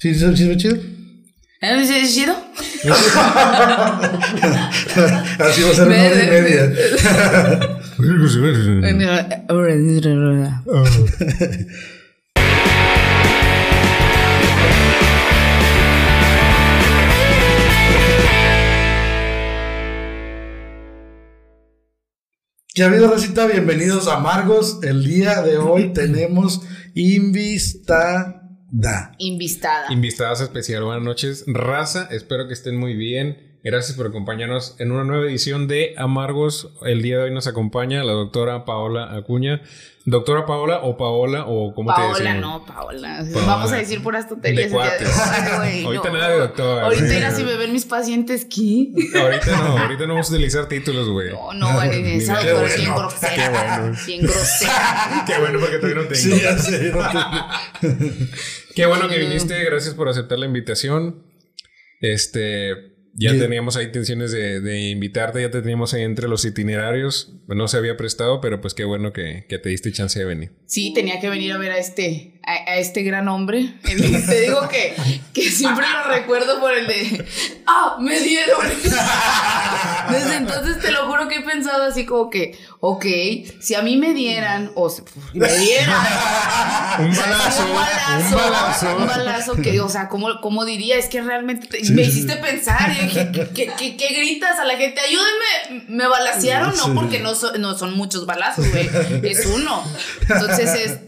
¿Sí, sí, sí fue chido? ¿Eh? ¿Sí es chido? Así va a ser una hora y media. ¿Qué ha habido, Recita? Bienvenidos a Margos. El día de hoy tenemos invistada. Invistada. Invitadas especial, buenas noches. Raza, espero que estén muy bien. Gracias por acompañarnos en una nueva edición de Amargos. El día de hoy nos acompaña la doctora Paola Acuña. Doctora Paola o Paola o cómo te Paola, decimos. no, Paola. Paola. Vamos a decir puras tonterías. De. Ay, Ahorita no. nada de doctora. Ahorita era si me ven mis pacientes, ¿qué? Ahorita no, ahorita no vamos a utilizar títulos, güey. No, no, vale, esa doctora es bien bueno, grosera. qué bueno. Bien grosera. Qué bueno porque todavía no tengo. Sí, ya sé. no te- Qué bueno que viniste, gracias por aceptar la invitación. Este, ya teníamos ahí intenciones de, de invitarte, ya te teníamos ahí entre los itinerarios. No se había prestado, pero pues qué bueno que, que te diste chance de venir. Sí, tenía que venir a ver a este, a, a este gran hombre. Te digo que, que siempre lo recuerdo por el de, ah, me dieron. Desde entonces te lo juro que he pensado así como que, ok, si a mí me dieran, o se- me dieran. Un sea, balazo, un balazo, un balazo. un balazo que, o sea, ¿cómo, cómo diría? Es que realmente te- me hiciste pensar. Y dije, ¿qué, qué, qué- qué gritas a la gente? Ayúdenme, me balacearon, no, porque no, so- no son muchos balazos, güey. Es uno. Entonces es,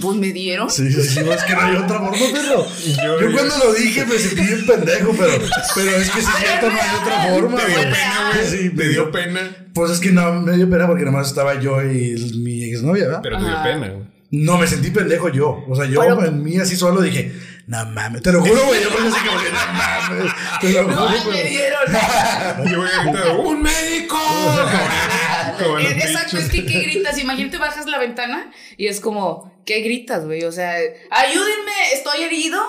pues me dieron. Sí, sí, sí, es que no hay otra forma, pero Yo- yo, cuando lo dije me sentí bien pendejo, pero, pero es que sí, es cierto, no hay otra forma, Te dio pena, güey. Sí, Te dio pena. Pues es que no, me dio pena porque nada más estaba yo y mi exnovia, ¿verdad? Pero te dio pena, güey. No, me sentí pendejo yo. O sea, yo Pero- en mí así solo dije, no mames, te lo juro, güey. Yo pensé así como que, no mames, te lo No, juro. pero- me dieron. Yo voy a gritar, ¡un médico! Exacto, bichos. es que ¿qué gritas? Imagínate, bajas la ventana y es como, ¿qué gritas, güey? O sea, ayúdenme, ¿estoy herido?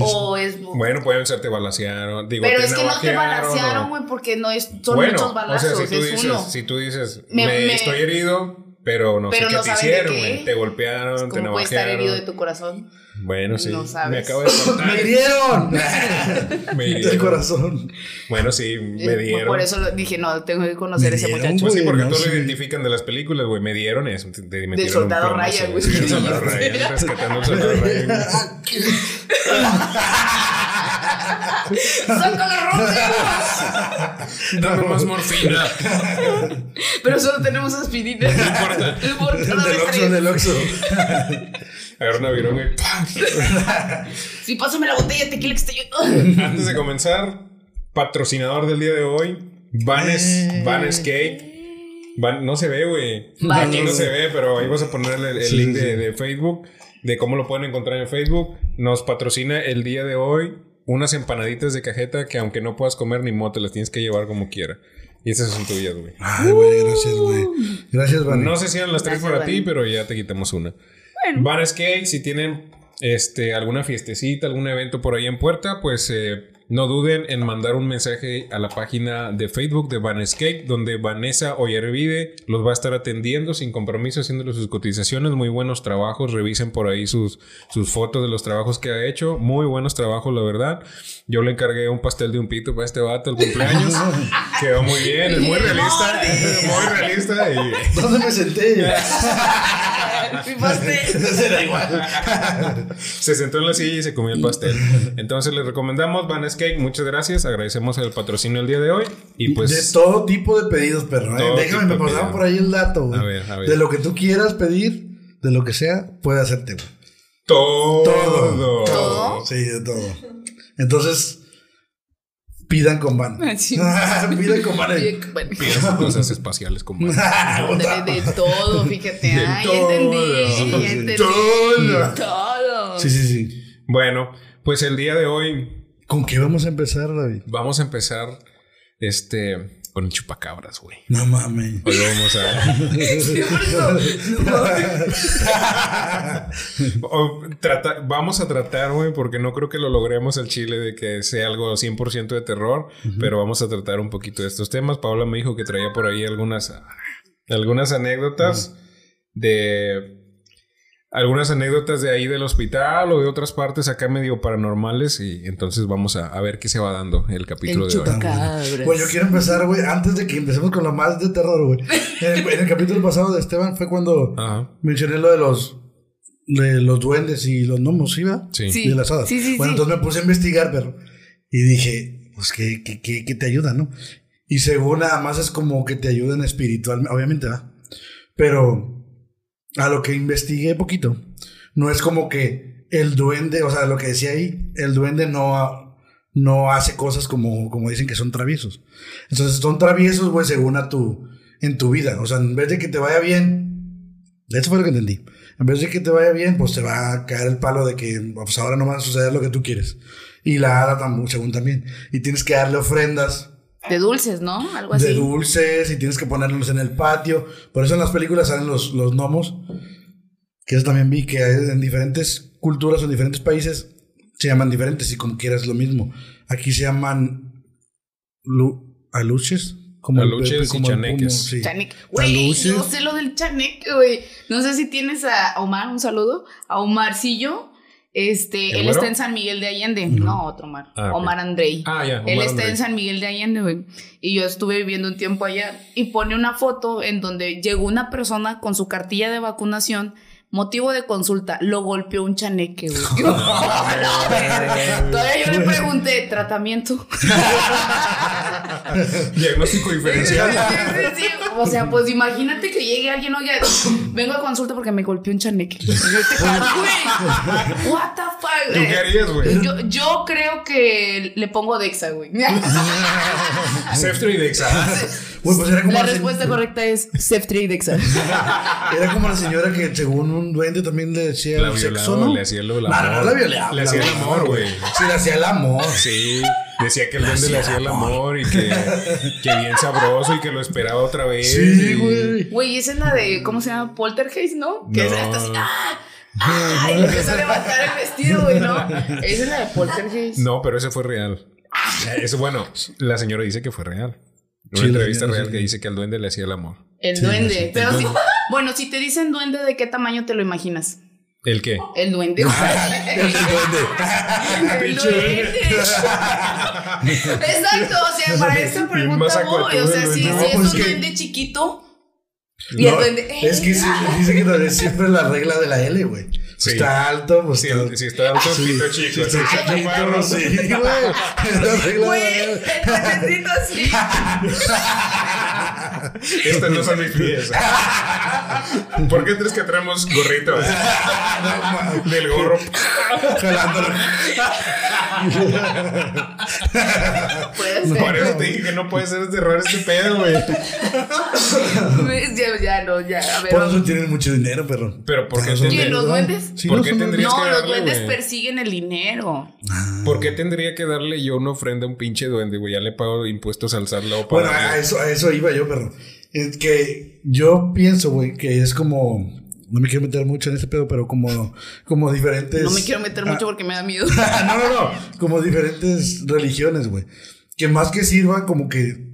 O, es. Bueno, pueden ser te balacearon. Digo, pero te es que no te o- güey, porque no es, son bueno, muchos balazos, o sea, si tú es dices, uno. si tú dices, Me- me, me- estoy herido, pero no Pero sé no qué te de hicieron, qué. güey. Te golpearon, te ¿Cómo puede estar herido de navajearon. tu corazón? Bueno, sí. No sabes. Me acabo de contar. ¡Me dieron! Me Del dieron. corazón. Bueno, sí, me Eh, dieron. Por eso dije, no, tengo que conocer a ese muchacho. Pues sí, porque no todos sé. lo identifican de las películas, güey. Me dieron eso. te- te un soldado Ryan, güey. Del soldado Ryan, rescatando al soldado Ryan. ¡Sácalo, Rodrigo! Dame más morfina. Pero solo tenemos aspirina. No importa. No importa, del Oxxo, del Oxxo. Agarra una virón y ¡pam! Sí, pásame la botella de tequila que estoy yo. Antes de comenzar, patrocinador del día de hoy, Vanes, Eh. Vanes Cake. Van- no se ve, güey. Aquí no se ve, pero ahí vas a ponerle el, el Sí, link sí, de, sí. de Facebook, de cómo lo pueden encontrar en Facebook. Nos patrocina el día de hoy unas empanaditas de cajeta que aunque no puedas comer ni mote, las tienes que llevar como quiera. Y esas son tuyas, güey. Ay, güey, gracias, güey. Gracias, Vane. No sé si eran las tres Gracias, para ti, pero ya te quitamos una. Bueno. Vanes Cake, si tienen este, alguna fiestecita, algún evento por ahí en puerta, pues eh, no duden en mandar un mensaje a la página de Facebook de Vanes Cake, donde Vanessa Oyervide los va a estar atendiendo sin compromiso, haciéndole sus cotizaciones. Muy buenos trabajos, revisen por ahí sus, sus fotos de los trabajos que ha hecho. Muy buenos trabajos, la verdad. Yo le encargué un pastel de un pito para este vato el cumpleaños. Quedó muy bien, es muy realista. Es muy realista y. ¿Dónde me senté? Mi pastel. Será igual. Se sentó en la silla y se comió el pastel. Entonces les recomendamos Vanes Cake. Muchas gracias. Agradecemos el patrocinio el día de hoy. Y pues. de todo tipo de pedidos, perro. ¿eh? Déjame, me pasaron por ahí el dato, güey. A ver, a ver. De lo que tú quieras pedir, de lo que sea, puede hacerte, güey. todo. Todo. ¿Todo? Sí, de todo. Entonces, pidan con van. Sí. pidan con van. Piensa cosas espaciales como. de, de todo, fíjate. De Ay, todo. entendí. entendí. Todo. Todo. Sí, sí, sí. Bueno, pues el día de hoy ¿Con qué vamos a empezar, David? vamos a empezar este con el chupacabras, güey. No mames. Hoy vamos a. O trata- vamos a tratar, güey, porque no creo que lo logremos al chile de que sea algo 100% de terror, pero vamos a tratar un poquito de estos temas. Paola me dijo que traía por ahí algunas, algunas anécdotas de algunas anécdotas de ahí del hospital o de otras partes acá medio paranormales y entonces vamos a, a ver qué se va dando el capítulo El de hoy. chupacabras. Pues yo quiero empezar, güey, antes de que empecemos con lo más de terror, güey. En, el- en el capítulo pasado de Esteban fue cuando Ajá. mencioné lo de los de los duendes y los gnomos, ¿sí, va? Sí. Sí. Y de las hadas. Sí, sí, bueno, sí. entonces me puse a investigar, pero y dije, pues que, que, que, que te ayuda, ¿no? Y según nada más es como que te ayudan espiritualmente, obviamente, ¿va? Pero a lo que investigué poquito, no es como que el duende, o sea, lo que decía ahí, el duende no, no hace cosas como, como dicen que son traviesos. Entonces son traviesos, güey, según a tu, en tu vida. O sea, en vez de que te vaya bien, eso fue lo que entendí. En vez de que te vaya bien, pues te va a caer el palo de que pues ahora no va a suceder lo que tú quieres. Y la hada según también. Y tienes que darle ofrendas De dulces, ¿no? Algo así. de dulces y tienes que ponerlos en el patio. Por eso en las películas salen los, los gnomos. Que eso también vi que en diferentes culturas o en diferentes países se llaman diferentes y como quieras lo mismo. Aquí se llaman lu- aluches. Como el- Aluches y como pumo, chaneques. sí. Chaneque. Güey, Aluches. yo sé lo del chaneque, güey. No sé si tienes a Omar, un saludo. A Omarcillo. Este, ¿El él está en San Miguel de Allende. No, otro Omar. Ah. Omar Andrei. Ah, ya. Él está Andrei. en San Miguel de Allende, güey. Y yo estuve viviendo un tiempo allá. Y pone una foto en donde llegó una persona con su cartilla de vacunación. Motivo de consulta, lo golpeó un chaneque, güey. Yo, "No, güey". Todavía yo le pregunté, ¿tratamiento? Diagnóstico diferencial. Sí, sí, sí. O sea, pues imagínate que llegue alguien, oye, vengo a consulta porque me golpeó un chaneque. Yo te güey. What the fuck, ¿Tú qué harías, güey? Yo, yo creo que le pongo Dexa, güey. Ceftro y Dexa. Güey, pues era como La la, se- respuesta correcta es Ceftri y Dexa. era como la señora que según un duende también le decía La el violaba, sexo, ¿no? le hacía lo del No, no, amor. no la violaba. Le hacía el amor, güey. Sí, le hacía el amor. Sí, decía que el duende le hacía el amor y que, que bien sabroso y que lo esperaba otra vez. Sí, y- güey. Güey, esa es la de, ¿cómo se llama? Poltergeist, ¿no? Que No. es hasta así, ¡ah! ¡Ah! Y empieza a levantar el vestido, güey, ¿no? Esa es la de Poltergeist. No, pero ese fue real. Eso, bueno, la señora dice que fue real. Una Sí, entrevista real sí. que dice que al duende le hacía el amor. El Sí, duende. sí, Pero el duende. bueno, si te dicen duende, ¿de qué tamaño te lo imaginas? ¿El qué? El duende. El duende. El duende. Exacto, o sea, para Bien pregunta voy. O sea, el si, si es pues un que- duende chiquito y el duende. es que sí, dice que no es siempre la regla de la L, güey. Sí. Está alto, pues Si, está- si está alto, pito chico. Sí, si sí, está chaparro, sí, güey. Es la regla Güey, de la el L. Estos no son mis pies. ¿Por qué crees que traemos gorrito? Del gorro. Jalándolo. Puede Por eso te dije que no puede ser de error este pedo, güey. Ya, ya, no, ya. A ver. Por eso tienen mucho dinero, perro. Pero ¿por qué Son tendría- ¿Quién, los ¿no? duendes? Sí, ¿Por no qué tendrías No, que los darle, duendes güey? persiguen el dinero. ¿Por qué tendría que darle yo una ofrenda a un pinche duende, güey? Ya le pago impuestos al para. Bueno, a eso, a eso iba yo, perro. Es que yo pienso, güey, que es como. No me quiero meter mucho en ese pedo, pero como, como diferentes. No me quiero meter mucho porque me da miedo. no, no, no. Como diferentes religiones, güey. Que más que sirva, como que.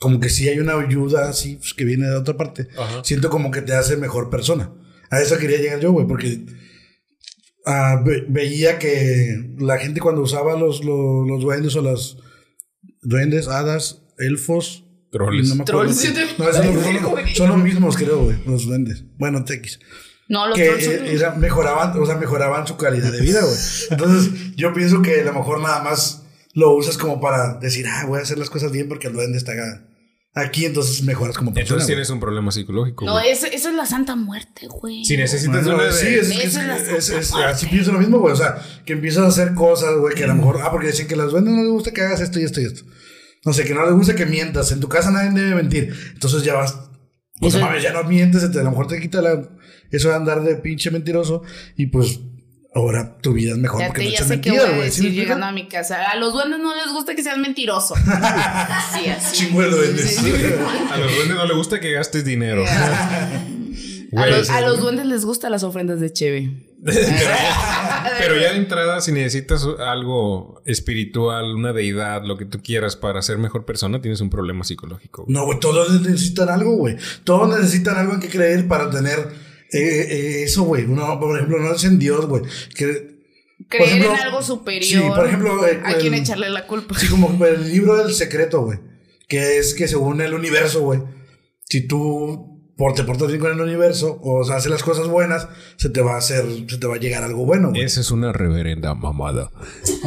Como que sí hay una ayuda así pues, que viene de otra parte. Ajá. Siento como que te hace mejor persona. A eso quería llegar yo, güey, porque. ah, ve- veía que la gente cuando usaba los, los, los duendes o las. Duendes, hadas, elfos. Troles. No me acuerdo. Trolls, No, esos no- son, los mismos, creo, güey. Los duendes. Bueno, TX No, los que trolls son- eh, era- mejoraban, o sea, mejoraban su calidad de vida, güey. Entonces, yo pienso que a lo mejor nada más lo usas como para decir, ah, voy a hacer las cosas bien porque el duende está acá- aquí, entonces mejoras como persona. Entonces güey. tienes un problema psicológico. No, güey. eso es la santa muerte, güey. Si necesitas Bueno, una de. sí, es, es- Eso es la es- santa es- muerte. así pienso lo mismo, güey. O sea, que empiezas a hacer cosas, güey, que a lo mejor, ah, porque dicen que a los duendes no les gusta que hagas esto y esto y esto. No sé, que no les gusta que mientas. En tu casa nadie debe mentir. Entonces ya vas. Pues Eso- mames, ya no mientes, te- a lo mejor te quita la, eso de andar de pinche mentiroso y pues ahora tu vida es mejor Ya, porque te, no ya echas sé qué mentiras, voy a güey. ¿Sí llegando a mi casa. A los duendes no les gusta que seas mentiroso. Así, así. Chingo de duendes. Sí, sí. A los duendes no les gusta que gastes dinero. A los, a los duendes les gustan las ofrendas de Cheve. Pero ya de entrada, si necesitas algo espiritual, una deidad, lo que tú quieras para ser mejor persona, tienes un problema psicológico. güey. No, güey, todos necesitan algo, güey. Todos necesitan algo en que creer para tener Eh, eh, eso, güey. Uno, por ejemplo, no es en Dios, güey. Que, Creer ejemplo, en algo superior. sí, por ejemplo, eh, a quien el- echarle la culpa. Sí, como el libro del secreto, güey. Que es que según el universo, güey. Si tú por, te portas bien con el universo o sea, haces las cosas buenas, se te va a hacer, se te va a llegar algo bueno, güey. Esa es una reverenda mamada.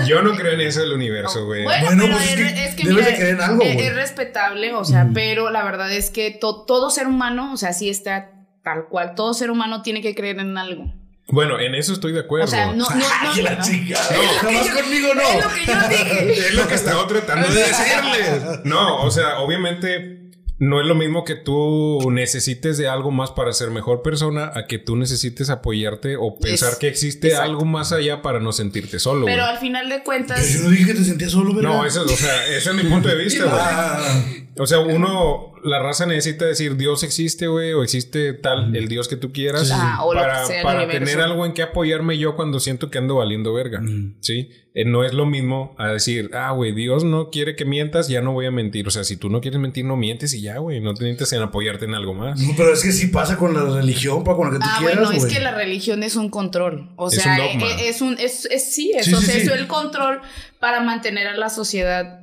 Yo no creo en eso del universo, güey. Bueno, Bueno, pero pues es es, que es que debes mira, de creer en algo, es, es respetable, o sea, pero la verdad es que to- todo ser humano, o sea, sí está tal cual, todo ser humano tiene que creer en algo. Bueno, en eso estoy de acuerdo. O sea, no, no, no. ¡Ay, la que Nomás yo- conmigo no. Es lo que yo dije. Es lo que estaba tratando de decirles. No, o sea, obviamente no es lo mismo que tú necesites de algo más para ser mejor persona a que tú necesites apoyarte o pensar Es- que existe exacto. algo más allá para no sentirte solo. Pero güey. al final de Pero cuentas, yo no dije que te sentías solo, ¿verdad? No, eso, es- o sea, ese es mi punto de vista, güey. Ah, O sea, uno, la raza necesita decir Dios existe, güey, o existe tal, el Dios que tú quieras, Ah, o lo para, que sea para tener algo en que apoyarme yo cuando siento que ando valiendo verga, ¿sí? Eh, no es lo mismo a decir, ah, güey, Dios no quiere que mientas, ya no voy a mentir. O sea, si tú no quieres mentir, no mientes y ya, güey, no te necesitas en apoyarte en algo más. no, pero es que sí pasa con la religión, pa, con lo que tú Ah, quieras, bueno, es que la religión es un control. O Es sea, un dogma. e- es, un es, es- sí, es, Sí, o sí, sea, sí. es el control para mantener a la sociedad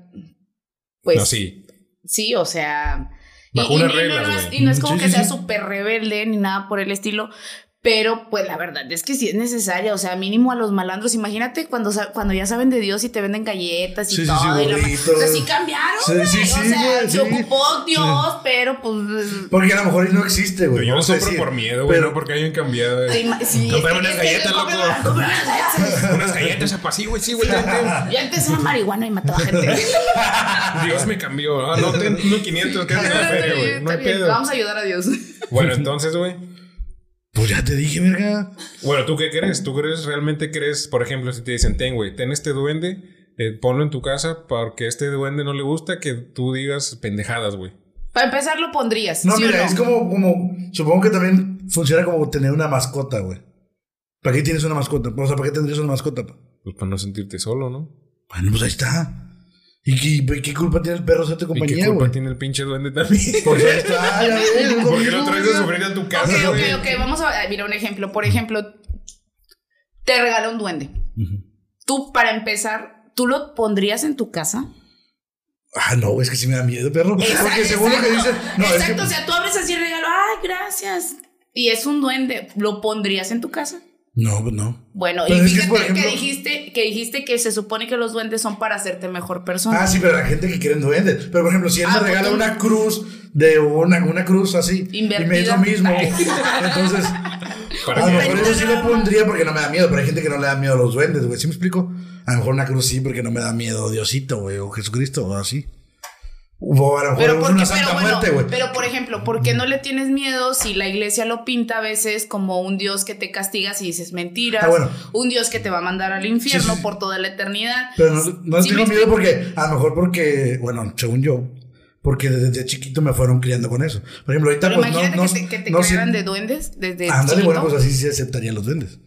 pues no, sí. Sí, o sea, y, Bajo y- unas y no- es, güey. y no es como Sí, que sí, sea súper rebelde ni nada por el estilo, pero pues la verdad es que sí es necesaria, o sea, mínimo a los malandros, imagínate cuando sa- cuando ya saben de Dios y te venden galletas y Sí, sí, todo, sí, y la o sea, sí cambiaron, Sí, güey, sí, o sí, sea, se sí. ocupó Dios, pero pues Porque a lo mejor no existe, güey. Yo no a decir. por miedo, güey, Pero- no porque hayan cambiado. Sí, Cómprame es unas que- es que galletas, loco. unas- galletas. Unas galletas así, güey, sí, güey. tente. Y antes era marihuana y mataba gente. Dios me cambió. Ah, no, ten unos 500, quédate en la feria, güey. No hay pedo. Vamos a ayudar a Dios. Bueno, entonces, güey. Pues ya te dije, verga. Bueno, ¿tú qué crees? ¿Tú crees, realmente crees, por ejemplo, si te dicen, ten, güey, ten este duende, eh, ponlo en tu casa porque a este duende no le gusta que tú digas pendejadas, güey? Para empezar, lo pondrías. No, ¿sí o mira, no? es como, como. Supongo que también funciona como tener una mascota, güey. ¿Para qué tienes una mascota? O sea, ¿para qué tendrías una mascota? pa? Pues para no sentirte solo, ¿no? Bueno, pues ahí está. ¿Y qué, qué culpa tiene el perro de hacerte ¿Y qué compañía, culpa tiene el pinche duende también? Pues ahí está, ya ves, ¿Por qué lo traes a sufrir a tu Ok, casa, ok, güey? ok. Vamos a ah, mira un ejemplo. Por ejemplo, te regala un duende. Tú, para empezar, ¿tú lo pondrías en tu casa? Ah, no, es que sí me da miedo, perro. Porque según lo que dicen. No, es Exacto, que. o sea, tú abres así el regalo, ay, gracias. Y es un duende, ¿lo pondrías en tu casa? No, pues no. Bueno, Pero y que, fíjate que, ejemplo- dijiste, que dijiste que se supone que los duendes son para hacerte mejor persona. Ah, sí, pero la gente que quiere duendes. Pero por ejemplo, si él Ah, me regala tú- una cruz de una, una cruz así. Y me es Invertida. lo mismo. Entonces. ¿Para a lo mejor eso sí lo pondría porque no me da miedo, pero hay gente que no le da miedo a los duendes, güey. ¿Sí me explico? A lo mejor una cruz sí porque no me da miedo Diosito, güey, o Jesucristo, o así. O a lo mejor Pero, porque, una pero, santa bueno, muerte, güey. pero por ejemplo, ¿por qué no le tienes miedo si la iglesia lo pinta a veces como un Dios que te castiga si dices mentiras? Ah, bueno. Un Dios que te va a mandar al infierno Sí, sí. por toda la eternidad. Pero no, no tengo miedo porque, a lo mejor porque, bueno, según yo, porque desde chiquito me fueron criando con eso. Por ejemplo, ahorita Pero pues imagínate no, no, que te, que te no crearan de duendes desde Ándale, chiquito. bueno, pues así sí aceptarían los duendes.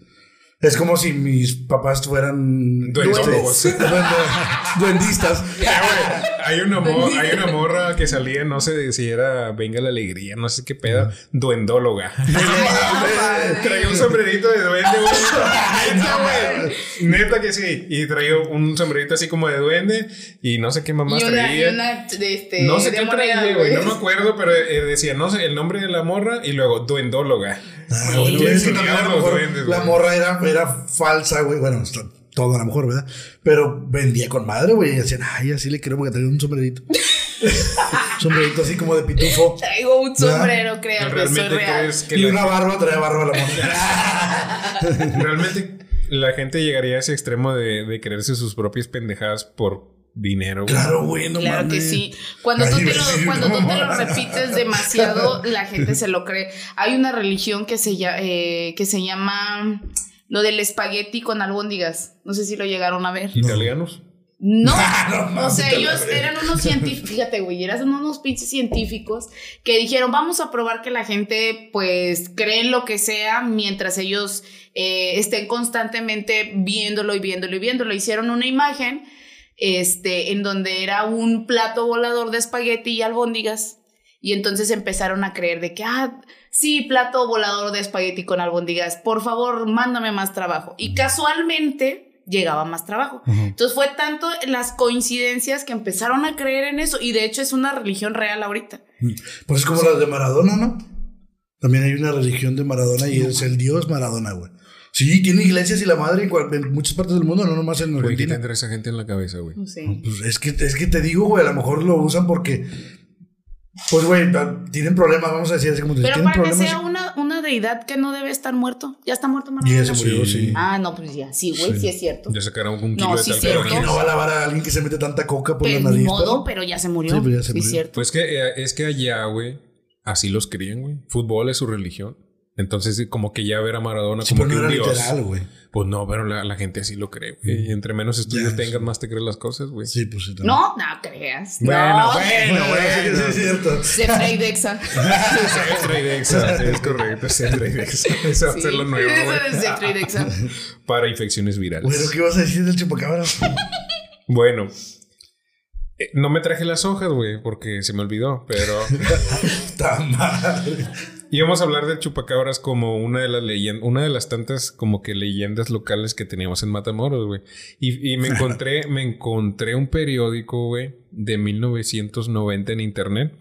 Es como si mis papás fueran Duendólogos. este, duendistas. Hay una, mo- hay una morra que salía, no sé si era Venga la Alegría, no sé qué pedo, duendóloga. traía un sombrerito de duende, güey. Neta, güey. Neta que sí. Y traía un sombrerito así como de duende y no sé qué mamás y una, y traía. una este, No sé qué traía, güey. No me acuerdo, pero eh, decía, no sé, el nombre de la morra y luego duendóloga. Ah, Y bueno, que es que estudiaban también a lo los mejor duendes, la morra era, era falsa, güey. Bueno, está- todo a lo mejor, ¿verdad? Pero vendía con madre, güey. Y decían, ay, así le quiero porque traía un sombrerito. sombrerito así como de pitufo. Traigo un sombrero, créanme, soy ¿Realmente real. crees que Y la- una barba, traía barba la morra. Realmente la gente llegaría a ese extremo de, de creerse sus propias pendejadas por dinero. güey. claro, güey, no Claro que sí. Cuando, tú te, a lo, cuando tú te lo repites demasiado, la gente se lo cree. Hay una religión que se, eh, que se llama lo del espagueti con albóndigas. No sé si lo llegaron a ver. Italianos. No, No, o sea, ellos eran unos científicos, fíjate, güey, eran unos pinches científicos que dijeron, vamos a probar que la gente, pues, cree en lo que sea mientras ellos eh, estén constantemente viéndolo y viéndolo y viéndolo. Hicieron una imagen, este, en donde era un plato volador de espagueti y albóndigas. Y entonces empezaron a creer de que, ah, sí, plato volador de espagueti con albóndigas, por favor, mándame más trabajo. Y casualmente llegaba más trabajo. Entonces fue tanto las coincidencias que empezaron a creer en eso y de hecho es una religión real ahorita. Pues es como la de Maradona, ¿no? También hay una religión de Maradona y es el dios Maradona, güey. Sí, tiene iglesias y la madre en, cual- en muchas partes del mundo, no nomás en Güey, ¿qué Argentina. tendrá esa gente en la cabeza, güey? No sé. Pues es que, es que te digo, güey, a lo mejor lo usan porque, pues, güey, tienen problemas, vamos a decir así como Pero para que sea una, una deidad que no debe estar muerto, ya está muerto Y Maradona. ya se murió, Sí. sí. Ah, no, pues ya, sí, güey, sí. es cierto. Ya sacaron un kilo No, de sí, tal ¿Quién ¿no? no va a lavar a alguien que se mete tanta coca por Pero la nariz? modo, pero ya se murió. Sí, pues ya se Sí, murió. cierto. Pues que eh, es que allá, güey, así los crían, güey. Fútbol es su religión. Entonces, como que ya ver a Maradona Sí, como pero que no un dios. literal, güey. Pues no, pero la, la gente así lo cree, güey. Y entre menos estudios tengas, sí. más te crees las cosas, güey. Sí, pues sí. también. No, no creas. Bueno, no, bueno, Bueno, sí, sí, es cierto. Zefra y Dexa. Ceftra y Dexa, sí, es correcto. Ceftra y Dexa. Eso va a ser lo nuevo, Eso güey. es Zefra y Dexa. Para infecciones virales. Bueno, ¿qué ibas a decir del chupacabras? Bueno. eh, No me traje las hojas, güey, porque se me olvidó, pero Está madre. íbamos a hablar del chupacabras como una de las leyendas, una de las tantas como que leyendas locales que teníamos en Matamoros, güey. Y, y me encontré, me encontré un periódico, güey, de 1990 en internet.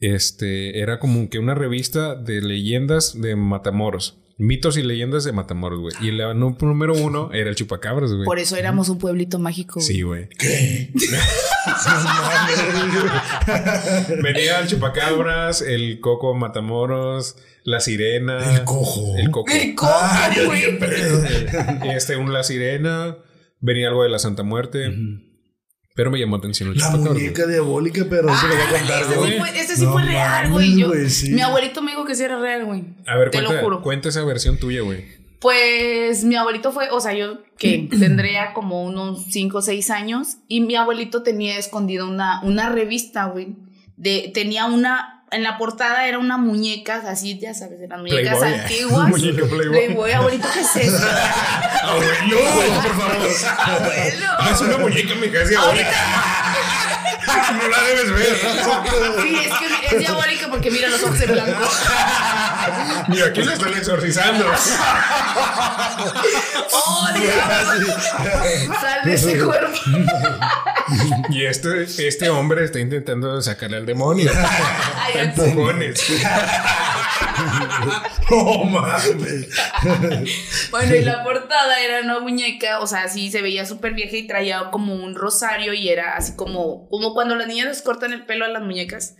Este, era como que una revista de leyendas de Matamoros. Mitos y leyendas de Matamoros, güey. Y el número uno era el chupacabras, güey. Por eso éramos un pueblito mágico. Sí, güey. ¿Qué? Venía el chupacabras, el coco matamoros, la sirena. El cojo. El coco. El Ah, güey. pedo. Este, un la sirena. Venía algo de la Santa Muerte. Pero me llamó atención el La chupacabras. muñeca diabólica, pero se lo voy a Ah, contar, ese sí güey. fue, ese sí No fue real, güey. Yo- güey, sí. Mi abuelito me dijo que sí era real, güey. A ver, Te cuenta, lo juro. cuenta esa versión tuya, güey. Pues mi abuelito fue, o sea, yo que tendría como unos 5 o 6 años y mi abuelito tenía escondido una, una revista, güey. De, tenía una, en la portada era una muñeca, así, ya sabes, de las muñecas Playboy. antiguas. Muñeca Playboy. abuelito, ¿qué es eso? Abuelo, por favor. Abuelo. Es una muñeca mi casa, abuela. No la debes ver. Sí, es que es diabólica porque mira los ojos en blanco. Mira, aquí se están exorcizando. ¡Oh, diablo! ¡Sal de ese cuerpo! Y este, este hombre está intentando sacarle al demonio. Ay, Empujones. No mames. Bueno, y la portada era una muñeca, o sea, sí se veía súper vieja y traía como un rosario y era así como, como cuando las niñas les cortan el pelo a las muñecas.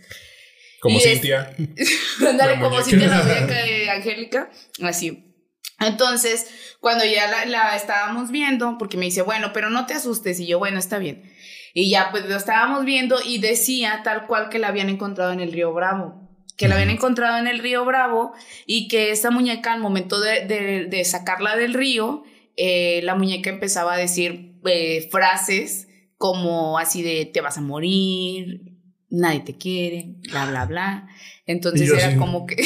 Como Y Cintia. Ándale, La como te la muñeca de Angélica, así. Entonces, cuando ya la, la estábamos viendo, porque me dice, bueno, pero no te asustes, y yo, bueno, está bien. Y ya, pues lo estábamos viendo y decía tal cual que la habían encontrado en el río Bravo. Que la habían encontrado en el río Bravo y que esa muñeca, al momento de, de- de sacarla del río, eh, la muñeca empezaba a decir eh, frases como así de te vas a morir, nadie te quiere, bla, bla, bla. Entonces Y era como que...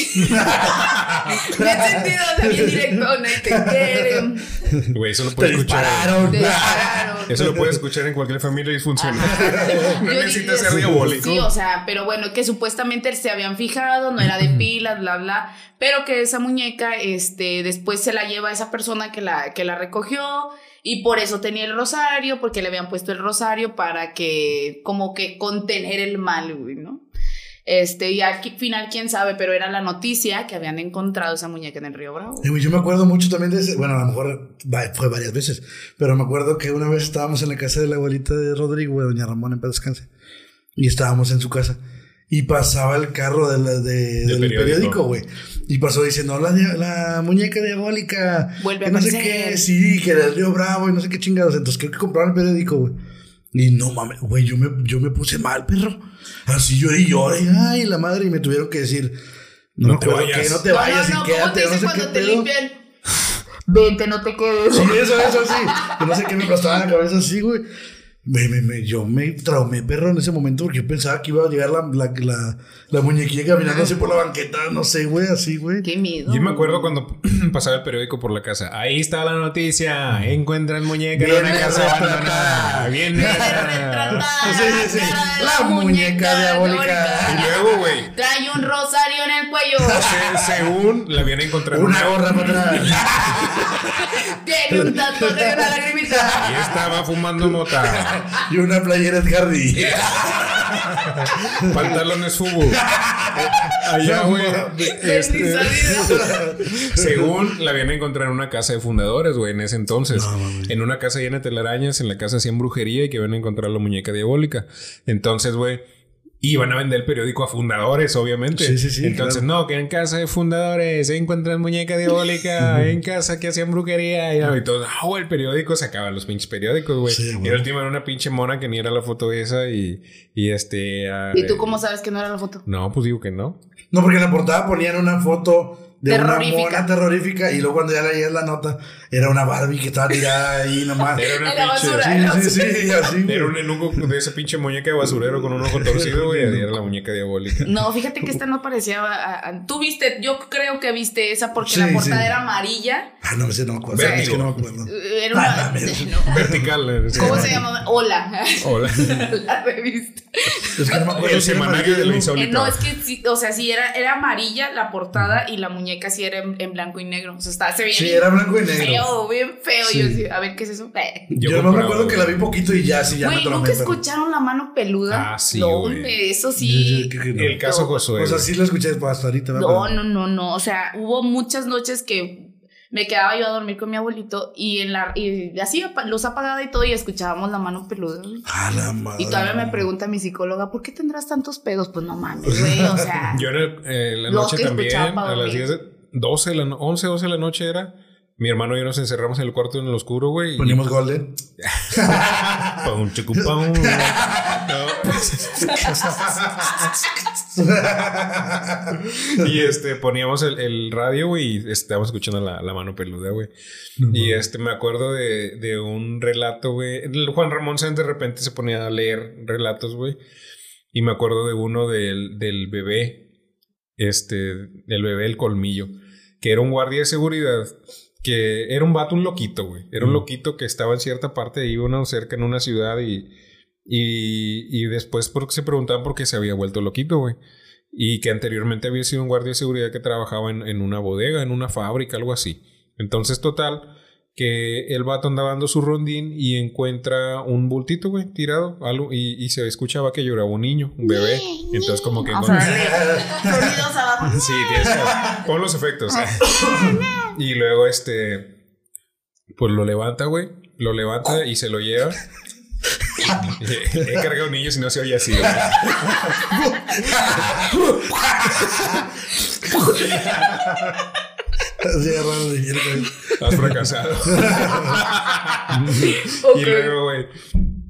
Me he sentido bien directo, nadie te quiere, Güey, eso lo Te puedes escuchar. dispararon. te dispararon. Eso lo puedes escuchar en cualquier familia disfuncional. No Yo necesitas dije, ser diabólico. Sí, o sea, pero bueno, que supuestamente se habían fijado, no era de pilas, bla, bla, pero que esa muñeca, este, después se la lleva esa persona que la, que la recogió y por eso tenía el rosario, porque le habían puesto el rosario para que, como que contener el mal, güey, ¿no? Este, y al final, quién sabe, pero era la noticia que habían encontrado esa muñeca en el Río Bravo. Güey, Yo me acuerdo mucho también de ese, bueno, a lo mejor fue varias veces, pero me acuerdo que una vez estábamos en la casa de la abuelita de Rodrigo, güey, doña Ramón en paz descanse, y estábamos en su casa, y pasaba el carro de la- de- del periódico. periódico, güey, y pasó diciendo, la, dia- la muñeca diabólica, Vuelve a que no sé qué, sí, que del Río Bravo y no sé qué chingados, entonces creo que compraron el periódico, güey. Y no mames, güey, yo me, yo me puse mal, perro. Así lloré y lloré, ay, la madre, y me tuvieron que decir, no, No te vayas. que no te vayas no, no, y ¿cómo quédate, te no sé qué cuando te pedo. limpian? Vente, no te quedes. Sí, eso, eso, sí. Que no sé qué me aplastaban la cabeza así, güey. Me, me, me, yo me traumé, perro, en ese momento porque yo pensaba que iba a llegar la, la, la, la muñequilla caminando así por la banqueta, no sé, güey, así, güey. Qué miedo. Yo me acuerdo cuando pasaba el periódico por la casa. Ahí está la noticia. Encuentran muñeca en una casa abandonada. Viene retratada. Sí, sí, sí. La muñeca diabólica. Y luego, güey, Trae un rosario en el cuello. se- según la habían encontrado en Una gorra para atrás. Tiene un tatuaje de una lagrimita. Y estaba fumando mota. y una playera de jardín. Pantalones fubu. Allá, güey. este, según la habían encontrado en una casa de fundadores, güey, en ese entonces. No, en una casa llena de telarañas, en la casa hacían brujería y que habían encontrado la muñeca diabólica. Entonces, güey. Iban a vender el periódico a fundadores, obviamente. Sí, sí, sí, Entonces, no, que en casa de fundadores se encuentran muñeca diabólica, en casa que hacían brujería. Y, y todo, ah, el periódico se acaban los pinches periódicos, güey. Sí, y el último era una pinche mona que ni era la foto esa y, y este. ah, ¿Y tú cómo sabes que no era la foto? No, pues digo que no. No, porque en la portada ponían una foto de Terrorífica. una mona terrorífica y luego cuando ya leías la nota era una Barbie que estaba tirada ahí nomás. Era una pinche. basura. Sí, sí, sí, así. Era un enuco de esa pinche muñeca de basurero con un ojo torcido, güey. y Era la muñeca diabólica. No, fíjate que esta no parecía. a- a- Tú viste, yo creo que viste esa porque Sí, la portada sí. era amarilla. Ah, no, ese no me acuerdo. Es que no me acuerdo. Eh, Era Ah, una. no. Vertical. eh. ¿Cómo se llamaba? Hola. Hola. la revista. Es que no me acuerdo. El semanario de la Eh, insólita. no, es que sí, o sea, sí era, era amarilla la portada y la muñeca sí era en, en blanco y negro. O sea, estaba, se veía Sí, bien era blanco y negro. feo, bien feo. Sí. Yo decía, a ver, ¿qué es eso? Eh. Yo, no me acuerdo que la vi poquito y ya, sí, ya Güey, me. ¿nunca pero- escucharon la mano peluda? Ah, sí, güey. eso sí. yo creo que no. El caso. Josué. O sea, sí lo escuché hasta ahorita. ¿verdad? No, no, no, no. O sea, hubo muchas noches que me quedaba yo a dormir con mi abuelito y en la y así luz apagada y todo y escuchábamos la mano peluda. güey. A la madre. Y todavía me pregunta mi psicóloga, ¿por qué tendrás tantos pedos? Pues no mames, güey, o sea. Yo en el- eh, la noche también, a las dormir. 10, de- 12, de la no- 11, 12 de la noche era. Mi hermano y yo nos encerramos en el cuarto en el oscuro, güey. y- Poníamos Golden. Pum, chucupum. No. y este, poníamos el, el radio, güey, y estábamos escuchando la, la mano peluda, güey. Y este, me acuerdo de, de un relato, güey. Juan Ramón Sáenz de repente se ponía a leer relatos, güey. Y me acuerdo de uno del, del bebé, este, el bebé el colmillo, que era un guardia de seguridad, que era un vato, un loquito, güey. Era un Mm. loquito que estaba en cierta parte de ahí, uno cerca en una ciudad y, y, y después porque se preguntaban por qué se había vuelto loquito, güey. Y que anteriormente había sido un guardia de seguridad que trabajaba en, en una bodega, en una fábrica, algo así. Entonces, total, que el vato andaba dando su rondín y encuentra un bultito, güey, tirado, algo, y, y se escuchaba que lloraba un niño, un bebé. Entonces, como que... O con- sea, le- sonidos abajo. Sí, tienes que pon los efectos. Y luego este pues lo levanta, güey. Lo levanta y se lo lleva. He cargado niños y no se oye así. Has fracasado. Y luego, güey,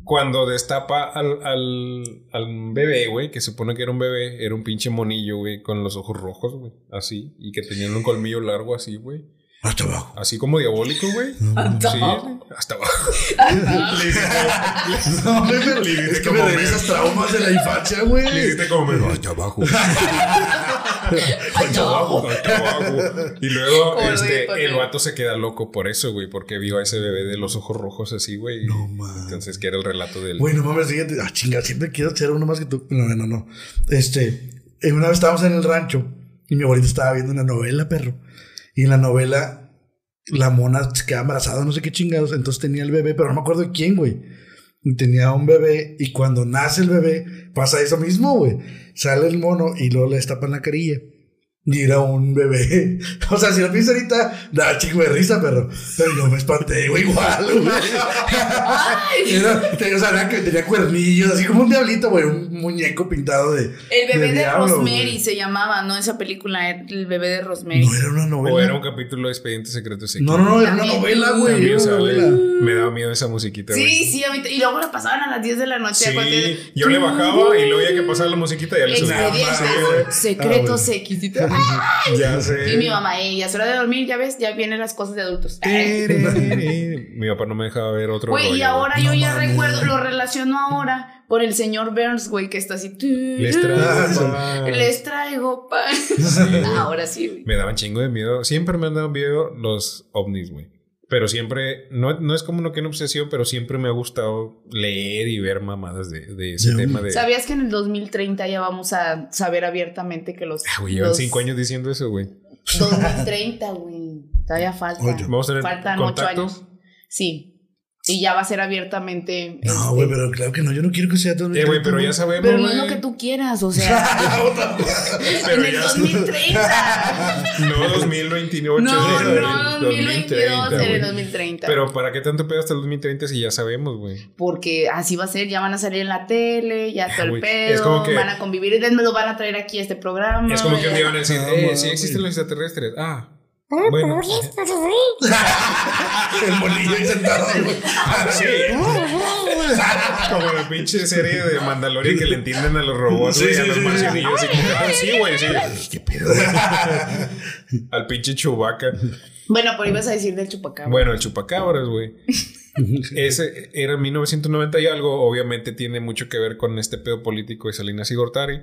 cuando destapa al, al, al bebé, güey, que se supone que era un bebé, era un pinche monillo, güey, con los ojos rojos, güey, así, y que tenían un colmillo largo así, güey. Hasta abajo. Así como diabólico, güey. Hasta Sí, abajo. hasta abajo. Le hiciste- No, me, Le hiciste es que me traumas de la infancia, güey. le hiciste como me hasta abajo. Hasta abajo. Hasta abajo. Y luego este, el vato se queda loco por eso, güey, porque vio a ese bebé de los ojos rojos así, güey. No, man. Entonces, que era el relato del. Güey, no mames, fíjate. Ah, chinga, siempre quiero hacer uno más que tú. No, no, no. Este, eh, una vez estábamos en el rancho y mi abuelita estaba viendo una novela, perro. Y en la novela, la mona se queda embarazada, no sé qué chingados. Entonces tenía el bebé, pero no me acuerdo de quién, güey. Tenía un bebé y cuando nace el bebé pasa eso mismo, güey. Sale el mono y luego le destapan la carilla. Y era un bebé. O sea, si lo pienso ahorita, da chico de risa, pero, pero yo me espanté, güey, igual, güey. Era, o sea, era que tenía cuernillos, así como un diablito, güey, un muñeco pintado de. El bebé de, diablo, Rosemary güey. se llamaba, ¿no? Esa película, el bebé de Rosemary. No era una novela. O era un capítulo de Expediente Secreto Secreto. No, no, no, era una novela, güey. También Era una sale. novela. Me daba miedo esa musiquita, güey. Sí, sí, a mí y luego la pasaban a las 10 de la noche. Sí, yo le bajaba y luego ya que pasaba la musiquita ya le subía. Secretos Ah, X. Ya sé. Y mi mamá, ey, ya es hora de dormir, ya ves, ya vienen las cosas de adultos. Mi papá no me dejaba ver otro Güey, y ahora yo ya recuerdo, lo relaciono ahora por el señor Burns, güey, que está así. Les traigo pan. Les traigo pan. ahora sí, güey. Me daban chingo de miedo. Siempre me han dado miedo los ovnis, güey. Pero siempre, no, no es como una que una obsesión, pero siempre me ha gustado leer y ver mamadas de, de ese tema de... ¿Sabías que en el 2030 ya vamos a saber abiertamente que los. Ah, güey, llevan los- cinco años diciendo eso, güey. 2030, güey. Todavía falta. Ocho. Vamos a tener Faltan ocho contacto. años. Sí. Y ya va a ser abiertamente. No, este, güey, pero claro que no. Yo no quiero que sea todo Eh, güey, pero ya sabemos, Pero no es lo que tú quieras, o sea. Pero en el ya- 2030. No 2028. No, el no, 2022 en el güey. 2030. Pero ¿para qué tanto pedo hasta el 2030 si ya sabemos, güey? Porque así va a ser, ya van a salir en la tele, ya todo el pedo, es como que- van a convivir y me lo van a traer aquí a este programa. Es como que un día van a decir, No, eh, sí existen los extraterrestres. Ah, bueno. El bolillo ahí sentado. güey. Sí. Como la pinche serie de Mandalorian que le entienden a los robots, Sí, güey, sí, a los sí, marcianillos. así como, ah, sí, güey, sí. ¿Qué pedo? Al pinche Chewbacca. Bueno, pero ibas a decir del chupacabra. Bueno, el chupacabras, güey. Ese era en 1990 y algo. Obviamente tiene mucho que ver con este pedo político de Salinas y Gortari.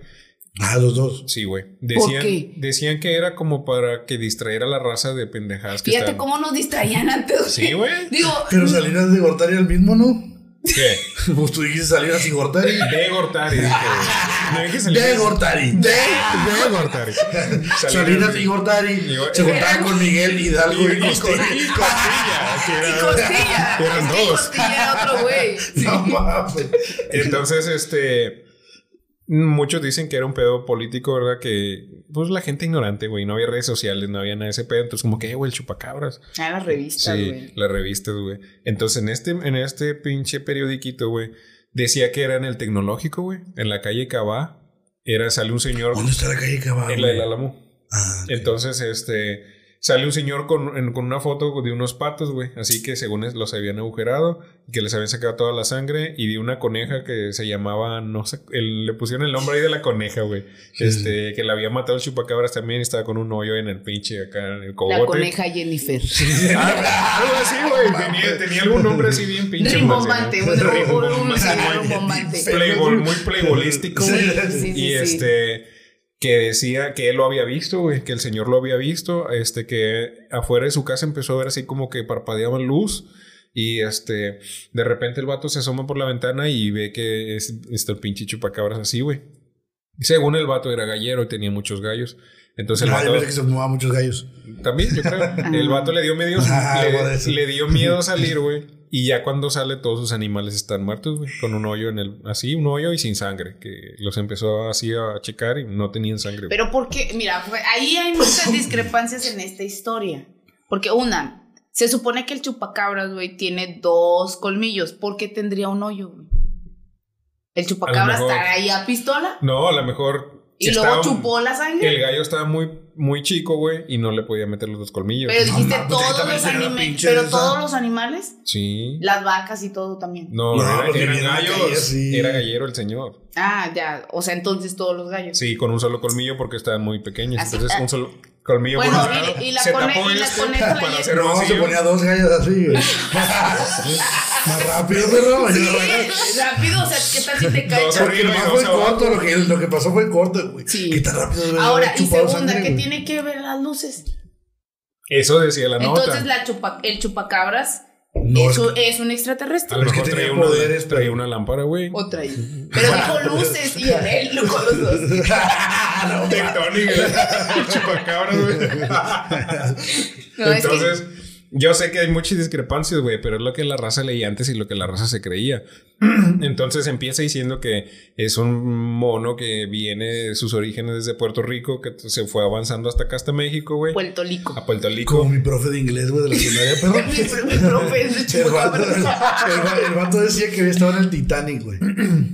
Ah, los dos. Sí, güey. Decían, decían que era como para que distrayera a la raza de pendejadas que Fíjate estaban- cómo nos distraían antes. Sí, güey. Digo, Pero Salinas de Gortari el mismo, ¿no? ¿Qué? Pues tú dijiste Salinas y Gortari. De Gortari, dije, güey. No dije Salinas. De Gortari. De, de Gortari. Salinas y Gortari se juntaban con Miguel Hidalgo y Y, y, Costilla. y Costilla, y. Eran dos. Costilla era otro güey. Sí. No mames. Entonces, este. Muchos dicen que era un pedo político, ¿verdad? Que, pues, la gente ignorante, güey. No había redes sociales, no había nada de ese pedo. Entonces, como que, eh, güey, el chupacabras. Ah, las revistas, Sí, güey. las revistas, güey. Entonces, en este, en este pinche periodiquito, güey, decía que era en el tecnológico, güey. En la calle Cabá. Era, sale un señor ¿Dónde está la calle Caballo? en la del Álamo. Ah, Entonces, este. Sale un señor con, en- con una foto de unos patos, güey. Así que según es, los habían agujerado, que les habían sacado toda la sangre. Y de una coneja que se llamaba, no sé, el- le pusieron el nombre ahí de la coneja, güey. Este, que la había matado el chupacabras también y estaba con un hoyo en el pinche acá en el cogote. La coneja Jennifer. Ah, algo así, güey. Tenía, tenía algún nombre así bien pinche. Rimbombante, un-. Playboy, muy playbolístico, güey. Sí, sí, y sí. este que decía que él lo había visto, güey, que el señor lo había visto, este que afuera de su casa empezó a ver así como que parpadeaba luz y este de repente el vato se asoma por la ventana y ve que es este el pinche chupacabras así, güey. Según el vato era gallero y tenía muchos gallos. Entonces el yo vato que se fumaba muchos gallos. también, yo creo. El vato le dio medio, Ah, le, le dio miedo salir, güey. Y ya cuando sale, todos sus animales están muertos, güey. Con un hoyo en el. Así, un hoyo y sin sangre. Que los empezó así a checar y no tenían sangre. güey. Pero porque, mira, ahí hay muchas discrepancias en esta historia. Porque una, se supone que el chupacabras, güey, tiene dos colmillos. ¿Por qué tendría un hoyo, güey? El chupacabras mejor- está ahí a pistola No, a lo mejor. Y estaba- luego chupó la sangre. El gallo estaba muy, muy chico, güey. Y no le podía meter los dos colmillos. Pero dijiste pues todos los animales. Pero esa. todos los animales, Sí. las vacas y todo también. No, No, era, porque eran calle gallos. Era gallero el señor. Ah, ya. O sea, entonces todos los gallos. Sí, con un solo colmillo porque estaban muy pequeños. Así, Entonces, ah. un solo colmillo Bueno, por un lado. y- y la se cone- tapó y la este para hacer No, se vacío. ponía dos gallos así, güey. Más rápido, pero. Sí, rápido, o sea, ¿qué tal si te cae? Dos Porque nomás fue corto, lo que, lo que pasó fue corto, güey. Sí. ¿Qué tan rápido Ahora, y segunda, sangre, ¿qué güey? tiene que ver las luces? Eso decía la nota. Entonces la chupa, el chupacabras No, es, es un- que- es un extraterrestre. A lo Es que mejor tenía traía una, poderes, traía una lámpara, güey. Otra ahí. Pero dijo luces y en él con los dos. Tectónica. El chupacabras, güey. No, es que- Entonces, yo sé que hay muchas discrepancias, güey, pero es lo que la raza leía antes y lo que la raza se creía. Entonces empieza diciendo que es un mono que viene de sus orígenes desde Puerto Rico, que se fue avanzando hasta acá, hasta México, güey. Puerto Rico. A Puerto Rico. Como mi profe de inglés, güey, de la secundaria. Mi, pr- mi profe es de El vato, el, el decía que había estado en el Titanic, güey.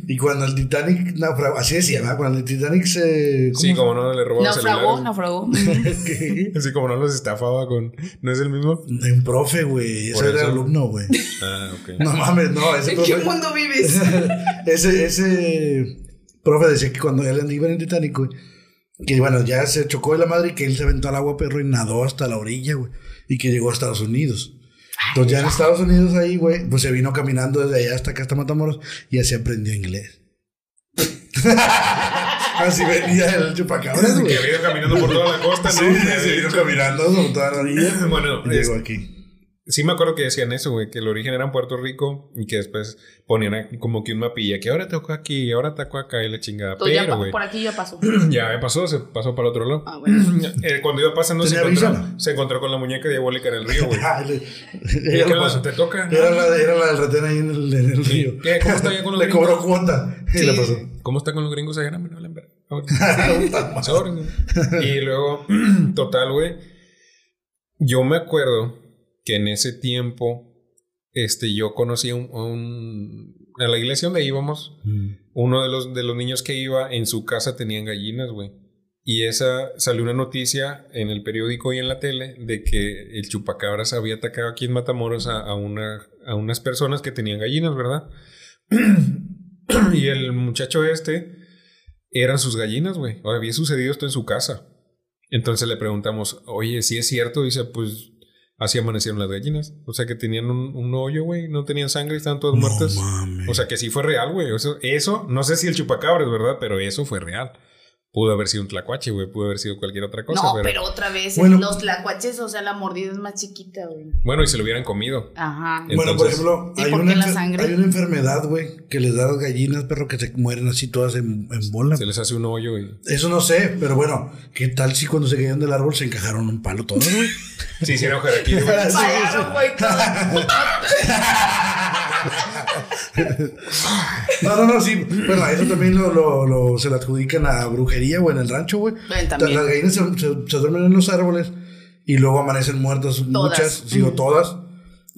Y cuando el Titanic naufragó, así decía, ¿verdad? Cuando el Titanic se. Sí, como no le robó Naufragó, celulares. naufragó. ¿Qué? Así como no los estafaba con... ¿No es el mismo? De un profe, güey. Ese era eso. alumno, güey. Ah, ok. No mames, no, ese ¿En qué profe. mundo vives? ese, ese profe decía que cuando él iba en el Titanic, güey, Que bueno, ya se chocó de la madre y que él se aventó al agua, perro, y nadó hasta la orilla, güey. Y que llegó a Estados Unidos. Entonces ya en Estados Unidos ahí, güey, pues se vino caminando desde allá hasta acá, hasta Matamoros, y así aprendió inglés. así venía el chupacabras, Que había ido caminando por toda la costa, ¿no? Sí, se vino caminando por toda la orilla. Bueno, y llegó aquí. Sí me acuerdo que decían eso, güey, que el origen era en Puerto Rico y que después ponían como que un mapilla, que ahora tocó aquí y ahora tocó acá y la chingada. Pero, güey, por aquí ya pasó. ya me pasó, se pasó para otro lado. Ah, bueno. Eh, cuando iba pasando se ¿Tenía encontró, se con la muñeca diabólica en el río, güey. Ah, le- ¿Y ella qué lo la-. ¿Te toca? Era la, era la del retén ahí en el, en el río. ¿Qué? ¿Cómo está con los Le gringos? cobró cuota. Y Sí. le pasó. ¿Cómo está con los gringos allá? No güey. Y luego, total, güey. Yo me acuerdo que en ese tiempo, este, yo conocí a un, a un- a la iglesia donde íbamos, uno de los, de los niños que iba, en su casa tenían gallinas, güey. Y esa salió una noticia en el periódico y en la tele de que el chupacabras había atacado aquí en Matamoros a, a una, a unas personas que tenían gallinas, ¿verdad? y el muchacho este eran sus gallinas, güey. Ahora había sucedido esto en su casa. Entonces le preguntamos, oye, si es cierto, dice, pues así amanecieron las gallinas. O sea que tenían un, un hoyo, güey, no tenían sangre, estaban todas muertas. mames. O sea que sí fue real, güey. Eso, eso, no sé si el chupacabras, ¿verdad? Pero eso fue real. Pudo haber sido un tlacuache, güey. Pudo haber sido cualquier otra cosa. no, pero... pero otra vez, Bueno. los tlacuaches, o sea, la mordida es más chiquita, güey. Bueno, y se lo hubieran comido. Ajá. Bueno, por ejemplo, ¿Y hay por una, enfer- sangre? hay una enfermedad, güey, que les da a las gallinas, perro, que se mueren así todas en, en bola. Se les hace un hoyo y... Eso no sé, pero bueno, ¿qué tal si cuando se caían del árbol se encajaron un palo todas, güey? Sí, hicieron jaraquí, güey. No, no, no, sí. Bueno, eso también lo, lo, lo- se le adjudican a brujería, güey, en el rancho, güey. También. Las gallinas se, se- se duermen en los árboles y luego amanecen muertas muchas, sí, o todas.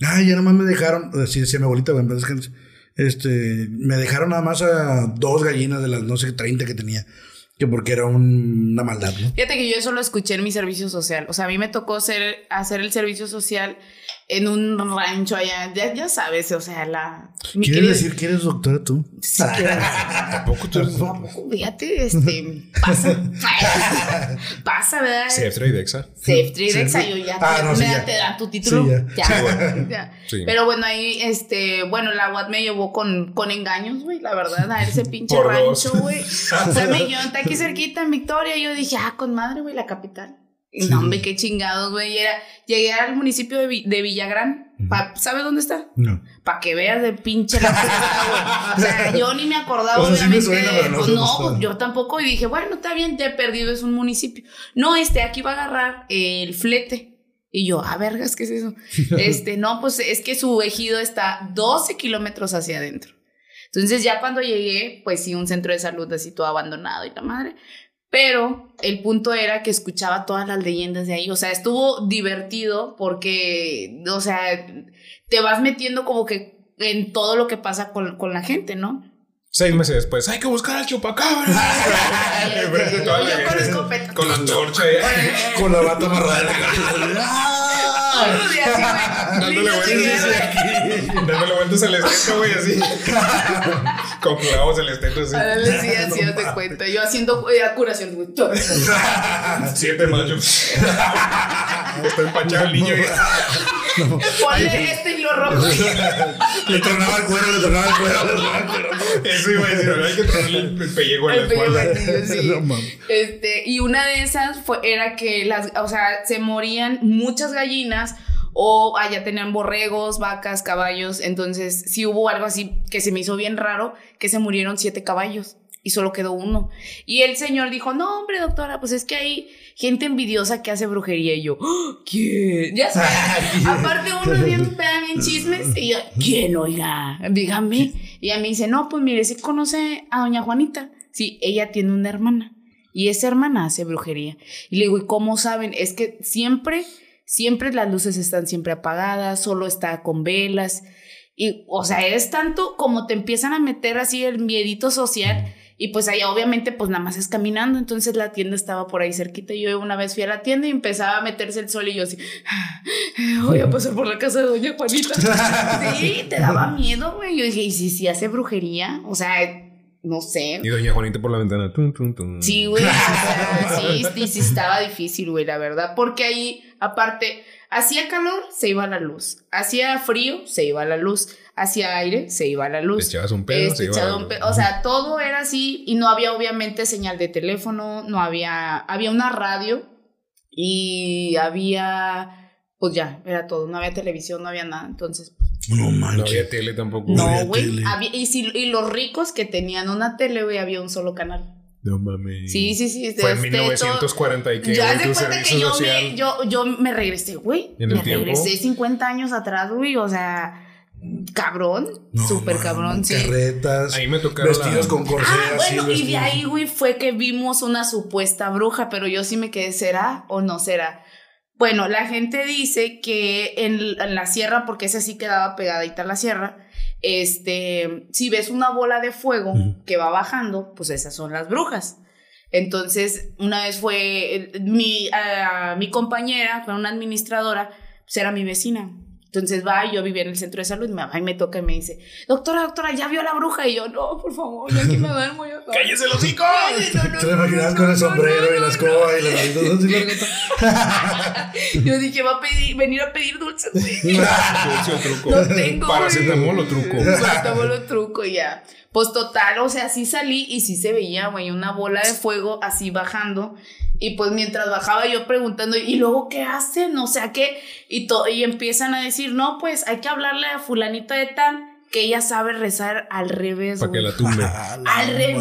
Ay, ya nomás me dejaron, así decía mi abuelita, güey, paz descanse. Este, me dejaron nada más a dos gallinas de las, no sé, 30 que tenía. Que porque era un- una maldad, ¿no? Fíjate que yo eso lo escuché en mi servicio social. O sea, a mí me tocó ser, hacer el servicio social en un rancho allá. Ya, ya sabes, o sea, la. ¿Quieres querida- decir que eres doctora tú? Sí, Tampoco tú eres... Tampoco, Fíjate, este. Pasa. pasa, ¿verdad? Ceftra y Dexa. Safe Trade Sí. Exa, yo ya, Ah, te- no, me sí, da- ya. te dan tu título. Sí, ya. ya. ya. Sí. Pero bueno, ahí, este, bueno, la UAT me llevó con, con engaños, güey, la verdad, a ese pinche Por rancho, güey. O sea, me llevó aquí cerquita en Victoria, y yo dije, ah, con madre, güey, la capital. Y no, hombre, qué chingados, güey. Era, llegué al municipio de, Vi- de Villagrán. Pa- ¿Sabes dónde está? No. Para que veas de pinche la güey. O sea, yo ni me acordaba, O sea, sí me obviamente. suena, pero no pues no, pues yo tampoco. Y dije, bueno, está bien, te he perdido, es un municipio. No, este, aquí va a agarrar el flete. Y yo, ah, vergas, ¿qué es eso? Este, no, pues es que su ejido está 12 kilómetros hacia adentro. Entonces, ya cuando llegué, pues sí, un centro de salud así todo abandonado y la madre. Pero el punto era que escuchaba todas las leyendas de ahí. O sea, estuvo divertido porque, o sea, te vas metiendo como que en todo lo que pasa con, con la gente, ¿no? Seis meses después, hay que buscar al Yo con la antorcha. Con la bata amarrada. Dándole vueltas, guerra. Dándole vueltas al esteto, güey, así. Con clavos el esteto, así. Ándale, sí, así haz de cuenta. Yo haciendo eh, curación. Siete machos. Está empachado el niño. güey. Ponle este hilo rojo. Le tronaba el cuero, le tronaba el cuero. le tronaba el cuero. Eso iba a decir, ahora hay que ponerle el el pellejo en la espalda. sí. No. Este, y una de esas fue, era que las, o sea, se morían muchas gallinas o allá tenían borregos, vacas, caballos. Entonces, sí hubo algo así que se me hizo bien raro, que se murieron siete caballos y solo quedó uno. Y el señor dijo, no, hombre, doctora, pues es que hay gente envidiosa que hace brujería. Y yo, "¿Ah? ¿quién? Ya sabes. Aparte uno bien, bien chismes. Y yo, ¿quién, oiga? Dígame. Y ella me dice, no, pues mire, si conoce a doña Juanita. Sí, ella tiene una hermana. Y esa hermana hace brujería. Y le digo, ¿y cómo saben? Es que siempre, siempre las luces están siempre apagadas, solo está con velas. Y, o sea, es tanto como te empiezan a meter así el miedito social. Y pues allá obviamente pues nada más es caminando. Entonces la tienda estaba por ahí cerquita. Y yo una vez fui a la tienda y empezaba a meterse el sol y yo así, voy a pasar por la casa de doña Juanita. sí, te daba miedo, güey. Yo dije, ¿y si, si hace brujería? O sea, no sé. Y doña Juanita por la ventana. Tun, tun, tun. Sí, güey. o sea, sí, sí, sí estaba difícil, güey, la verdad. Porque ahí, aparte, hacía calor, se iba la luz. Hacía frío, se iba la luz. Hacía aire, se iba la Te luz. echabas un pedo, Este, se iba echaba la un luz. pe- o sea, todo era así y no había obviamente señal de teléfono, no había, había una radio y había, pues ya, era todo, no había televisión, no había nada, entonces, No No manches. había tele tampoco. No no, güey, y, si, y los ricos que tenían una tele, güey, había un solo canal. No mames. Sí, sí, sí. Fue en este, 1940 y que ya se cuenta que yo me, yo, yo me regresé, güey. ¿En el Me tiempo? regresé 50 años atrás, güey. O sea, cabrón. No, súper cabrón, sí. Carretas. Ahí me tocaron Vestidos la- con corsé Ah, bueno, y de ahí, güey, fue que vimos una supuesta bruja, pero yo sí me quedé, ¿será o no será? Bueno, la gente dice que en, en la sierra, porque esa sí quedaba pegadita a la sierra, este, si ves una bola de fuego que va bajando, pues esas son las brujas. Entonces, una vez fue eh, mi, ah, mi compañera, fue una administradora, pues era mi vecina. Entonces va, y yo vivía en el centro de salud, me va y me toca y me dice, doctora, doctora, ¿ya vio a la bruja? Y yo, no, por favor, yo aquí me duermo. Yo, no". ¡Cállese el hocico! Ay, no, no, Te imaginas no, con el sombrero no, y la no, escoba y la. Yo dije, va a pedir, venir a pedir dulces. Dulce o truco. No tengo. Paracetamol o truco. Soltamos lo truco y ya. Pues total, o sea, sí salí y sí se veía, güey, una bola de fuego así bajando. Y pues mientras bajaba yo preguntando, ¿y luego qué hacen? O sea, ¿qué? Y, y empiezan a decir, no, pues hay que hablarle a fulanita de tal que ella sabe rezar al revés, Para que güey. la tumbe. La Al revés,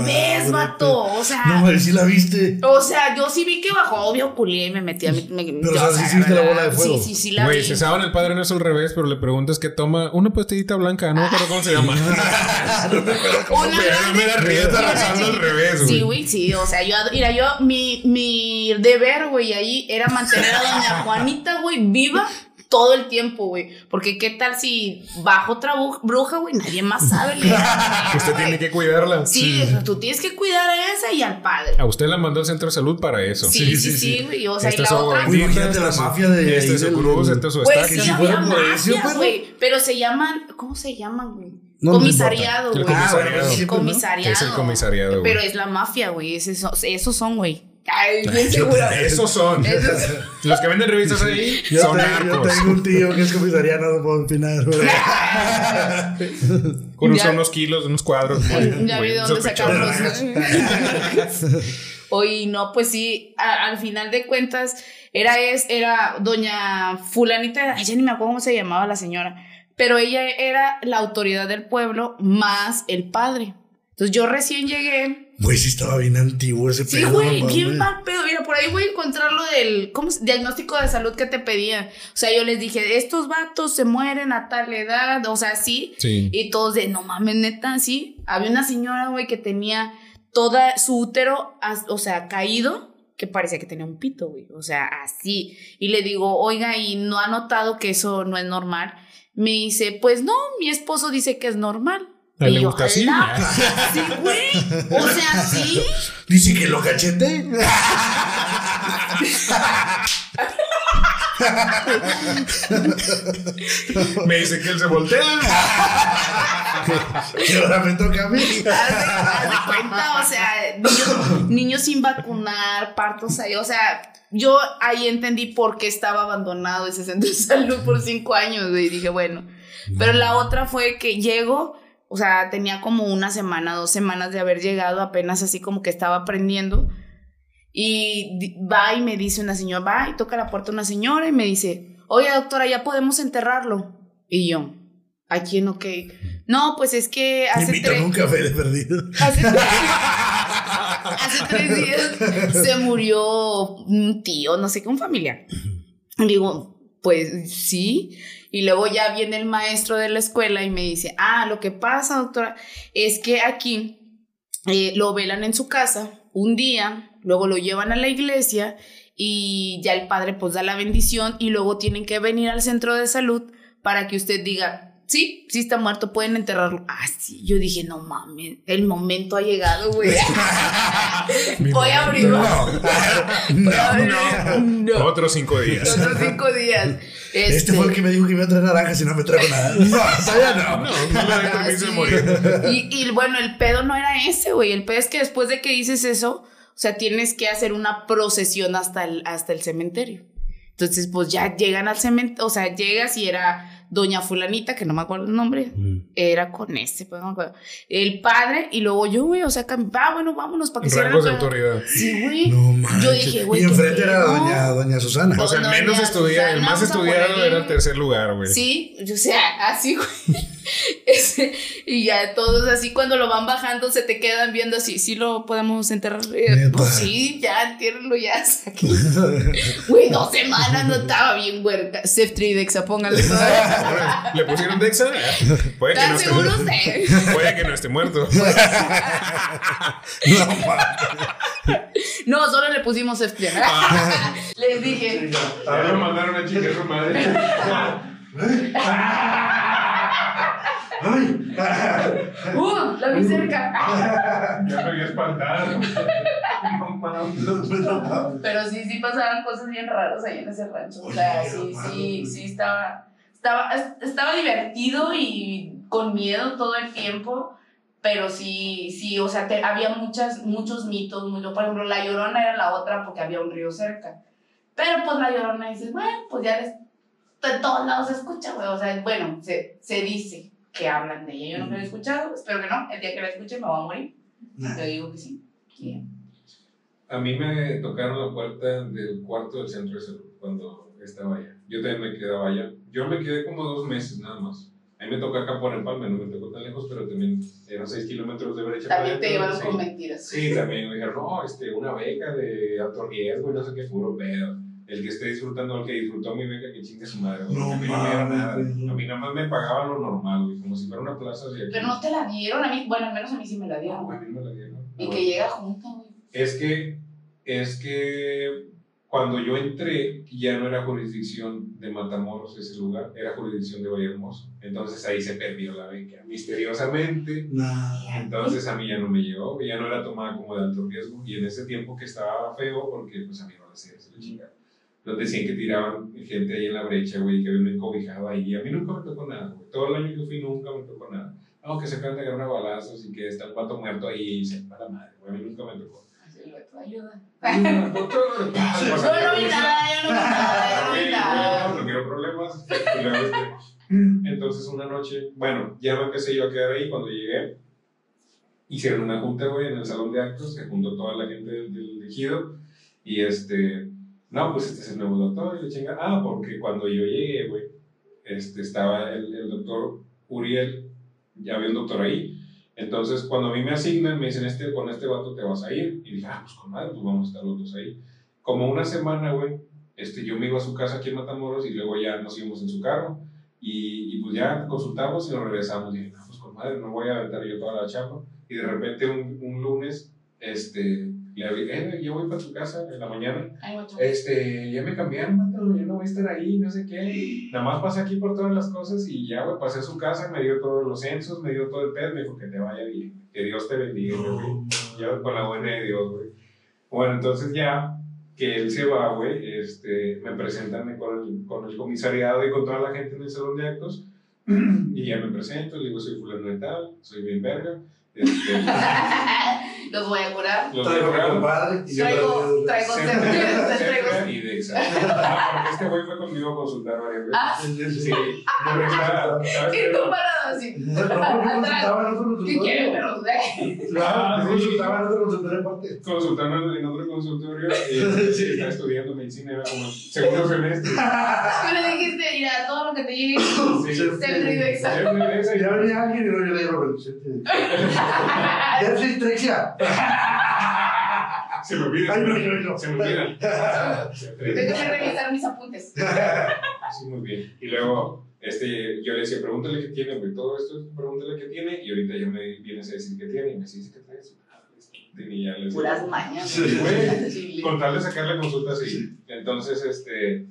madre, vato. O sea, No, mames, sí la viste. o sea, yo sí vi que bajó, obvio, culié y me metí a mi. me- Pero, yo, o sea, sí viste la bola de fuego. Sí, sí, sí, la Güey, se saben el padre no es al revés, pero le preguntas que toma una pastillita blanca, no me acuerdo cómo se llama. Una Pero grande- me da risa una rezando al revés, güey. Sí, güey, sí. O sea, yo, mira, yo, mi, mi deber, güey, ahí era mantener a doña Juanita, güey, viva todo el tiempo, güey. Porque qué tal si bajo otra bruja, güey, nadie más sabe leer. Que usted tiene que cuidarla. Sí, tú tienes que cuidar a esa y al padre. A usted la mandó al centro de salud para eso. Sí, sí, sí, güey. O sea, Esta y la otra. Imagínate la esta es su- mafia de ahí es su cruz, esta es su sí güey. Pero se llaman, ¿cómo se llaman, güey? No, comisariado, güey. El Ah, bueno, comisariado. sí, ¿no? comisariado. Es el comisariado. Pero es la mafia, güey. Esos son, güey. Ay, bien. Esos son. Esos- Los que venden revistas ahí Yo, son tengo, yo tengo un tío que es comisariano, no puedo opinar. Con Ya- unos kilos, unos cuadros. muy- Ya vi dónde sospechosos. Oye, no, pues sí, a- al final de cuentas, era, es, era doña fulanita, ay, ya ni me acuerdo cómo se llamaba la señora, pero ella era la autoridad del pueblo más el padre. Entonces yo recién llegué. Güey, sí estaba bien antiguo ese Sí, pedo. güey, no bien mal pedo. Mira, por ahí voy a encontrar lo del ¿cómo diagnóstico de salud que te pedían. O sea, yo les dije, estos vatos se mueren a tal edad, o sea, sí. Sí. Y todos de, no mames, neta, sí. Había una señora, güey, que tenía toda su útero, o sea, caído, que parecía que tenía un pito, güey. O sea, así. Y le digo, oiga, ¿y no ha notado que eso no es normal? Me dice, pues no, mi esposo dice que es normal. Y le yo, gusta así. Sí, güey. O sea, sí. Dice que lo cachete. Me dice que él se voltea. que ahora me toca a mí. Haz de, haz de cuenta, o sea, niños, niños sin vacunar, partos ahí, o sea, yo ahí entendí por qué estaba abandonado ese centro de salud por cinco años, güey, y dije, bueno, pero la otra fue que llego, o sea, tenía como una semana, dos semanas de haber llegado, apenas así como que estaba aprendiendo, y va y me dice una señora, va y toca la puerta una señora y me dice, oye doctora, ya podemos enterrarlo, y yo, ¿a quién ok? No, pues es que hace Invítame tres... un café de perdido. Hace tres, hace tres días se murió un tío, no sé qué, un familiar. Y digo, pues sí. Y luego ya viene el maestro de la escuela y me dice, ah, lo que pasa, doctora, es que aquí eh, lo velan en su casa un día, luego lo llevan a la iglesia y ya el padre pues da la bendición y luego tienen que venir al centro de salud para que usted diga, sí, sí está muerto, pueden enterrarlo. Ah, sí, yo dije, no mames, el momento ha llegado, güey. Voy a abrir. No, no. no. Otros cinco días. Otros cinco días. Este fue el que me dijo que iba a traer naranjas y no me trajo nada. No, todavía no. No, no le doy permiso de sí. morir. Y, y bueno, el pedo no era ese, güey. El pedo es que después de que dices eso, o sea, tienes que hacer una procesión hasta el, hasta el cementerio. Entonces, pues ya llegan al cementerio, o sea, llegas y era doña fulanita, que no me acuerdo el nombre, era con este, pues no me acuerdo. El padre y luego yo, güey, o sea, cam- ah, bueno, vámonos para que Rangos de autoridad. Sí, güey. No manches. Yo dije, güey, Y enfrente era doña, doña Susana. O sea, el No, menos estudiado, el más estudiado era el tercer lugar, güey. Sí, o sea, así, güey. Ese- y ya todos así cuando lo van bajando se te quedan viendo así, sí lo podemos enterrar. Eh. Pues sí, ya entiérrenlo ya. Güey, dos semanas no estaba bien huerca. Ceftridexa, póngale todavía. ¿Le pusieron Dexa? Puede que, no ¿Están esté, de? puede que no esté muerto. No, solo le pusimos Ceftridexa. Ah. Les dije. A ver, mandaron a chingar su madre. Ay. ¡Uh! La vi cerca. Ya me había espantado. Pero sí, sí pasaban cosas bien raras ahí en ese rancho. O sea, sí, sí, sí estaba, estaba, estaba divertido y con miedo todo el tiempo. Pero sí, sí, o sea, te- había muchas, muchos mitos. Mucho, por ejemplo, la llorona era la otra porque había un río cerca. Pero pues la llorona dices, bueno, pues ya les, de todos lados se escucha, güey. O sea, bueno, se, se dice que hablan de ella. Yo no la he escuchado, espero que no. El día que la escuche me voy a morir. Yo digo que sí. Sí. A mí me tocaron la puerta del cuarto del centro de salud cuando estaba allá. Yo también me quedaba allá. Yo me quedé como dos meses nada más. A mí me tocó acá por Empalme, no me tocó tan lejos, pero también eran seis kilómetros de brecha. También para te llevaron sí. con mentiras. Sí, también me dijeron, no, este, una beca de alto riesgo y no sé qué, puro pedo. El que esté disfrutando, el que disfrutó mi beca, que chingue su madre. No a mí no me dieron nada. A mí nada más me pagaban lo normal, güey, como si fuera una plaza de aquí. Pero no te la dieron a mí, bueno, al menos a mí sí me la dieron. a mí no me la dieron. Y que llega junta, güey. Es que, es que cuando yo entré, ya no era jurisdicción de Matamoros ese lugar, era jurisdicción de Vallehermoso. Entonces ahí se perdió la beca, misteriosamente. Nah. Entonces a mí ya no me llegó, ya no era tomada como de alto riesgo. Y en ese tiempo que estaba feo, porque pues a mí no la hacía, se la chingada. Nos decían que tiraban gente ahí en la brecha, güey, que habían encobijado ahí. A mí nunca me tocó nada, güey. Todo el año que fui nunca me tocó nada. Aunque se acaban de agarrar a balazos y que está el pato muerto ahí y se para madre, güey. A mí nunca me tocó. Así el otro ayuda. Doctor, pasa, Yo pasa. no no no nada. güey, No quiero problemas. Este, entonces, una noche, bueno, ya me empecé yo a quedar ahí. Cuando llegué, hicieron una junta, güey, en el salón de actos. Se juntó toda la gente del, del ejido. Y este, no, pues este es el nuevo doctor. Y le chinga, ah, porque cuando yo llegué, güey, este, estaba el, el doctor Uriel, ya había un doctor ahí. Entonces, cuando a mí me asignan, me dicen, este, con este vato te vas a ir. Y dije, ah, pues con madre, pues vamos a estar los dos ahí. Como una semana, güey, este, yo me iba a su casa aquí en Matamoros y luego ya nos íbamos en su carro. Y, y pues ya consultamos y nos regresamos. Y dije, no, pues con madre, no voy a aventar yo toda la chamba. Y de repente un, un lunes, este, le eh, yo voy para tu casa en la mañana. Ay. Este, ya me cambiaron, mato, yo no voy a estar ahí, no sé qué. Nada más pasé aquí por todas las cosas y ya, güey, pasé a su casa, me dio todos los censos, me dio todo el pedo, me dijo que te vaya bien, que Dios te bendiga, güey. Ya con la buena de Dios, güey. Bueno, entonces ya que él se va, güey, este, me presentan con el, con el comisariado y con toda la gente en el salón de actos. Y ya me presento, le digo, soy fulano de tal, soy bien verga. Este, Los voy a curar. los Traigo a mi compadre. y Traigo, traigo- certeza. Ah, porque este güey fue conmigo a consultar varias veces. Ah, Sí, sí, Sí, sí. porque así. No, porque consultaba en otro ¿Qué consultorio. pero? Claro, sí. consultaba en otro consultorio aparte. consultando en otro consultorio y estudiando medicina, era como segundo semestre. Tú le dijiste, mira, todo lo que te llegue. Siempre Ya venía alguien y no yo le digo, es distrexia. Se me olvida. Ay, no, no, no. Se me olvida. Déjame revisar mis apuntes. Sí, muy bien. Y luego, este, yo le decía, pregúntale qué tiene, güey. Todo esto, pregúntale qué tiene. Y ahorita ya me vienes a decir qué tiene. Y me dice, ¿qué traes? Ah, Y ya le decía, Puras mañas. Sí, güey. Sí. Con tal de sacar la consulta, sí. Entonces, este,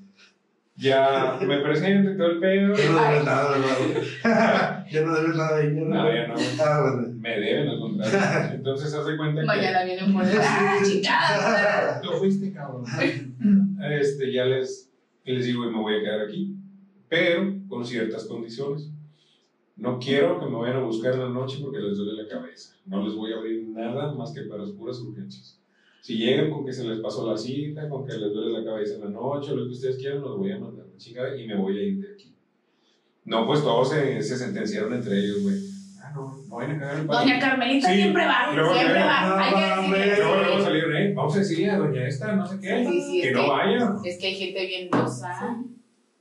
ya me presento y todo el pedo. Ya no debes nada, ¿verdad? Ya no debes nada ahí. No, ya no. Ah, bueno. Me deben al contrario. Entonces, haz de cuenta que. Mañana vienen por ¡Ah, chingada! Tú fuiste, cabrón. Este, ya les, les digo, y me voy a quedar aquí. Pero con ciertas condiciones. No quiero que me vayan a buscar en la noche porque les duele la cabeza. No les voy a abrir nada más que para las puras urgencias. Si llegan con que se les pasó la cita, con que les duele la cabeza en la noche, lo que ustedes quieran, los voy a mandar a la chingada y me voy a ir de aquí. No, pues todos se, se sentenciaron entre ellos, güey. Ah, no, no vayan a cagar el palo. Doña Carmelita Sí, siempre va, luego siempre va. Hay que no, decirle. Luego luego salieron, eh, vamos a decirle a doña esta, no sé qué, Sí, sí, que no que- vaya. Es que hay gente bien diosa.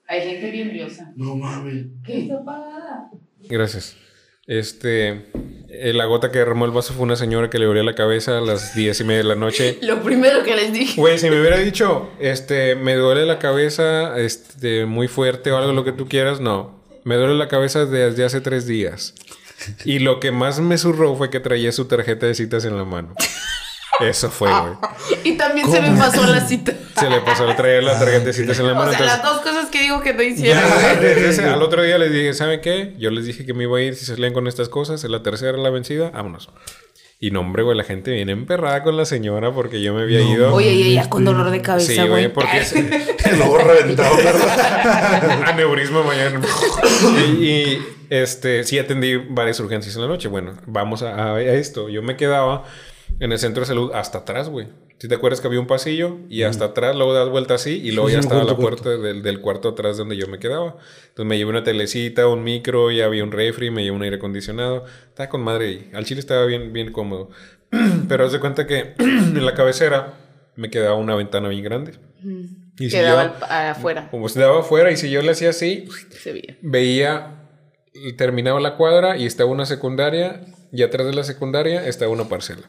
Hay gente bien diosa. No mames. ¿Qué está pagada? Gracias. Este, eh, la gota que derramó el vaso fue una señora que le dolía la cabeza a las diez y media de la noche. Lo primero que les dije. Güey, si me hubiera dicho, este, me duele la cabeza, este, muy fuerte o algo lo que tú quieras, no. Me duele la cabeza desde hace tres días. Y lo que más me zurró fue que traía su tarjeta de citas en la mano. Eso fue, güey. Y también se me pasó la cita. Se le pasó a traer la citas en la mano. O sea, entonces- las dos cosas que digo que no hicieron. Al otro día les dije, ¿saben qué? Yo les dije que me iba a ir si se salían con estas cosas. En la tercera, la vencida, vámonos. Y no, hombre, güey, la gente viene emperrada con la señora porque yo me había ido. Oye, y ella con dolor de cabeza, sí, güey. porque es Luego reventado, ¿verdad? aneurisma mañana. y, y, este, sí atendí varias urgencias en la noche. Bueno, vamos a, a esto. Yo me quedaba en el centro de salud hasta atrás, güey. Si te acuerdas que había un pasillo y hasta atrás, luego das vuelta así y luego Sí, ya estaba la puerta del, del cuarto atrás donde yo me quedaba. Entonces me llevé una telecita, un micro, ya había un refri, me llevé un aire acondicionado. Estaba con madre y al chile estaba bien, bien cómodo. Pero haz de cuenta que en la cabecera me quedaba una ventana bien grande. Y si Quedaba yo- afuera. como se daba afuera y si yo le hacía así, Se veía. veía, terminaba la cuadra y estaba una secundaria y atrás de la secundaria estaba una parcela.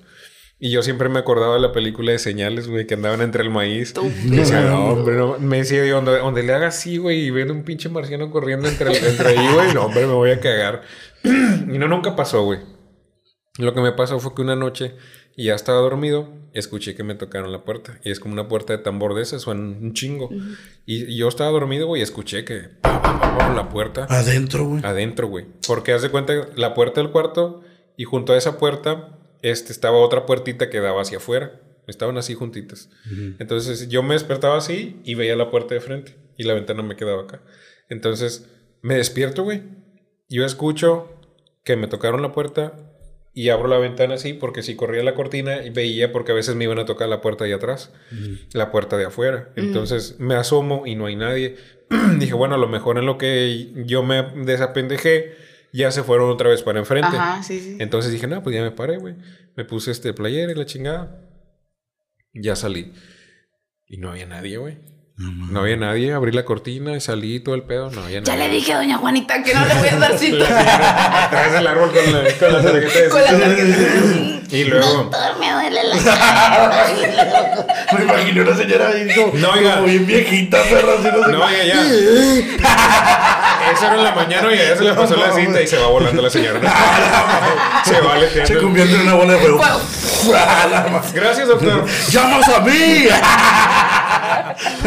Y yo siempre me acordaba de la película de señales, güey, que andaban entre el maíz. Y decía, no, hombre, no. Me decía, yo, donde, donde le haga así, güey, y ven un pinche marciano corriendo entre, el- entre ahí, güey, no, hombre, me voy a cagar. y no, nunca pasó, güey. Lo que me pasó fue que una noche, y ya estaba dormido, escuché que me tocaron la puerta. Y es como una puerta de tambor de esas, suena un chingo. y, y yo estaba dormido, güey, y escuché que la puerta Adentro, güey. adentro, güey. Porque haz de cuenta la puerta del cuarto y junto a esa puerta este, estaba otra puertita que daba hacia afuera. Estaban así juntitas. Entonces yo me despertaba así y veía la puerta de frente y la ventana me quedaba acá. Entonces me despierto, güey. Yo escucho que me tocaron la puerta y abro la ventana así porque si corría la cortina y veía porque a veces me iban a tocar la puerta de atrás, la puerta de afuera. Entonces me asomo y no hay nadie. Dije, bueno, a lo mejor en lo que yo me desapendejé, ya se fueron otra vez para enfrente. Ajá, sí, sí. Entonces dije, no, pues ya me paré, güey. Me puse este player y la chingada. Ya salí. Y no había nadie, güey. No había nadie. Abrí la cortina y salí y todo el pedo. No había Ya nadie. le dije a doña Juanita que no le voy a dar cita. Atrás del árbol con la, con la tarjeta de Con la tarjeta. Y luego. Doctor, me duele la cara. Me imaginé una señora ahí como, No, oiga. como bien viejita, perro, así no sé. No, ya, ya. Eso era en la mañana y a ella se le pasó la cita y se va volando la señora. se va Se aleteando. convierte en una bola de fuego. Gracias, doctor. ¡Llamas a mí!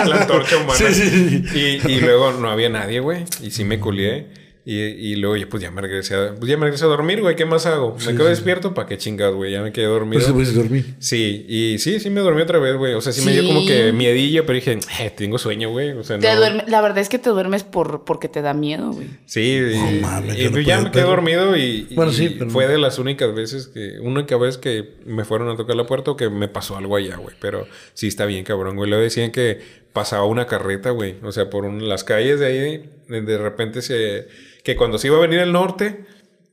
La antorcha humana. Sí, sí, sí. Y, y luego no había nadie, güey. Y sí me culié. Y, y luego ya, pues ya me regresé a, pues ya me regresé a dormir, güey. ¿Qué más hago? Me quedo despierto para qué chingados, güey. Ya me quedé dormido. Pues, pues dormí. Sí, y sí, sí me dormí otra vez, güey. O sea, sí, me dio como Sí. que miedillo, pero dije, eh, tengo sueño, güey. O sea, Te no. duerme- la verdad es que te duermes por, porque te da miedo, güey. Sí, y, No mames, y yo no ya me quedé pero- dormido y, y- Bueno, sí, y pero- fue de las únicas veces que, única vez que me fueron a tocar la puerta o que me pasó algo allá, güey. Pero sí está bien, cabrón, güey. Luego decían que pasaba una carreta, güey. O sea, por un- las calles de ahí, de, de repente se... Que cuando se iba a venir el norte,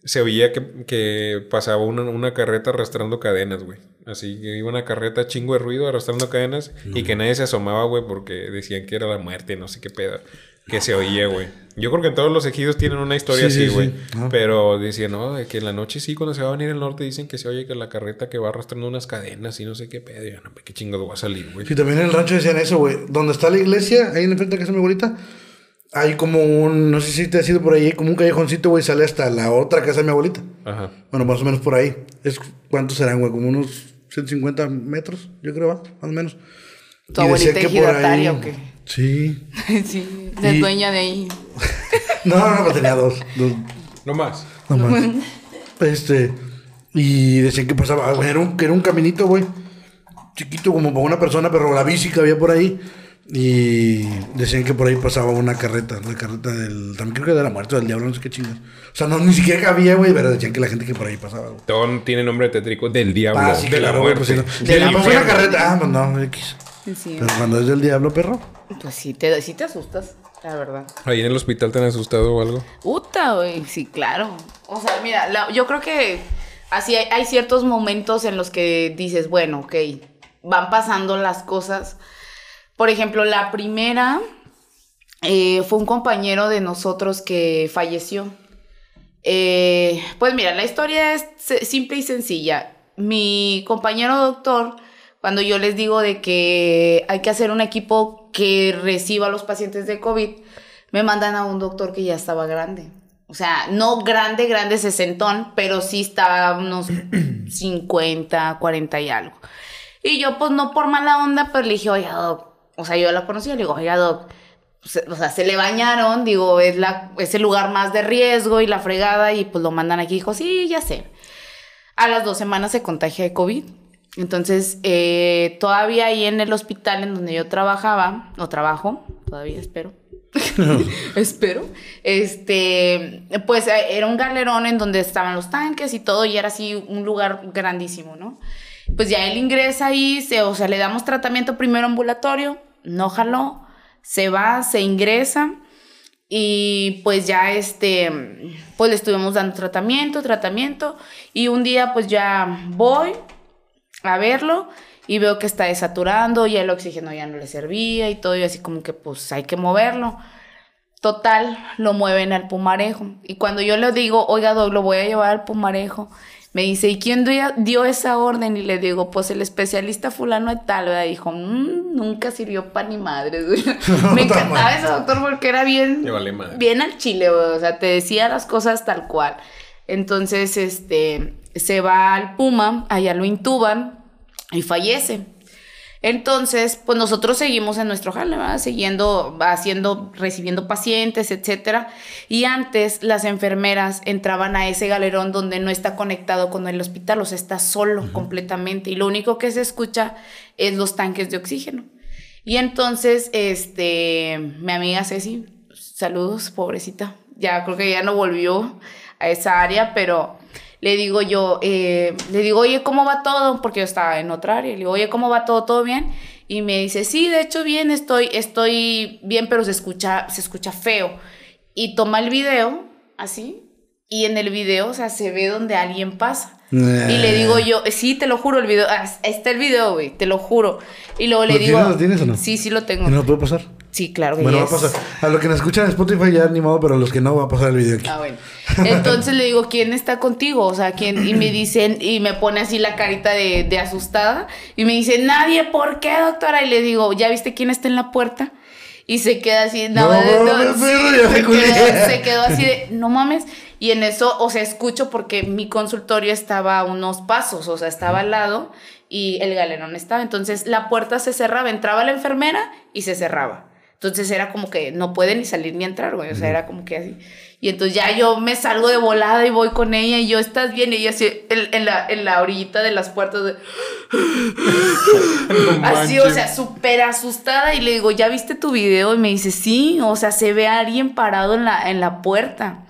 se veía que, que pasaba una, una carreta arrastrando cadenas, güey. Así que iba una carreta chingo de ruido arrastrando cadenas y que nadie se asomaba, güey, porque decían que era la muerte, no sé qué pedo. Que se oía, güey. Yo creo que en todos los ejidos tienen una historia Sí, así, sí, güey. sí. Ajá. Pero decían, no, de que en la noche sí, cuando se va a venir el norte, dicen que se oye que la carreta que va arrastrando unas cadenas y no sé qué pedo. Y yo, no, qué chingado va a salir, güey. Sí, también en el rancho decían eso, güey. Donde está la iglesia, ahí en el frente de casa de mi abuelita, hay como un, no sé si te has ido por ahí, como un callejoncito, güey, sale hasta la otra casa de mi abuelita. Ajá. Bueno, más o menos por ahí. Es, ¿Cuántos serán, güey? Como unos 150 metros, yo creo, más o menos. ¿Tu Y abuelita decía es que por girataria ahí- o qué? Sí. sí, es Y- dueña de ahí. No, no, no, tenía dos. dos No más. no más. Este. Y decían que pasaba. Era un, que era un caminito, güey. Chiquito como para una persona, pero la bici que había por ahí. Y decían que por ahí pasaba una carreta, la carreta del. También creo que de la muerte del diablo, no sé qué chingas. O sea, no, ni siquiera cabía, güey, pero decían que la gente que por ahí pasaba, güey. Todo tiene nombre tétrico del diablo. Ah, sí, de la pues, sí, no. del De la una carreta. Ah, pues no, X. Sí. Pero cuando es del diablo, perro. Pues sí te, sí te asustas, la verdad. Ahí en el hospital te han asustado o algo. Puta, güey, sí, claro. O sea, mira, la- yo creo que así hay, hay ciertos momentos en los que dices, bueno, ok, van pasando las cosas. Por ejemplo, la primera eh, fue un compañero de nosotros que falleció. Eh, pues mira, la historia es simple y sencilla. Mi compañero doctor, cuando yo les digo de que hay que hacer un equipo que reciba a los pacientes de COVID, me mandan a un doctor que ya estaba grande. O sea, no grande, grande sesentón, pero sí estaba unos 50, 40 y algo. Y yo, pues no por mala onda, pero le dije, oiga, doc, o sea, yo la conocía, le digo, oiga, doc, o sea, se le bañaron, digo, es, la, es el lugar más de riesgo y la fregada, y pues lo mandan aquí. Dijo, sí, ya sé. A las dos semanas se contagia de COVID. Entonces, eh, todavía ahí en el hospital en donde yo trabajaba, o trabajo, todavía espero. espero. Este, pues eh, era un galerón en donde estaban los tanques y todo, y era así un lugar grandísimo, ¿no? Pues ya él ingresa ahí, se, o sea, le damos tratamiento primero ambulatorio, no jaló, se va, se ingresa. Y pues ya este, pues le estuvimos dando tratamiento, tratamiento. Y un día pues ya voy a verlo y veo que está desaturando, ya el oxígeno ya no le servía y todo, y así como que pues hay que moverlo. Total, lo mueven al Pumarejo. Y cuando yo le digo, oiga, lo voy a llevar al Pumarejo, me dice, ¿y quién dio, esa orden? Y le digo, pues el especialista fulano de tal, ¿verdad? Dijo, "Mm, nunca sirvió para ni madres, güey. Me encantaba ese doctor porque era bien, vale bien al chile, güey. O sea, te decía las cosas tal cual. Entonces, este, se va al Puma, allá lo intuban y fallece. Entonces, pues nosotros seguimos en nuestro jale, ¿verdad? Siguiendo, haciendo, recibiendo pacientes, etcétera. Y antes las enfermeras entraban a ese galerón donde no está conectado con el hospital, o sea, está solo completamente. Y lo único que se escucha es los tanques de oxígeno. Y entonces, este, mi amiga Ceci, saludos, pobrecita. Ya creo que ya no volvió a esa área, pero le digo yo, eh, le digo, oye, ¿cómo va todo? Porque yo estaba en otra área. Le digo, oye, ¿cómo va todo? ¿Todo bien? Y me dice, sí, de hecho bien, estoy, estoy bien, pero se escucha, se escucha feo. Y toma el video, así, y en el video, o sea, se ve donde alguien pasa. Y le digo yo, sí, te lo juro, el video, ah, está el video, güey, te lo juro. Y luego le ¿Lo digo, tienes, lo tienes o no? sí, sí lo tengo. ¿Y no lo puede pasar? Sí, claro que Bueno, va a yes. pasar. A los que nos escuchan en Spotify ya ni modo, pero a los que no va a pasar el video aquí. Ah, bueno. Entonces le digo, ¿quién está contigo? O sea, ¿quién? Y me dicen, y me pone así la carita de, de asustada. Y me dice, nadie, ¿por qué, doctora? Y le digo, ¿ya viste quién está en la puerta? Y se queda así, no, No, no, mames, sí, se, quedó, se quedó así de, no mames. Y en eso, o sea, escucho porque mi consultorio estaba a unos pasos, o sea, estaba al lado y el galerón estaba. Entonces la puerta se cerraba, entraba la enfermera y se cerraba. Entonces era como que no puede ni salir ni entrar, güey. O sea, era como que así. Y entonces ya yo me salgo de volada y voy con ella y yo, ¿estás bien? Y ella así, en, en la, en la orillita de las puertas. de- así, o sea, súper asustada. Y le digo, ¿ya viste tu video? Y me dice, sí, o sea, se ve a alguien parado en la, en la puerta.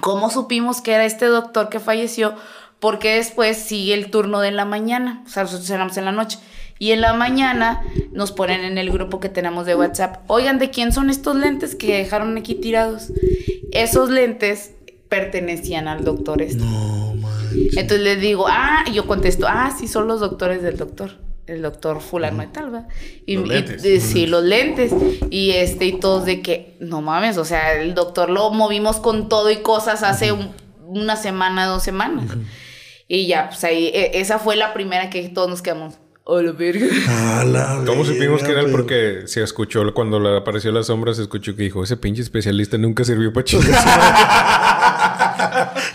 ¿Cómo supimos que era este doctor que falleció? Porque después sigue el turno de la mañana. O sea, nosotros éramos en la noche. Y en la mañana nos ponen en el grupo que tenemos de WhatsApp. Oigan, ¿de quién son estos lentes que dejaron aquí tirados? Esos lentes pertenecían al doctor este. No, manches. Entonces les digo, ah, y yo contesto, ah, sí, son los doctores del doctor. El doctor fulano de tal, ¿va? Y, Los y- lentes. y- sí, los lentes. Y este, y todos de que, no mames, o sea, el doctor lo movimos con todo y cosas hace un- una semana, dos semanas. Y ya, pues ahí, e- esa fue la primera que todos nos quedamos. Oh, la verga. A la ¿Cómo supimos que era él? Porque se escuchó cuando le apareció la sombra, se escuchó que dijo, ese pinche especialista nunca sirvió para chingar.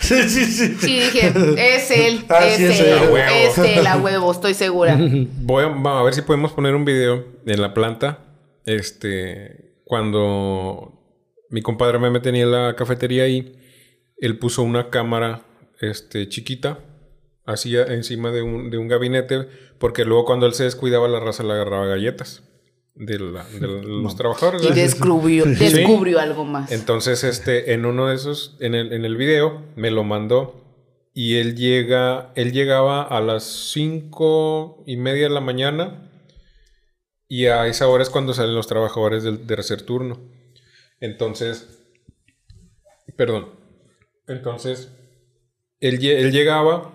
sí, sí, sí. Sí, dije, es él, Así es, es él, huevo. es él, a huevo, estoy segura. Voy a, vamos a ver si podemos poner un video en la planta. Este, cuando mi compadre me tenía en la cafetería ahí, él puso una cámara este, chiquita, así encima de un, de un gabinete, porque luego cuando él se descuidaba, la raza le agarraba galletas de, la- de los trabajadores. Y descubrió, descubrió algo más. Entonces, este, en uno de esos, en el, en el video, me lo mandó. Y él llega, él llegaba a las cinco y media de la mañana. Y a esa hora es cuando salen los trabajadores del tercer turno. Entonces, perdón. Entonces, él, él llegaba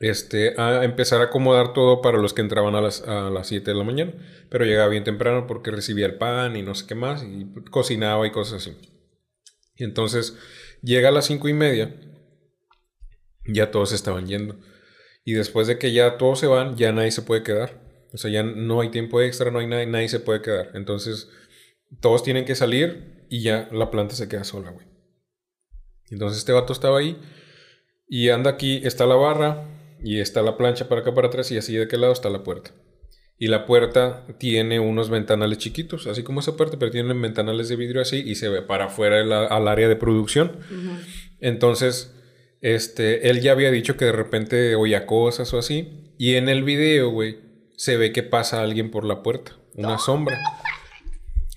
este, a empezar a acomodar todo para los que entraban a las, a las 7 de la mañana. Pero llegaba bien temprano porque recibía el pan y no sé qué más, y cocinaba y cosas así. Y entonces llega a las 5 y media, ya todos estaban yendo. Y después de que ya todos se van, ya nadie se puede quedar. O sea, ya no hay tiempo extra, no hay nadie, nadie se puede quedar. Entonces, todos tienen que salir y ya la planta se queda sola, güey. Entonces este vato estaba ahí y anda aquí, está la barra y está la plancha para acá para atrás y así de qué lado está la puerta. Y la puerta tiene unos ventanales chiquitos, así como esa puerta, pero tienen ventanales de vidrio así y se ve para afuera la- al área de producción. Entonces, este, él ya había dicho que de repente oía cosas o así. Y en el video, güey, se ve que pasa alguien por la puerta, una sombra.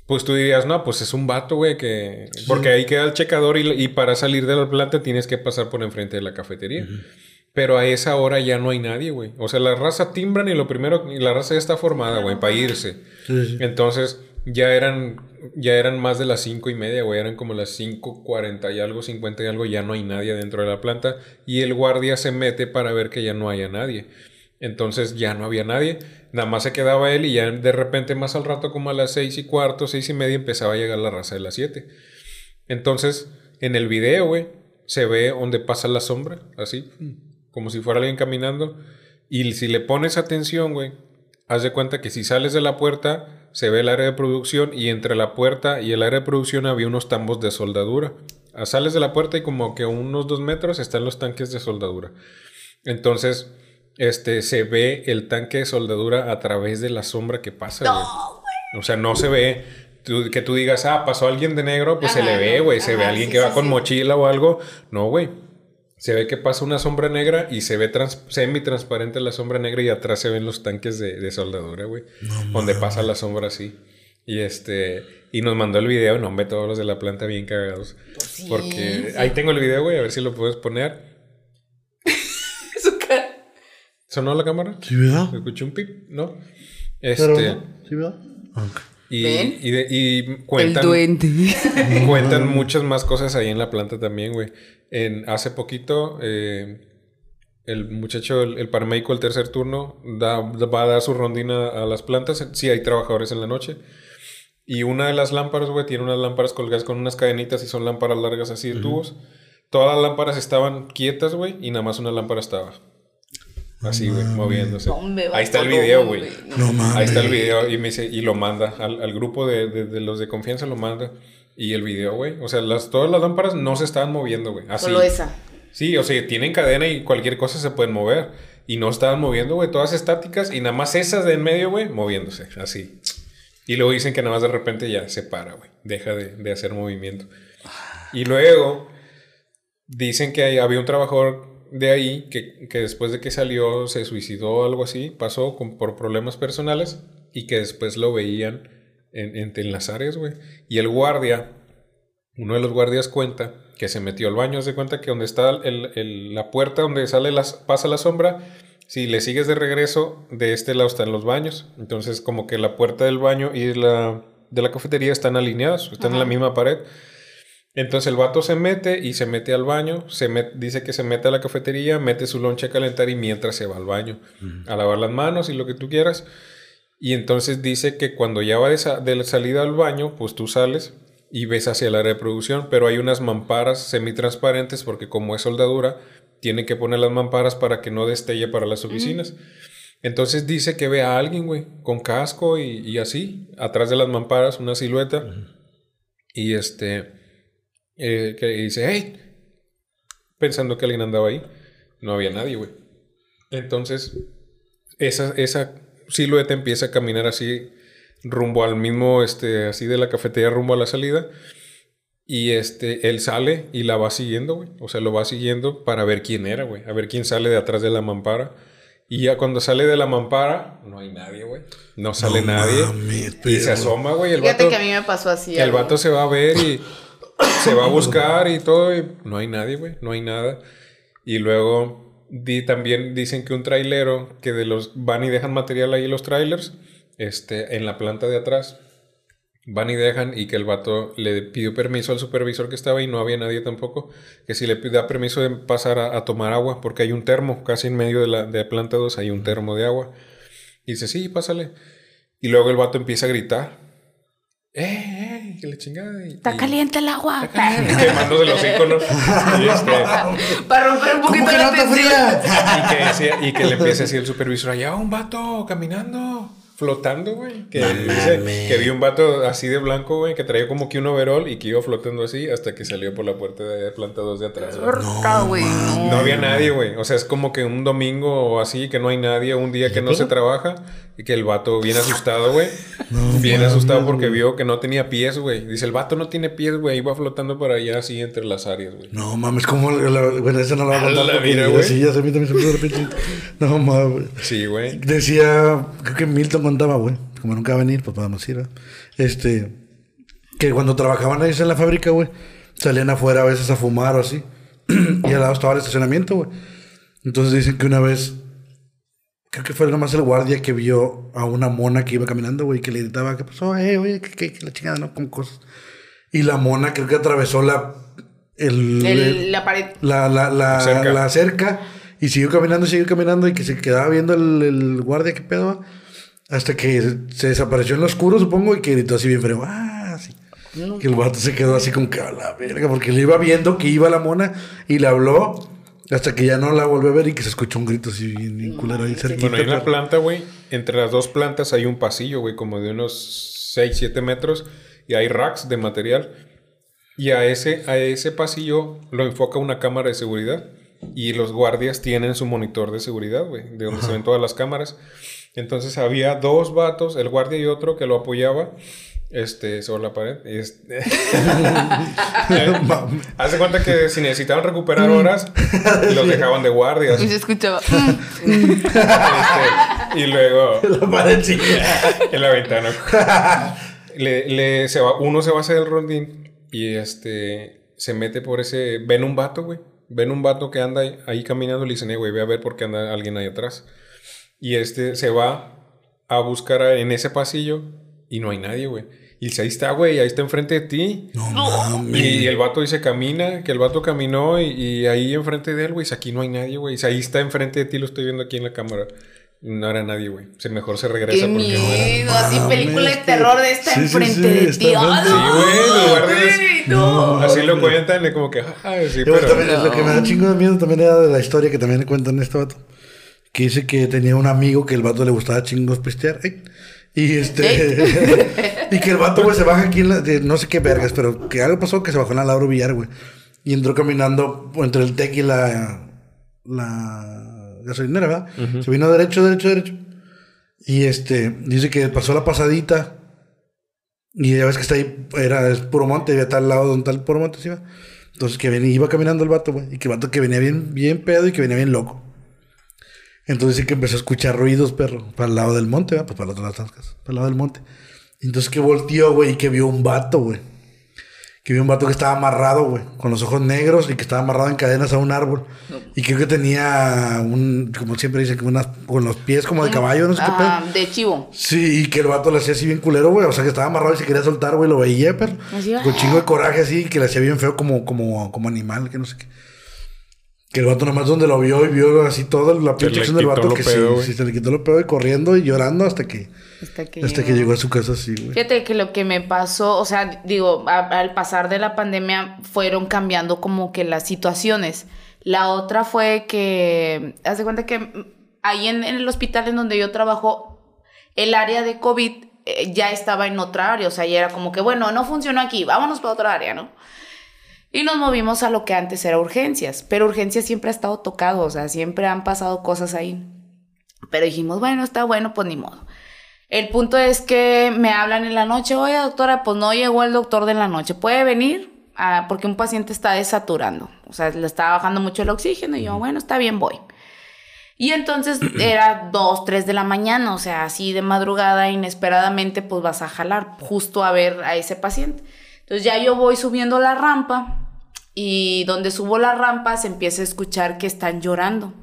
Pues tú dirías, no, pues es un vato, güey, que... Porque ahí queda el checador y, y para salir de la planta tienes que pasar por enfrente de la cafetería. Pero a esa hora ya no hay nadie, güey. O sea, la raza timbran y lo primero... Y la raza ya está formada, güey, para irse. Sí, sí. Entonces, ya eran... Ya eran más de las cinco y media, güey. Eran como las cinco cuarenta y algo, cincuenta y algo. Ya no hay nadie dentro de la planta. Y el guardia se mete para ver que ya no haya nadie. Entonces ya no había nadie. Nada más se quedaba él y ya de repente más al rato como a las seis y cuarto, seis y media empezaba a llegar la raza de las siete. Entonces en el video, güey, se ve donde pasa la sombra, así, como si fuera alguien caminando. Y si le pones atención, güey, haz de cuenta que si sales de la puerta, se ve el área de producción y entre la puerta y el área de producción había unos tambos de soldadura. Ah, Sales de la puerta y como que a unos dos metros están los tanques de soldadura. Entonces, este, se ve el tanque de soldadura a través de la sombra que pasa, güey. O sea, no se ve tú- que tú digas, ah, pasó alguien de negro, pues se le ve, güey. Se ve alguien sí, que va sí, con mochila o algo. No, güey. Se ve que pasa una sombra negra y se ve trans- semi-transparente la sombra negra y atrás se ven los tanques de, de soldadura, güey. donde pasa la sombra así. Y este, y nos mandó el video, no, hombre, todos los de la planta bien cagados. sí, Porque sí. ahí tengo el video, güey, a ver si lo puedes poner. Su cara. ¿Sonó la cámara? ¿Sí, verdad? Escuché un pip, ¿no? Pero, Este, ¿Sí, verdad? Y, ¿Ven? y, de- y El cuentan, duende. cuentan muchas más cosas ahí en la planta también, güey. En, hace poquito, eh, el muchacho, el, el paramédico del tercer turno, da, va a dar su rondina a las plantas. Sí, hay trabajadores en la noche. Y una de las lámparas, güey, tiene unas lámparas colgadas con unas cadenitas y son lámparas largas así de tubos. Todas las lámparas estaban quietas, güey, y nada más una lámpara estaba. Así, güey, moviéndose. Ahí está el video, güey. No mames. Ahí está el video y me dice, y lo manda al, al grupo de, de- de los de confianza, lo manda. Y el video, güey. O sea, las, todas las lámparas no se estaban moviendo, güey. Así. Solo esa. Sí, o sea, tienen cadena y cualquier cosa se pueden mover. Y no estaban moviendo, güey. Todas estáticas y nada más esas de en medio, güey, moviéndose. Así. Y luego dicen que nada más de repente ya se para, güey. Deja de, de hacer movimiento. Y luego dicen que hay- había un trabajador de ahí que, que después de que salió se suicidó o algo así. Pasó con- por problemas personales y que después lo veían en, en, en las áreas, güey. Y el guardia, uno de los guardias cuenta que se metió al baño, se cuenta que donde está el- el- la puerta donde sale las, pasa la sombra, si le sigues de regreso, de este lado están los baños. Entonces, como que la puerta del baño y la, de la cafetería están alineadas, están en la misma pared. Entonces el vato se mete y se mete al baño, se met- dice que se mete a la cafetería, mete su lonche a calentar y mientras se va al baño a lavar las manos y lo que tú quieras. Y entonces dice que cuando ya va de, sa- de la salida al baño, pues tú sales y ves hacia el área de producción, pero hay unas mamparas semitransparentes porque como es soldadura, tienen que poner las mamparas para que no destelle para las oficinas. Entonces dice que ve a alguien, güey, con casco y, y así, atrás de las mamparas, una silueta. Y este, eh, que dice, hey, pensando que alguien andaba ahí. No había nadie, güey. Entonces, esa, esa silueta empieza a caminar así rumbo al mismo, este, así de la cafetería rumbo a la salida. Y este, él sale y la va siguiendo, güey. O sea, lo va siguiendo para ver quién era, güey. A ver quién sale de atrás de la mampara. Y ya cuando sale de la mampara, no hay nadie, güey. No sale nadie. y se asoma, güey. Fíjate que a mí me pasó así. El vato se va a ver y se va a buscar y todo. Y no hay nadie, güey. No hay nada. Y luego di, también dicen que un trailero que de los van y dejan material ahí los trailers, este, en la planta de atrás van y dejan y que el vato le pidió permiso al supervisor que estaba y no había nadie tampoco, que si le pida permiso de pasar a, tomar agua, porque hay un termo, casi en medio de la de planta 2 hay un termo de agua. Y dice, sí, pásale. Y luego el vato empieza a gritar. ¡Eh, eh! Que le chingada. está caliente el agua. Quemándose los iconos. este, Para romper un poquito la tensión. Y y que le empieza a decir el supervisor, allá un vato caminando flotando, güey. Que, dice, que vi un vato así de blanco, güey, que traía como que un overall y que iba flotando así hasta que salió por la puerta de planta 2 de atrás. No, no, había nadie, güey. O sea, es como que un domingo o así, que no hay nadie, un día que no se trabaja y que el vato viene asustado, güey. viene asustado porque vio que no tenía pies, güey. Dice, el vato no tiene pies, güey. Iba flotando para allá así entre las áreas, güey. No mames, como. Bueno, eso no lo va a contar. La güey. Sí, ya se me también se me de repente. No mames. Sí, güey. Decía, creo que Milton contaba, güey. Como nunca va a venir, pues podemos ir, Este. Que cuando trabajaban ahí en la fábrica, güey. Salían afuera a veces a fumar o así. y al lado estaba el estacionamiento, güey. Entonces dicen que una vez creo que fue nomás el guardia que vio a una mona que iba caminando, güey, que le gritaba, ¿qué pasó? Eh, oye, ¿qué, qué, la chingada, no? Con cosas. Y la mona creo que atravesó la... El, la pared. La, la, la, cerca. la, cerca. Y siguió caminando, siguió caminando y que se quedaba viendo el, el guardia, ¿qué pedo? Hasta que se desapareció en lo oscuro, supongo, y que gritó así bien feo, ah, sí. Que el vato se quedó así como que a la verga, porque le iba viendo que iba la mona y le habló hasta que ya no la volvió a ver y que se escuchó un grito así bien, culero ahí cerquita. Bueno, en la planta, güey, entre las dos plantas hay un pasillo, güey, como de unos 6, 7 metros. Y hay racks de material. Y a ese, a ese pasillo lo enfoca una cámara de seguridad. Y los guardias tienen su monitor de seguridad, güey, de donde se ven todas las cámaras. Entonces había dos vatos, el guardia y otro, que lo apoyaba este, sobre la pared. Este, Hace cuenta que si necesitaban recuperar horas, los dejaban de guardias. Y se escuchaba. Este, y luego. En la pared En la ventana. le, le, se va, uno se va a hacer el rondín y este se mete por ese. Ven un vato, güey. Ven un vato que anda ahí, caminando y le dicen, eh, güey, ve a ver por qué anda alguien ahí atrás. Y este se va a buscar en ese pasillo y no hay nadie, güey. Y dice, ahí está, güey, ahí está enfrente de ti. No, mames. Y, el vato dice, camina, que el vato caminó y, ahí enfrente de él, güey, aquí no hay nadie, güey. Ahí está enfrente de ti, lo estoy viendo aquí en la cámara. No era nadie, güey. Se mejor se regresa Qué porque miedo, no así película de terror de esta enfrente de ti. Sí, güey, no. Así lo cuentan, como que, sí, pero. Lo que me da chingo de miedo también era de la historia que también le cuentan este vato. Que dice que tenía un amigo que el vato le gustaba chingos pistear. Y este. y que el vato, güey, se baja aquí en la, de no sé qué vergas, pero que algo pasó que se bajó en la Lauro Villar, güey. Y entró caminando entre el TEC y la. La gasolinera, ¿verdad? Se vino derecho, derecho, derecho. Y este. Dice que pasó la pasadita. Y ya ves que está ahí, era es puro monte, había tal lado donde el puro monte, ¿sí? Entonces que venía, iba caminando el vato, güey. Y que el vato que venía bien, bien pedo y que venía bien loco. Entonces sí que empezó a escuchar ruidos, perro, para el lado del monte, pues para el otro lado de las casas, para el lado del monte. Entonces que volteó, güey, y que vio un vato, güey. Que vio un vato que estaba amarrado, güey, con los ojos negros y que estaba amarrado en cadenas a un árbol. Y creo que tenía un, como siempre dicen, unas, con los pies como de caballo, no sé qué pedo. De chivo. Sí, y que el vato le hacía así bien culero, güey. O sea, que estaba amarrado y se quería soltar, güey, lo veía, pero con chingo de coraje así, que le hacía bien feo como, como, como animal, que no sé qué. Que el vato nomás donde lo vio y vio así toda la pinche acción del vato que sí, se le quitó lo pedo y corriendo y llorando hasta que hasta que, hasta llegó. que llegó a su casa así, güey. Fíjate que lo que me pasó, o sea, digo, al pasar de la pandemia fueron cambiando como que las situaciones. La otra fue que, haz de cuenta que ahí en, el hospital en donde yo trabajo, el área de COVID eh, ya estaba en otra área, o sea, ya era como que, bueno, no funcionó aquí, vámonos para otra área, ¿no? Y nos movimos a lo que antes era urgencias, pero urgencias siempre ha estado tocado, o sea, siempre han pasado cosas ahí. Pero dijimos, bueno, está bueno, pues ni modo. El punto es que me hablan en la noche, oye doctora, pues no llegó el doctor de la noche, ¿puede venir? Ah, porque un paciente está desaturando, o sea, le está bajando mucho el oxígeno y yo, bueno, está bien, voy. Y entonces era dos, tres de la mañana, o sea, así de madrugada, inesperadamente, pues vas a jalar justo a ver a ese paciente. Entonces ya yo voy subiendo la rampa y donde subo la rampa se empieza a escuchar que están llorando.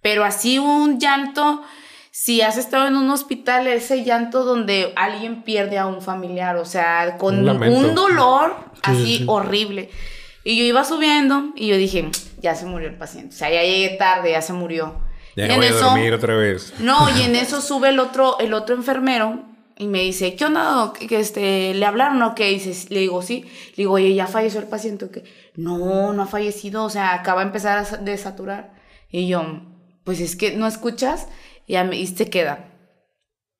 Pero así un llanto, si has estado en un hospital, ese llanto donde alguien pierde a un familiar, o sea, con un, dolor así horrible. Y yo iba subiendo y yo dije, ya se murió el paciente. O sea, ya llegué tarde, ya se murió. Ya no voy a dormir otra vez. No, y en eso sube el otro, el otro enfermero y me dice, ¿qué onda? ¿Que este, ¿Le hablaron o qué? dices, le digo, sí. Le digo, oye, ¿ya falleció el paciente o qué? No, no ha fallecido, o sea, acaba de empezar a desaturar. Y yo, pues es que no escuchas y, a y se queda.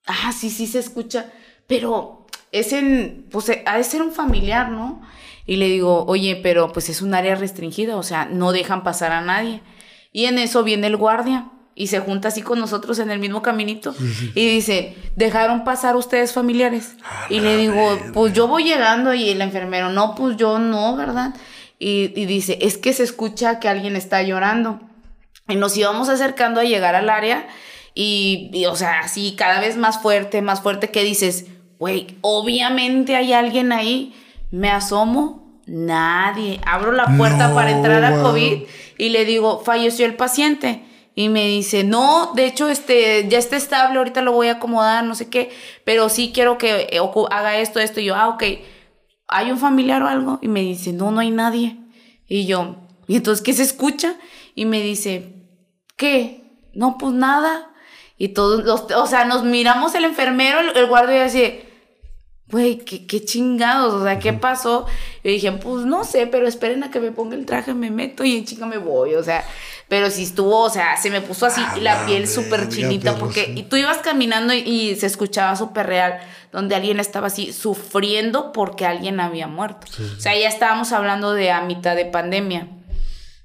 Ah, sí, sí se escucha, pero es en, pues ha de ser un familiar, ¿no? Y le digo, oye, pero pues es un área restringida, o sea, no dejan pasar a nadie. Y en eso viene el guardia y se junta así con nosotros en el mismo caminito y dice, ¿dejaron pasar ustedes familiares? y le digo, pues yo voy llegando y el enfermero, no, pues yo no, ¿verdad? Y, dice, es que se escucha que alguien está llorando. Y nos íbamos acercando a llegar al área y, y o sea, así cada vez más fuerte, más fuerte que dices, güey, obviamente hay alguien ahí. Me asomo, nadie. Abro la puerta para entrar a COVID y le digo, falleció el paciente. Y me dice, no, de hecho, este, ya está estable, ahorita lo voy a acomodar, no sé qué, pero sí quiero que eh, haga esto, esto. Y yo, ah, ok, ¿hay un familiar o algo? Y me dice, no, no hay nadie. Y yo, ¿y entonces qué se escucha? Y me dice, ¿qué? No, pues nada. Y todos los, o sea, nos miramos el enfermero, el, guardia y así, güey, ¿qué, ¿qué, chingados, o sea, ¿qué pasó? Y dije, pues no sé, pero esperen a que me ponga el traje, me meto y en chinga me voy, o sea, pero si estuvo, o sea, se me puso así ah, la piel súper chinita porque y tú ibas caminando y, se escuchaba súper real, donde alguien estaba así sufriendo porque alguien había muerto. O sea, ya estábamos hablando de a mitad de pandemia.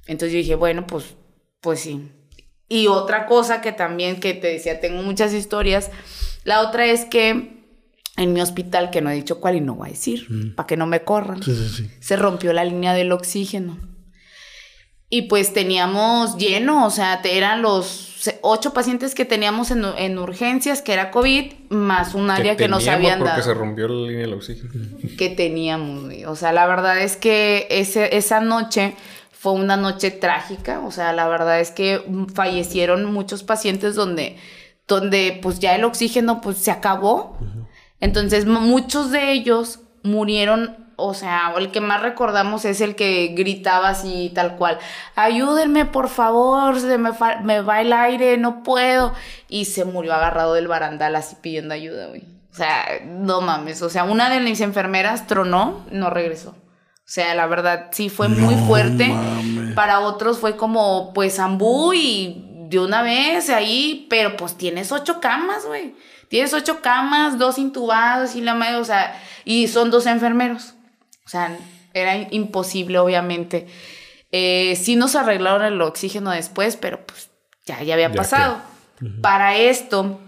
Entonces yo dije, bueno, pues, pues sí. Y otra cosa que también que te decía, tengo muchas historias. La otra es que en mi hospital, que no he dicho cuál y no voy a decir, mm. para que no me corran, se rompió la línea del oxígeno. Y pues teníamos lleno, o sea, eran los ocho pacientes que teníamos en, urgencias, que era COVID, más un área que, nos habían porque dado. se rompió la línea del oxígeno. Que teníamos, o sea, la verdad es que ese, esa noche fue una noche trágica, o sea, la verdad es que fallecieron muchos pacientes donde, donde pues ya el oxígeno pues se acabó. Entonces muchos de ellos murieron o sea, el que más recordamos es el que gritaba así tal cual, ayúdenme por favor, se me, me va el aire, no puedo. Y se murió agarrado del barandal así pidiendo ayuda, güey. O sea, no mames, o sea, una de mis enfermeras tronó, no regresó. O sea, la verdad sí fue muy fuerte. Para otros fue como, pues, ambú y de una vez ahí, pero pues tienes ocho camas, güey. Tienes ocho camas, dos intubados y la madre, o sea, y son dos enfermeros. O sea, era imposible, obviamente. Eh, sí nos arreglaron el oxígeno después, pero pues ya, ya había pasado. Para esto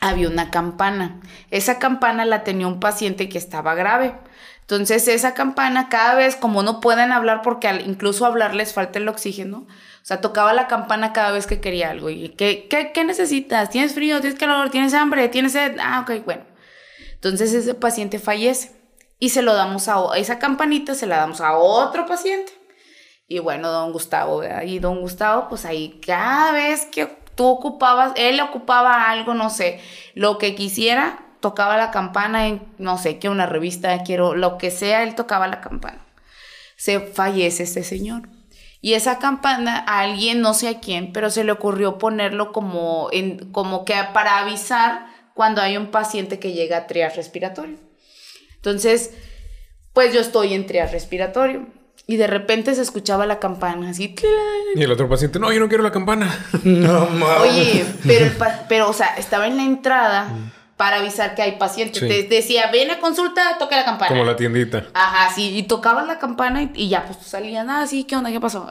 había una campana. Esa campana la tenía un paciente que estaba grave. Entonces esa campana cada vez como no pueden hablar porque al incluso hablar les falta el oxígeno, sea, tocaba la campana cada vez que quería algo. ¿Y qué, qué, qué necesitas? ¿Tienes frío? ¿Tienes calor? ¿Tienes hambre? ¿Tienes sed? Ah, ok, bueno. Entonces ese paciente fallece y se lo damos a esa campanita, se la damos a otro paciente. Y bueno, don Gustavo, y don Gustavo, pues ahí cada vez que tú ocupabas, él ocupaba algo, no sé, lo que quisiera, tocaba la campana en, no sé, que una revista, quiero, lo que sea, él tocaba la campana. Se fallece este señor. Y esa campana, a alguien, no sé a quién, pero se le ocurrió ponerlo como, en, como que para avisar cuando hay un paciente que llega a triar respiratorio. Entonces, pues yo estoy en trias respiratorio. Y de repente se escuchaba la campana así. Y el otro paciente, no, yo no quiero la campana. No mames. Oye, pero, pero, o sea, estaba en la entrada para avisar que hay pacientes. Sí. Te decía, ven a consulta, toca la campana. Como la tiendita. Ajá, sí, y tocaban la campana y, y ya, pues salían, ah, sí, ¿qué onda? ¿Qué pasó?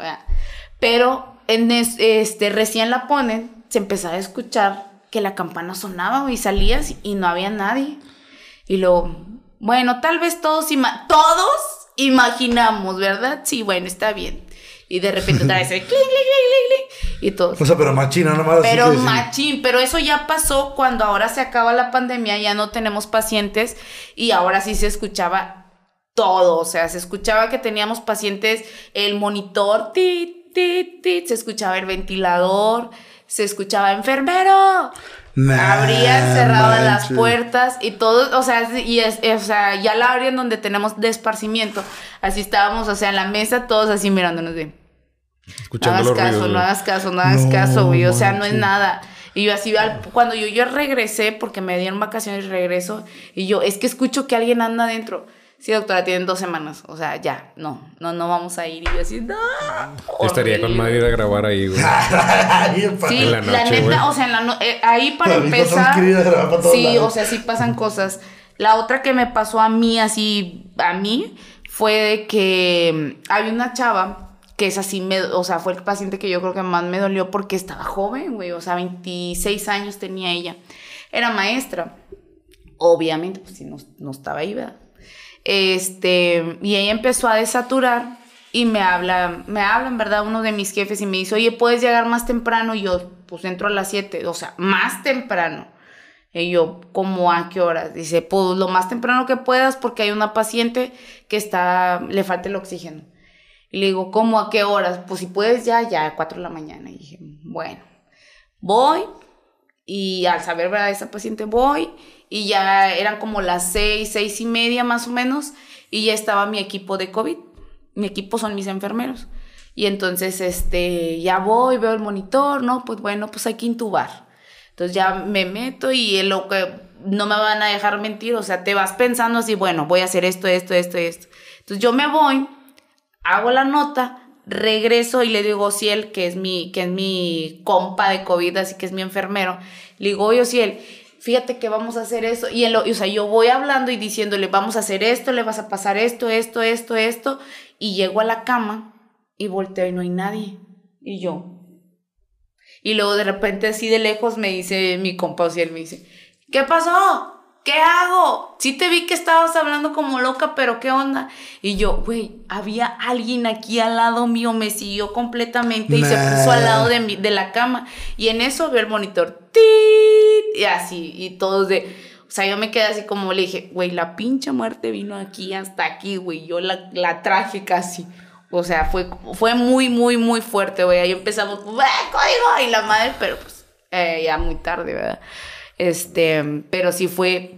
Pero en es- este, recién la ponen, se empezaba a escuchar que la campana sonaba y salías y no había nadie. Y luego, bueno, tal vez todos, ima- todos imaginamos, ¿verdad? Sí, bueno, está bien. Y de repente otra vez, clink, clink, clink, clink, clink, y todo. O sea, pero machina nomás. así Pero que sí. machín, pero eso ya pasó cuando ahora se acaba la pandemia, ya no tenemos pacientes y ahora sí se escuchaba todo, o sea, se escuchaba que teníamos pacientes, el monitor, tit, tit, tit, se escuchaba el ventilador, se escuchaba enfermero. Nah, Abrían, cerraban las puertas y todo, o sea, y es, es- o sea, ya la abrían donde tenemos de esparcimiento. Así estábamos, o sea, en la mesa, todos así mirándonos de. No Escuchando hagas los caso, ruidos. no hagas caso, no hagas No caso, güey. O sea, no es nada. Y yo así, al- cuando yo, yo regresé, porque me dieron vacaciones y regreso, y yo, es que escucho que alguien anda adentro. Sí, doctora, tienen dos semanas. O sea, ya, no, no, no vamos a ir. Y yo así, no. Estaría con ir a grabar ahí, güey. Sí, En la, la noche, neta, güey. o sea, en la no- eh, ahí para empezar. para Sí, lados. o sea, sí pasan cosas. La otra que me pasó a mí, así, a mí, fue de que mm, había una chava que es así, me, o sea, fue el paciente que yo creo que más me dolió porque estaba joven, güey, o sea, 26 años tenía ella. Era maestra. Obviamente, pues sí, no, no estaba ahí, ¿verdad? Este, y ella empezó a desaturar y me habla, me habla en verdad uno de mis jefes y me dice, oye, ¿puedes llegar más temprano? Y yo, pues entro a las 7, o sea, más temprano. Y yo, ¿cómo a qué horas? Dice, pues lo más temprano que puedas porque hay una paciente que está, le falta el oxígeno. Y le digo, ¿cómo a qué horas? Pues si puedes ya, ya a 4 de la mañana. Y dije, bueno, voy y al saber, ¿verdad? Esa paciente voy y ya eran como las 6, 6 y media más o menos y ya estaba mi equipo de COVID. Mi equipo son mis enfermeros. Y entonces, este, ya voy, veo el monitor, ¿no? Pues bueno, pues hay que intubar. Entonces ya me meto y lo que no me van a dejar mentir, o sea, te vas pensando así, bueno, voy a hacer esto, esto, esto, esto. Entonces yo me voy, hago la nota, regreso y le digo a Ociel, que es mi, que es mi compa de COVID, así que es mi enfermero, le digo, oye Ociel, fíjate que vamos a hacer eso, y, en lo- y, o sea, yo voy hablando y diciéndole, vamos a hacer esto, le vas a pasar esto, esto, esto, esto, y llego a la cama y volteo y no hay nadie, y yo. Y luego de repente así de lejos me dice mi compa Ociel, me dice, ¿qué pasó? ¿Qué hago? Sí te vi que estabas hablando como loca, pero ¿qué onda? Y yo, güey, había alguien aquí al lado mío, me siguió completamente y se puso al lado de, mi, de la cama. Y en eso veo el monitor, ¡tit! y así, y todos de... O sea, yo me quedé así como le dije, güey, la pinche muerte vino aquí hasta aquí, güey. Yo la, la traje casi. O sea, fue, fue muy, muy, muy fuerte, güey. Ahí empezamos, ¡eh, código! Y la madre, pero pues eh, ya muy tarde, ¿verdad? Este, pero sí fue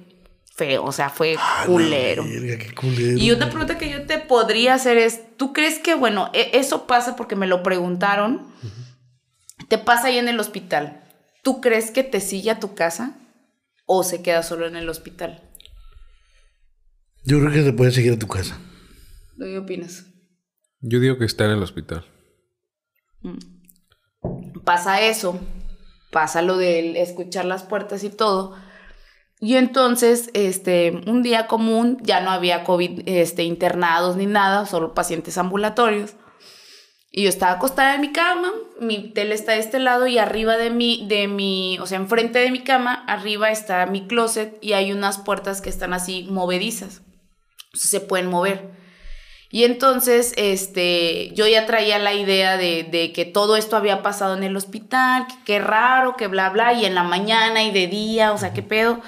feo, o sea, fue Ah, culero. verga, qué culero. Y otra pregunta que yo te podría hacer es, ¿tú crees que, bueno, e- eso pasa porque me lo preguntaron? Te pasa ahí en el hospital. ¿Tú crees que te sigue a tu casa o se queda solo en el hospital? Yo creo que te puedes seguir a tu casa. ¿Qué opinas? Yo digo que está en el hospital. pasa eso, pasa lo de escuchar las puertas y todo. Y entonces, este, un día común, ya no había COVID este, internados ni nada, solo pacientes ambulatorios. Y yo estaba acostada en mi cama, mi tele está de este lado y arriba de mi, de mi, o sea, enfrente de mi cama, arriba está mi closet y hay unas puertas que están así movedizas. O sea, se pueden mover. Y entonces, este, yo ya traía la idea de, de que todo esto había pasado en el hospital, que qué raro, que bla, bla, y en la mañana y de día, o sea, qué pedo.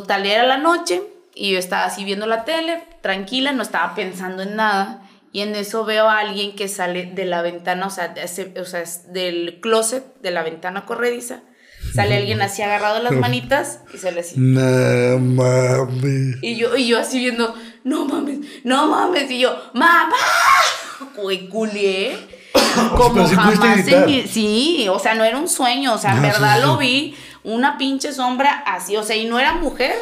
Total, era la noche y yo estaba así viendo la tele, tranquila, no estaba pensando en nada. Y en eso veo a alguien que sale de la ventana, o sea, de ese- o sea, del closet, de la ventana corrediza. Sale alguien así agarrado las manitas y sale así. No mames. Y yo, y yo así viendo, no mames, no mames. Y yo, mamá, güey, culié. Como sí pudiste jamás en gritar. mi- Sí, o sea, no era un sueño. O sea, en Ah, sí, verdad sí. lo vi, una pinche sombra así. O sea, y no era mujer,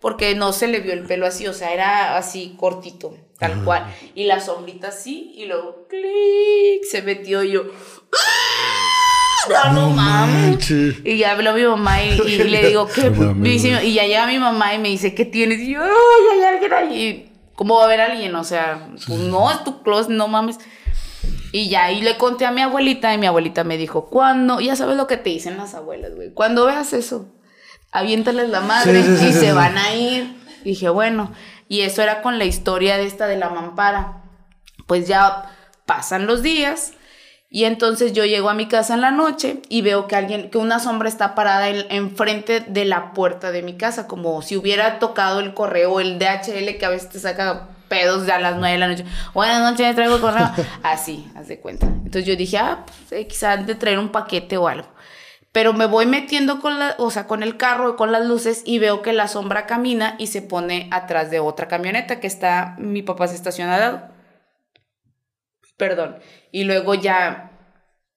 porque no se le vio el pelo así. O sea, era así cortito, tal cual. Y la sombrita así, y luego, clic, se metió y yo. ¡ah! no, No mames. Y ya habló mi mamá y, y le digo, ¿qué? Y ya llega mi mamá y me dice, ¿qué tienes? Y yo, ay, hay alguien ahí. ¿Cómo va a haber alguien? O sea, pues no, es tu closet, no mames. Y ya, y le conté a mi abuelita y mi abuelita me dijo, ¿cuándo? Ya sabes lo que te dicen las abuelas, güey. Cuando veas eso, aviéntales la madre Sí, sí, sí, y se van a ir. Dije, bueno, y eso era con la historia de esta de la mampara. Pues ya pasan los días y entonces yo llego a mi casa en la noche y veo que alguien, que una sombra está parada en- enfrente de la puerta de mi casa, como si hubiera tocado el correo el DHL que a veces te saca pedos a las 9 de la noche. Buenas noches, traigo el correo. Así, haz de cuenta. Entonces yo dije, ah, pues, eh, quizás de traer un paquete o algo. Pero me voy metiendo con la, o sea, con el carro, con las luces y veo que la sombra camina y se pone atrás de otra camioneta que está mi papá se estaciona al lado. Perdón. Y luego ya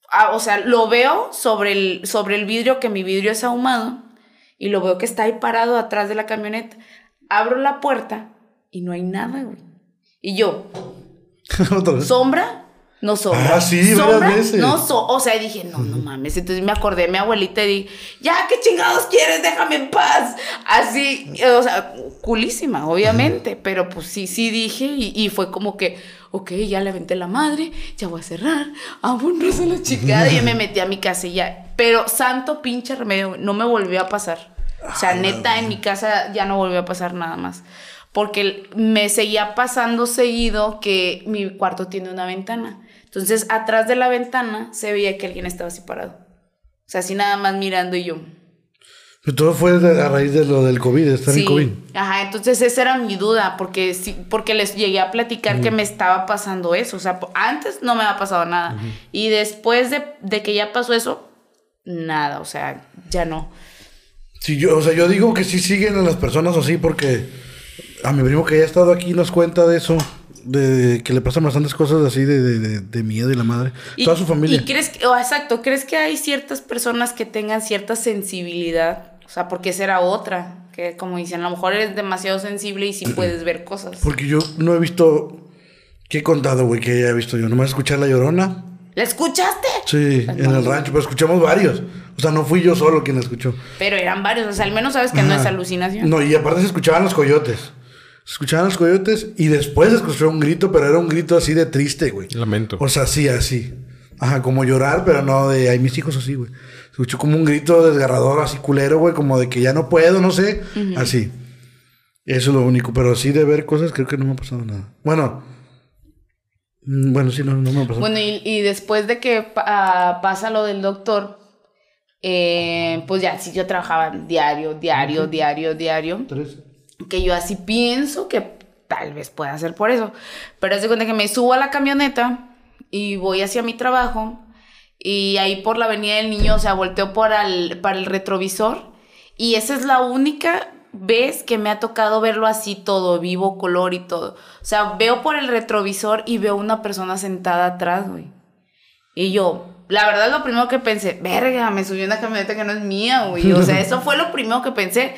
ah, o sea, lo veo sobre el sobre el vidrio que mi vidrio es ahumado y lo veo que está ahí parado atrás de la camioneta. Abro la puerta y no hay nada, güey. Y yo. ¿Sombra? No sombra. Ah, sí, ¿Sombra? veces. No, so o sea, dije, no, no mames. Entonces me acordé de mi abuelita y dije, ya, ¿qué chingados quieres? Déjame en paz. Así, o sea, culísima, obviamente. Pero pues sí, sí dije y, y fue como que, ok, ya le aventé la madre, ya voy a cerrar. Vámonos a la chingada. Y me metí a mi casa y ya. Pero santo pinche remedio, no me volvió a pasar. O sea, Ah, neta, en mi casa ya no volvió a pasar nada más. Porque me seguía pasando seguido que mi cuarto tiene una ventana. Entonces, atrás de la ventana se veía que alguien estaba así parado. O sea, así nada más mirando y yo. Pero todo fue a raíz de lo del COVID, de estar en Sí. COVID. Ajá, entonces esa era mi duda, porque sí, porque les llegué a platicar que me estaba pasando eso. O sea, antes no me había pasado nada. Y después de, de que ya pasó eso, nada, o sea, ya no. Sí, yo, o sea, yo digo que sí siguen a las personas así porque a mi primo que ya ha estado aquí nos cuenta de eso, de que le pasan bastantes cosas así de, de, de- miedo y la madre. Y- Toda su familia. Y crees que, oh, exacto, ¿crees que hay ciertas personas que tengan cierta sensibilidad? O sea, porque esa era otra, que como dicen, a lo mejor eres demasiado sensible y sí puedes ver cosas. Porque yo no he visto. ¿Qué he contado, güey? Que haya visto yo. Nomás escuchar La Llorona. ¿La escuchaste? Sí, en no. el rancho, pero escuchamos varios. O sea, no fui yo solo quien la escuchó. Pero eran varios, o sea, al menos sabes que no es alucinación. No, y aparte se escuchaban los coyotes. Se escuchaban los coyotes y después se escuchó un grito, pero era un grito así de triste, güey. Lamento. O sea, sí, así. Ajá, como llorar, pero no de, ay, mis hijos así, güey. Se escuchó como un grito desgarrador, así culero, güey, como de que ya no puedo, no sé. Así. Eso es lo único, pero sí de ver cosas creo que no me ha pasado nada. Bueno. mm, Bueno, sí, no, no me ha pasado. Bueno, y, y después de que ah, pasa lo del doctor, eh, pues ya, sí, yo trabajaba diario, diario, diario, diario. Tres. Que yo así pienso que tal vez pueda ser por eso. Pero haz de cuenta que me subo a la camioneta y voy hacia mi trabajo y ahí por la avenida del niño, o sea, volteo por al, para el retrovisor y esa es la única vez que me ha tocado verlo así todo, vivo, color y todo. O sea, veo por el retrovisor y veo una persona sentada atrás, güey. Y yo, la verdad, lo primero que pensé, verga, me subí una camioneta que no es mía, güey. O sea, eso fue lo primero que pensé.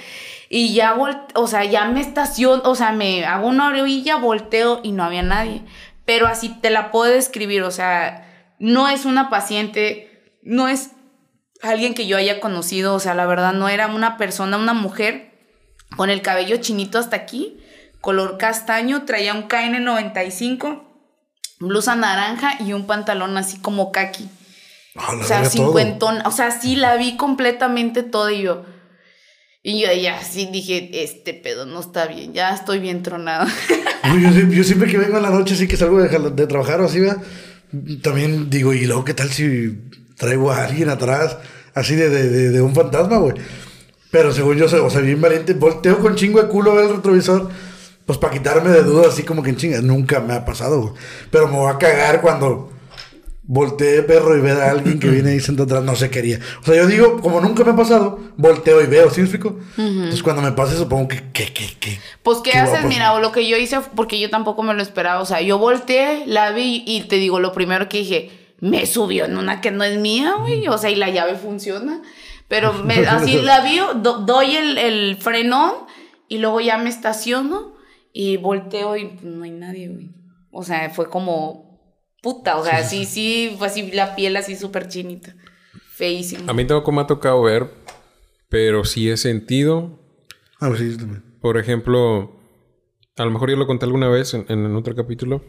Y ya, o sea, ya me estaciono, o sea, me hago una orilla, volteo y no había nadie. Pero así te la puedo describir, o sea, no es una paciente, no es alguien que yo haya conocido, o sea, la verdad no era una persona, una mujer con el cabello chinito hasta aquí, color castaño, traía un KN95, blusa naranja y un pantalón así como kaki. Ah, O sea, cincuentón. O sea, sí la vi completamente todo y yo. Y yo ya sí dije, este pedo no está bien, ya estoy bien tronado. Yo, siempre- que vengo en la noche, así que salgo de, de trabajar o así, ¿verdad? También digo, ¿y luego qué tal si traigo a alguien atrás, así de, de, de- un fantasma, güey? Pero según yo, o sea, bien valiente, volteo con chingo de culo el retrovisor, pues para quitarme de dudas, así como que en chinga. Nunca me ha pasado, güey. Pero me voy a cagar cuando volteé, perro, y ver a alguien que viene ahí sentado atrás, no se quería. O sea, yo digo, como nunca me ha pasado, volteo y veo, ¿sí me explico? Entonces cuando me pase, supongo que, que, que, que. Pues, ¿qué ¿Qué va a haces? pasar? Mira, lo que yo hice, porque yo tampoco me lo esperaba. O sea, yo volteé, la vi y te digo, lo primero que dije, me subió en una que no es mía, güey. O sea, y la llave funciona. Pero me- así la vi, do- doy el, el frenón y luego ya me estaciono y volteo y pues, no hay nadie, güey. O sea, fue como puta. O sea, sí, sí, fue así la piel así súper chinita. feísimo. A mí tampoco me ha tocado ver, pero sí he sentido. Ah, pues sí, yo también. Por ejemplo, a lo mejor yo lo conté alguna vez en, en otro capítulo.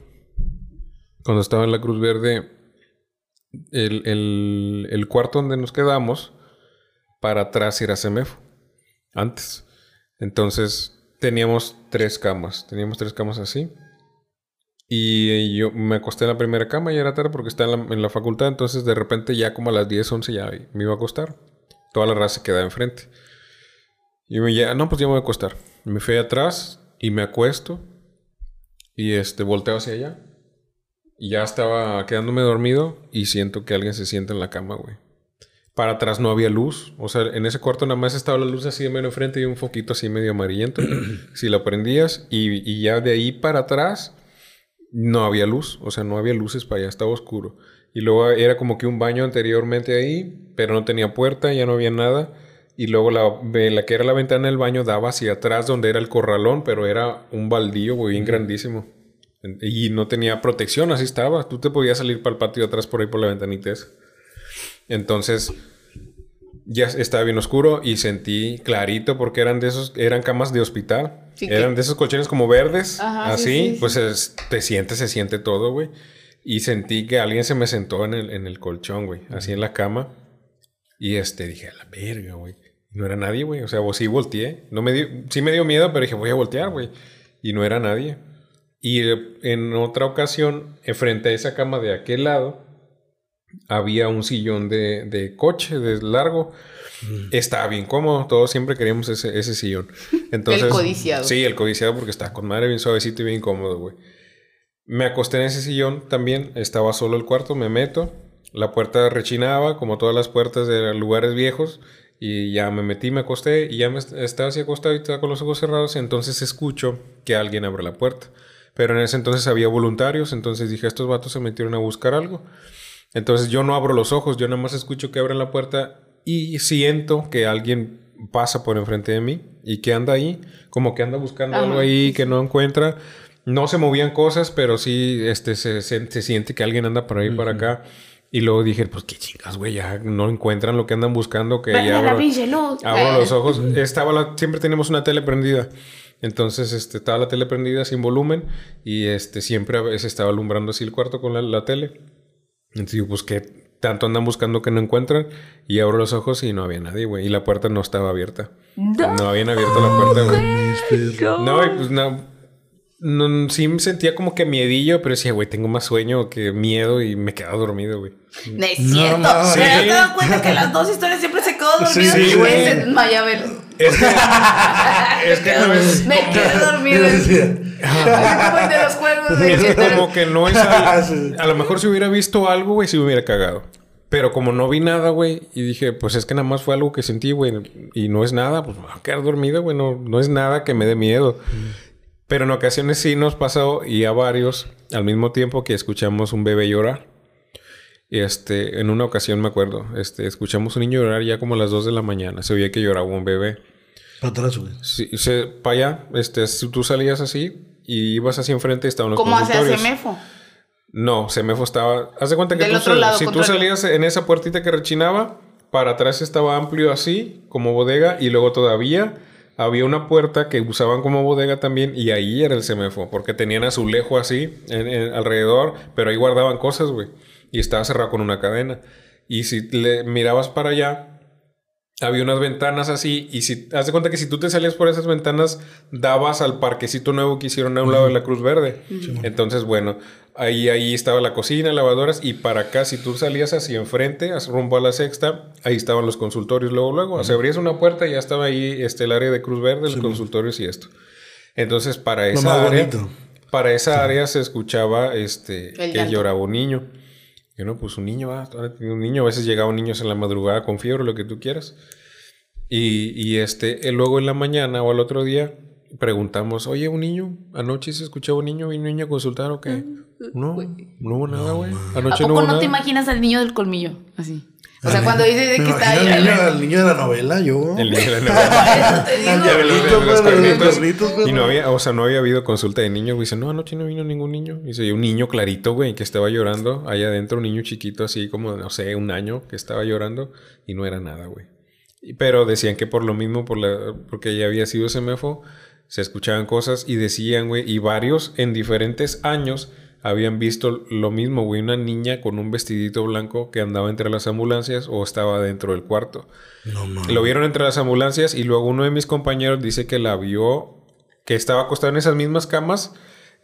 Cuando estaba en la Cruz Verde, el, el- el cuarto donde nos quedamos, para atrás era Semefo. Antes. Entonces, teníamos tres camas. Teníamos tres camas así. Y yo me acosté en la primera cama y era tarde porque estaba en la, la facultad. Entonces, de repente, ya como a las 10, 11 ya me iba a acostar. Toda la raza quedaba enfrente. Y me ya, no, pues ya me voy a acostar. Me fui atrás y me acuesto. Y este, volteo hacia allá. Y ya estaba quedándome dormido y siento que alguien se sienta en la cama, güey. Para atrás no había luz. O sea, en ese cuarto nada más estaba la luz así de medio enfrente y un foquito así medio amarillento. si lo prendías y, y ya de ahí para atrás no había luz. O sea, no había luces para allá, estaba oscuro. Y luego era como que un baño anteriormente ahí, pero no tenía puerta, ya no había nada. Y luego la, la que era la ventana del baño daba hacia atrás donde era el corralón, pero era un baldío, güey, bien grandísimo. Y no tenía protección, así estaba. Tú te podías salir para el patio atrás por ahí por la ventanita esa. Entonces, ya estaba bien oscuro y sentí clarito porque eran de esos, eran camas de hospital. Sí, que- eran de esos colchones como verdes, Ajá, así. sí, sí. pues es- te siente, se siente todo, güey. Y sentí que alguien se me sentó en el, en el colchón, güey, así en la cama. Y este, dije, a la verga, güey. No era nadie, güey. O sea, vos sí volteé. No me dio, sí me dio miedo, pero dije, voy a voltear, güey. Y no era nadie. Y eh, en otra ocasión, eh, frente a esa cama de aquel lado, había un sillón de, de coche, de largo. Estaba bien cómodo. Todos siempre queríamos ese, ese sillón. Entonces, El codiciado. Sí, el codiciado porque estaba con madre bien suavecito y bien cómodo, güey. Me acosté en ese sillón también. Estaba solo el cuarto, me meto. La puerta rechinaba, como todas las puertas de lugares viejos. Y ya me metí, me acosté. Y ya me est- estaba así acostado y estaba con los ojos cerrados. Entonces escucho que alguien abre la puerta. Pero en ese entonces había voluntarios. Entonces dije, estos vatos se metieron a buscar algo. Entonces yo no abro los ojos. Yo nada más escucho que abren la puerta. Y siento que alguien pasa por enfrente de mí. Y que anda ahí. Como que anda buscando Ajá, algo ahí que no encuentra. No se movían cosas, pero sí este, se, se- se siente que alguien anda por ahí, para acá. Y luego dije, pues qué chingas, güey, ya no encuentran lo que andan buscando, que Prende ya la abro, pinche luz. abro los ojos. Estaba la- siempre teníamos una tele prendida. Entonces, este, estaba la tele prendida sin volumen y este, siempre a veces estaba alumbrando así el cuarto con la, la tele. Entonces digo, pues que tanto andan buscando que no encuentran. Y abro los ojos y no había nadie, güey. Y la puerta no estaba abierta. No habían abierto la puerta, güey. No, y pues no, no. Sí me sentía como que miedillo, pero decía, güey, tengo más sueño que miedo y me quedaba dormido, güey. No es cierto. mames. ¿Te has Sí. dado cuenta que las dos historias siempre se quedó dormido? Sí, y güey. Es que. es que no. Me quedé dormido. De los juegos de Es como que no es. al- a lo mejor si hubiera visto algo, güey, me hubiera cagado. Pero como no vi nada, güey, y dije, pues es que nada más fue algo que sentí, güey, y no es nada, pues me voy a quedar dormido, güey, no, no es nada que me dé miedo. Pero en ocasiones sí nos pasó, y a varios, al mismo tiempo que escuchamos un bebé llorar. Este, en una ocasión me acuerdo, este, escuchamos un niño llorar ya como a las 2 de la mañana. Se oía que lloraba un bebé. Para atrás, güey. Sí, se, para allá, este, si tú salías así y ibas así enfrente, estaban los ¿Cómo consultorios. Semefo? No, Semefo estaba. Haz de cuenta que Del tú otro lado, si tú salías en esa puertita que rechinaba, para atrás estaba amplio así, como bodega, y luego todavía había una puerta que usaban como bodega también, y ahí era el Semefo, porque tenían azulejo así en- en- alrededor, pero ahí guardaban cosas, güey, y estaba cerrado con una cadena. Y si le mirabas para allá, había unas ventanas así y si haz de cuenta que si tú te salías por esas ventanas dabas al parquecito nuevo que hicieron a un lado de la Cruz Verde. Entonces, bueno, ahí ahí estaba la cocina, lavadoras y para acá si tú salías hacia enfrente, hacia- rumbo a la sexta, ahí estaban los consultorios luego luego, o sea, abrías una puerta y ya estaba ahí este el área de Cruz Verde, los consultorios y esto. Entonces, para esa área bonito. para esa área se escuchaba este El que llanto. lloraba un niño. Y no, pues un niño, va, ahora tiene un niño. A veces llegaban niños en la madrugada con fiebre, lo que tú quieras. Y, y este, eh, luego en la mañana o al otro día preguntamos, oye, un niño, anoche se escuchaba un niño, vino un niño a consultar o qué. No, no hubo nada, güey. ¿A Anoche no poco hubo no nada. te imaginas al niño del colmillo? Así. O sea, cuando dice de que está ahí. al niño, al niño de la novela, yo. El niño de la pues, Y no había, o sea, no había habido consulta de niños. Dice, no, anoche no vino ningún niño. Dice, un niño clarito, güey, que estaba llorando. Allá adentro, un niño chiquito, así como, no sé, un año, que estaba llorando. Y no era nada, güey. Pero decían que por lo mismo, por la, porque ya había sido semefo, se escuchaban cosas y decían, güey, y varios en diferentes años habían visto lo mismo, güey. Una niña con un vestidito blanco que andaba entre las ambulancias o estaba dentro del cuarto. No. Lo vieron entre las ambulancias y luego uno de mis compañeros dice que la vio, que estaba acostado en esas mismas camas,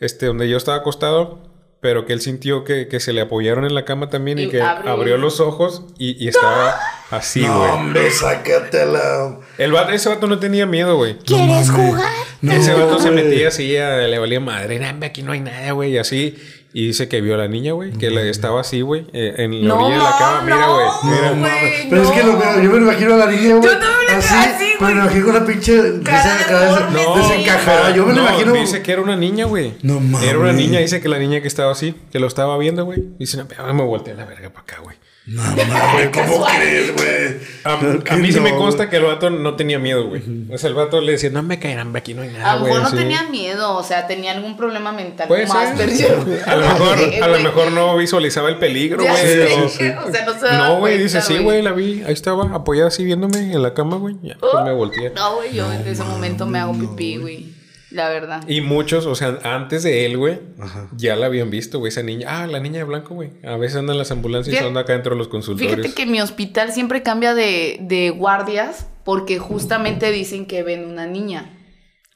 este, donde yo estaba acostado, pero que él sintió que, que se le apoyaron en la cama también y, Y que abrió. abrió los ojos y, y estaba así, No, güey. hombre, sácatela. El vato- ese vato no tenía miedo, güey. ¿Quieres mames. jugar? No, ese vato se metía así, a- le valía madre, "Nah, hombre, aquí no hay nada, güey, y así. Y dice que vio a la niña, güey, que la, estaba así, güey, eh, en la No, orilla de la cama. Mira, no. güey, No mira. güey, mames. Pero es no. que lo veo, yo me imagino a la niña, güey. Yo también me así, así, me güey. imagino con una pinche cabeza No, desencajada. Yo me lo no, imagino. Dice que era una niña, güey. No mames. Era una niña, dice que la niña que estaba así, que lo estaba viendo, güey. Dice, no, pero me volteé a la verga para acá, güey. No mames, ¿cómo crees, güey? A, a mí sí me consta que el vato no tenía miedo, güey. O sea, el vato le decía, no me caerán, aquí no hay nada, A lo mejor no así. tenía miedo, o sea, tenía algún problema mental. Puede más perdido. A lo mejor, Sí, a lo mejor no visualizaba el peligro, güey. o- O sea, no se daba No, güey, dice, sí, güey, la vi. Ahí estaba, apoyada así viéndome en la cama, güey. Ya, pues me volteé. No, güey, yo en ese momento me hago pipí, güey. La verdad. Y muchos, o sea, antes de él, güey, Ajá. ya la habían visto, güey, esa niña. Ah, la niña de blanco, güey. A veces anda en las ambulancias, Fíjate- anda acá dentro de los consultorios. Fíjate que mi hospital siempre cambia de, de guardias porque justamente dicen que ven una niña.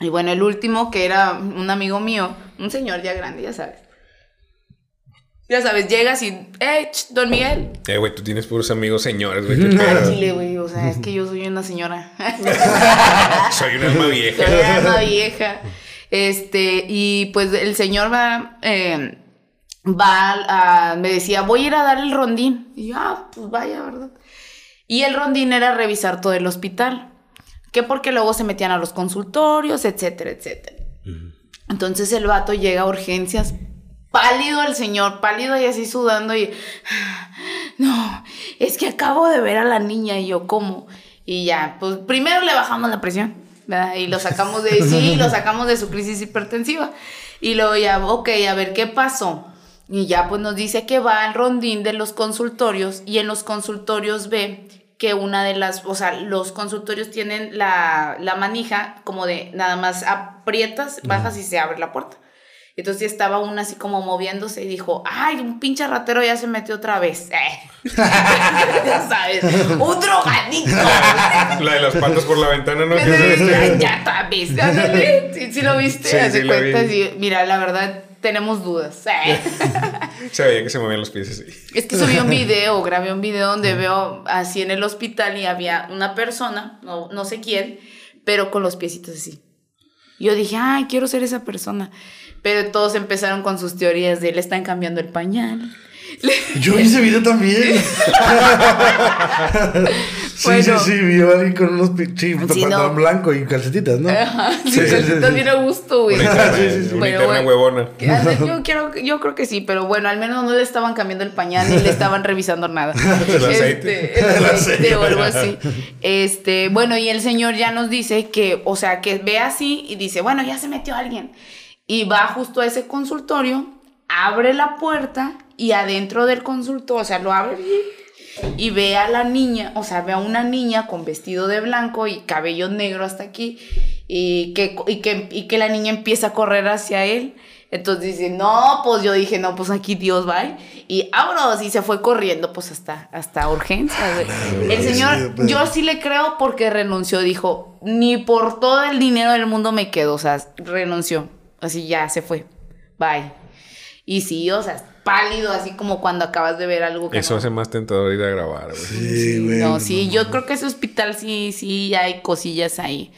Y bueno, el último que era un amigo mío, un señor ya grande, ya sabes. Ya sabes, llegas y, ¡eh, ch, don Miguel! Eh, güey, tú tienes puros amigos señores, güey. Chile, güey, o sea, es que yo soy una señora. Soy un alma vieja. Soy una vieja. Este, y pues el señor va, eh, va a, me decía, voy a ir a dar el rondín. Y yo, ah, pues vaya, ¿verdad? Y el rondín era revisar todo el hospital. Que porque luego se metían a los consultorios, etcétera, etcétera. Entonces el vato llega a urgencias, pálido el señor, pálido y así sudando y... No, es que acabo de ver a la niña y yo, ¿cómo? Y ya, pues primero le bajamos la presión, ¿verdad? Y lo sacamos de... Sí, lo sacamos de su crisis hipertensiva. Y luego ya, ok, a ver, ¿qué pasó? Y ya pues nos dice que va al rondín de los consultorios y en los consultorios ve que una de las, o sea, los consultorios tienen la, la manija como de nada más aprietas, bajas y se abre la puerta. Entonces estaba una así como moviéndose y dijo, ay, un pinche ratero ya se metió otra vez. Eh. ya sabes, un drogadicto. La de las patas por la ventana, ¿no? Ya vez. Ándale. ¿Sí, sí lo viste? Sí, cuenta, sí. Mira, la verdad, tenemos dudas. Eh. Se veía que se movían los pies así. Es que subí un video, grabé un video donde veo así en el hospital y había una persona, no, no sé quién, pero con los piecitos así. Yo dije, ay, quiero ser esa persona. Pero todos empezaron con sus teorías de le están cambiando el pañal. Yo vi ese video también. sí, Bueno. sí, sí, vi a alguien con unos sí, Sí, pantalón no. blanco y calcetitas, ¿no? Ajá, sí, Sí, sí, bien a gusto, güey. Una interna, Sí, sí, sí. una Pero interna bueno. huevona. Yo, quiero, yo creo que sí, pero bueno, al menos no le estaban cambiando el pañal ni le estaban revisando nada. El aceite. Este, el aceite. o algo así. Este, bueno, y el señor ya nos dice que, o sea, que ve así y dice, bueno, ya se metió alguien. Y va justo a ese consultorio, abre la puerta y adentro del consultorio, o sea, lo abre y ve a la niña, o sea, ve a una niña con vestido de blanco y cabello negro hasta aquí, y que, y que, y que la niña empieza a correr hacia él. Entonces dice, no, pues yo dije, no, pues aquí Dios va. Y vámonos, y se fue corriendo, pues hasta, hasta urgencias. güey. El señor, pero- yo sí le creo porque renunció, dijo, ni por todo el dinero del mundo me quedo, o sea, renunció. Así ya se fue. Bye. Y sí, o sea, pálido, así como cuando acabas de ver algo que Eso no- hace más tentador ir a grabar, güey. Sí, güey. no, sí, yo creo que ese hospital sí, sí hay cosillas ahí.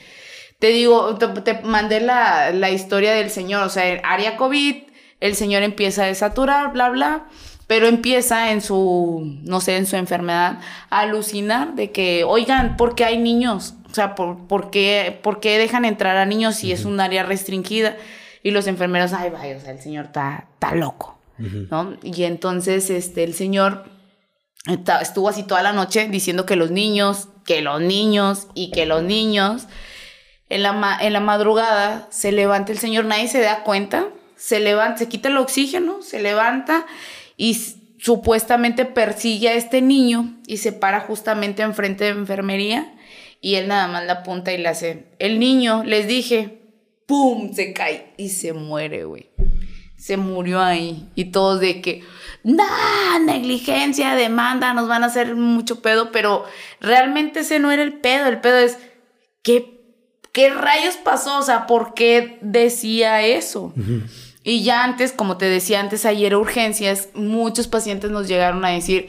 Te digo, te, te mandé la, la historia del señor, o sea, en área COVID, el señor empieza a desaturar, bla, bla, pero empieza en su, no sé, en su enfermedad a alucinar de que, oigan, ¿por qué hay niños? O sea, ¿por, por qué, por qué dejan entrar a niños si es un área restringida? Y los enfermeros, ay, vaya, o sea, el señor está, está loco, ¿no? Y entonces, este, el señor estuvo así toda la noche diciendo que los niños, que los niños y que los niños. En la, ma- en la madrugada se levanta el señor, nadie se da cuenta, se levanta, se quita el oxígeno, se levanta y supuestamente persigue a este niño y se para justamente enfrente de enfermería y él nada más la apunta y le hace, el niño, les dije, ¡pum! Se cae y se muere, güey. Se murió ahí y todos de que, ¡nah! Negligencia, demanda, nos van a hacer mucho pedo, pero realmente ese no era el pedo, el pedo es, ¿qué ¿Qué rayos pasó? O sea, ¿por qué decía eso? Y ya antes, como te decía antes ayer, urgencias, muchos pacientes nos llegaron a decir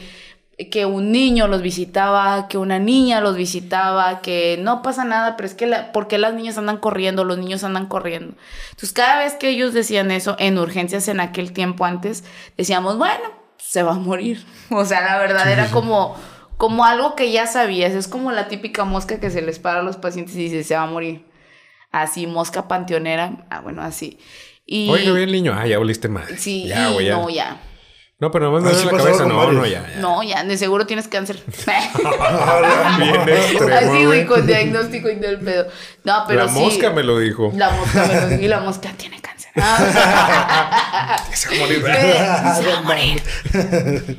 que un niño los visitaba, que una niña los visitaba, que no pasa nada, pero es que la, ¿por qué las niñas andan corriendo? Los niños andan corriendo. Entonces, cada vez que ellos decían eso en urgencias en aquel tiempo antes, decíamos, bueno, se va a morir. O sea, la verdad era como como algo que ya sabías. Es como la típica mosca que se les para a los pacientes y dice, se va a morir. Así, mosca panteonera. Ah, bueno, así. Y, Oiga, bien, niño. Ah, ya oliste mal. Sí, ya, y ya. no, ya. No, pero nomás me Así duele la cabeza. No, no, ya. ya. No, ya, de seguro tienes cáncer. Bien extremo, Así, güey, con diagnóstico y del pedo. No, pero La sí. mosca me lo dijo. La mosca me lo dijo, y la mosca tiene cáncer. Ah, Se va a morir. se va a morir.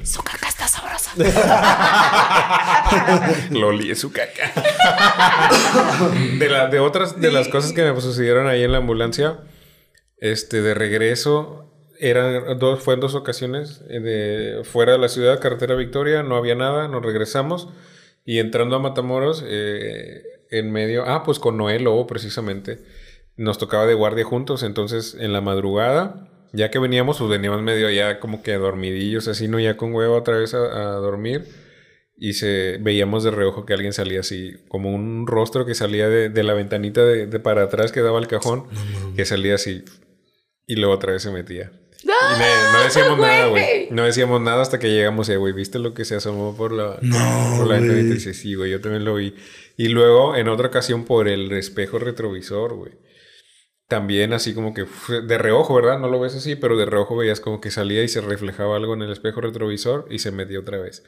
Su caca está sabrosa. Lo lié su caca. de, la- de otras de las cosas que me sucedieron ahí en la ambulancia, este, de regreso, eran dos, fue en dos ocasiones, eh, de fuera de la ciudad, carretera Victoria, no había nada, nos regresamos y entrando a Matamoros, eh, en medio, ah, pues con Noel Lobo precisamente, nos tocaba de guardia juntos, entonces en la madrugada, ya que veníamos, pues veníamos medio ya como que dormidillos, así, ¿no? Ya con huevo otra vez a, a dormir y se veíamos de reojo que alguien salía así, como un rostro que salía de, de la ventanita de, de para atrás que daba el cajón, que salía así y luego otra vez se metía. Y ne- no decíamos nada, güey. No decíamos nada hasta que llegamos, güey. ¿Viste lo que se asomó por la, No, por la ventanita? Y dice, sí, güey, yo también lo vi. Y luego, en otra ocasión, por el espejo retrovisor, güey. También así como que de reojo, ¿verdad? No lo ves así, pero de reojo veías como que salía y se reflejaba algo en el espejo retrovisor y se metía otra vez.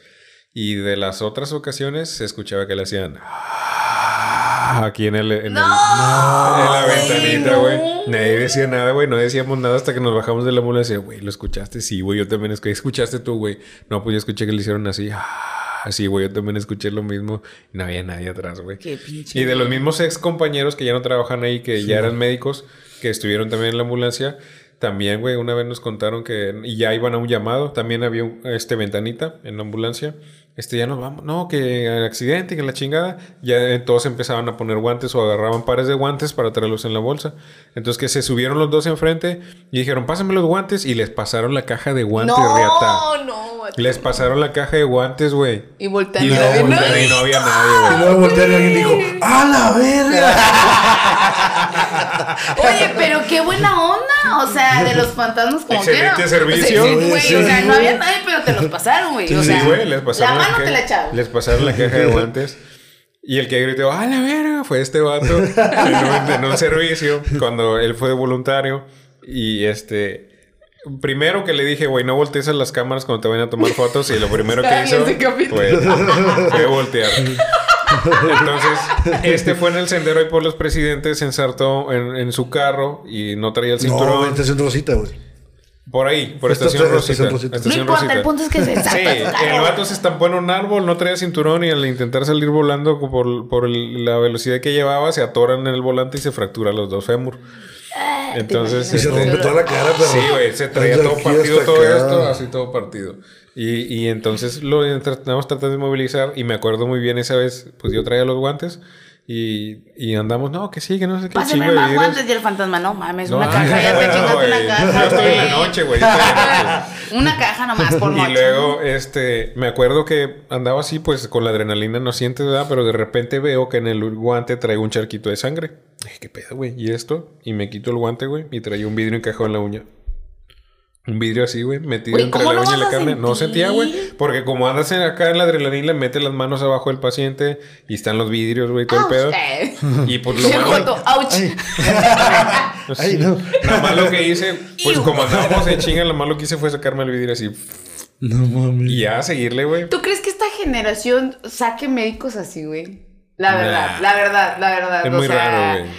Y de las otras ocasiones se escuchaba que le hacían "Ah", aquí en el, en el- en la güey, ventanita, no. güey. Nadie decía nada, güey. No decíamos nada hasta que nos bajamos de la ambulancia. Güey, ¿lo escuchaste? Sí, güey. Yo también escuché. ¿Escuchaste tú, güey? No, pues yo escuché que le hicieron así. Ah, sí, güey. Yo también escuché lo mismo. Y no había nadie atrás, güey. Qué pinche. Y de los mismos ex compañeros que ya no trabajan ahí, que ya eran médicos, que estuvieron también en la ambulancia, también, güey, una vez nos contaron que y ya iban a un llamado, también había un, este ventanita en la ambulancia. Este ya nos vamos, no, que el accidente, que la chingada. Ya eh, todos empezaban a poner guantes o agarraban pares de guantes para traerlos en la bolsa. Entonces que se subieron los dos enfrente y dijeron, pásame los guantes y les pasaron la caja de guantes, riata. No, no. Les pasaron la caja de guantes, güey. Y voltean Y voltearon y no había nadie, güey. Y luego voltearon y alguien dijo, ¡A la verga! Oye, pero qué buena onda. O sea, de los fantasmas como Excelente que. servicio. O sea, sí, güey, Sí, o sea, sí, no había nadie, pero te los pasaron, güey. O Sí, sea, güey, les pasaron la mano te la echaron. Les pasaron la caja de guantes. Y el que gritó, ¡ah, la verga! Fue este vato en un, en un servicio cuando él fue voluntario. Y este. Primero que le dije, güey, no voltees a las cámaras cuando te vayan a tomar fotos. Y lo primero que hizo fue, fue voltear. Entonces, este fue en el sendero ahí por los presidentes, se ensartó en, en su carro y no traía el No, cinturón. estación Rosita, güey. por ahí, por Esta- Estación estación Rosita. No Estación importa, Rosita. el punto es que se Sí, el vato se estampó en un árbol, no traía cinturón y al intentar salir volando por, por el- la velocidad que llevaba, se atoran en el volante y se fractura los dos fémur. Entonces, Y se este, rompe toda la cara, pero. sí, güey, se traía todo partido todo acá. esto, así todo partido. Y, y entonces lo estamos tratando de movilizar y me acuerdo muy bien esa vez, pues yo traía los guantes y, y andamos, no, que sí, que no sé qué. Pásame más guantes y el fantasma. No mames, No, una caja. Ya te chingaste una caja. Yo estoy en la noche, güey. Una caja nomás por noche. Y luego, este, me acuerdo que andaba así, pues con la adrenalina no sientes, ¿verdad? Pero de repente veo que en el guante traigo un charquito de sangre. Dije, ¿qué pedo, güey? ¿Y esto? Y me quito el guante, güey, y traía un vidrio encajado en la uña. Un vidrio así, güey, metido entre ¿cómo la uña y la carne. No sentía, güey. Porque como andas en- acá en la adrenalina, mete las manos abajo del paciente y están los vidrios, güey, todo el pedo. eh. Y pues lo malo- ouch. Ay, no. Nada más lo que hice, pues Iu. como andábamos en chinga, lo más lo que hice fue sacarme el vidrio así. No mames. Y ya a seguirle, güey. ¿Tú crees que esta generación saque médicos así, güey? La Nah. verdad, la verdad, la verdad. Es o muy sea, raro, güey.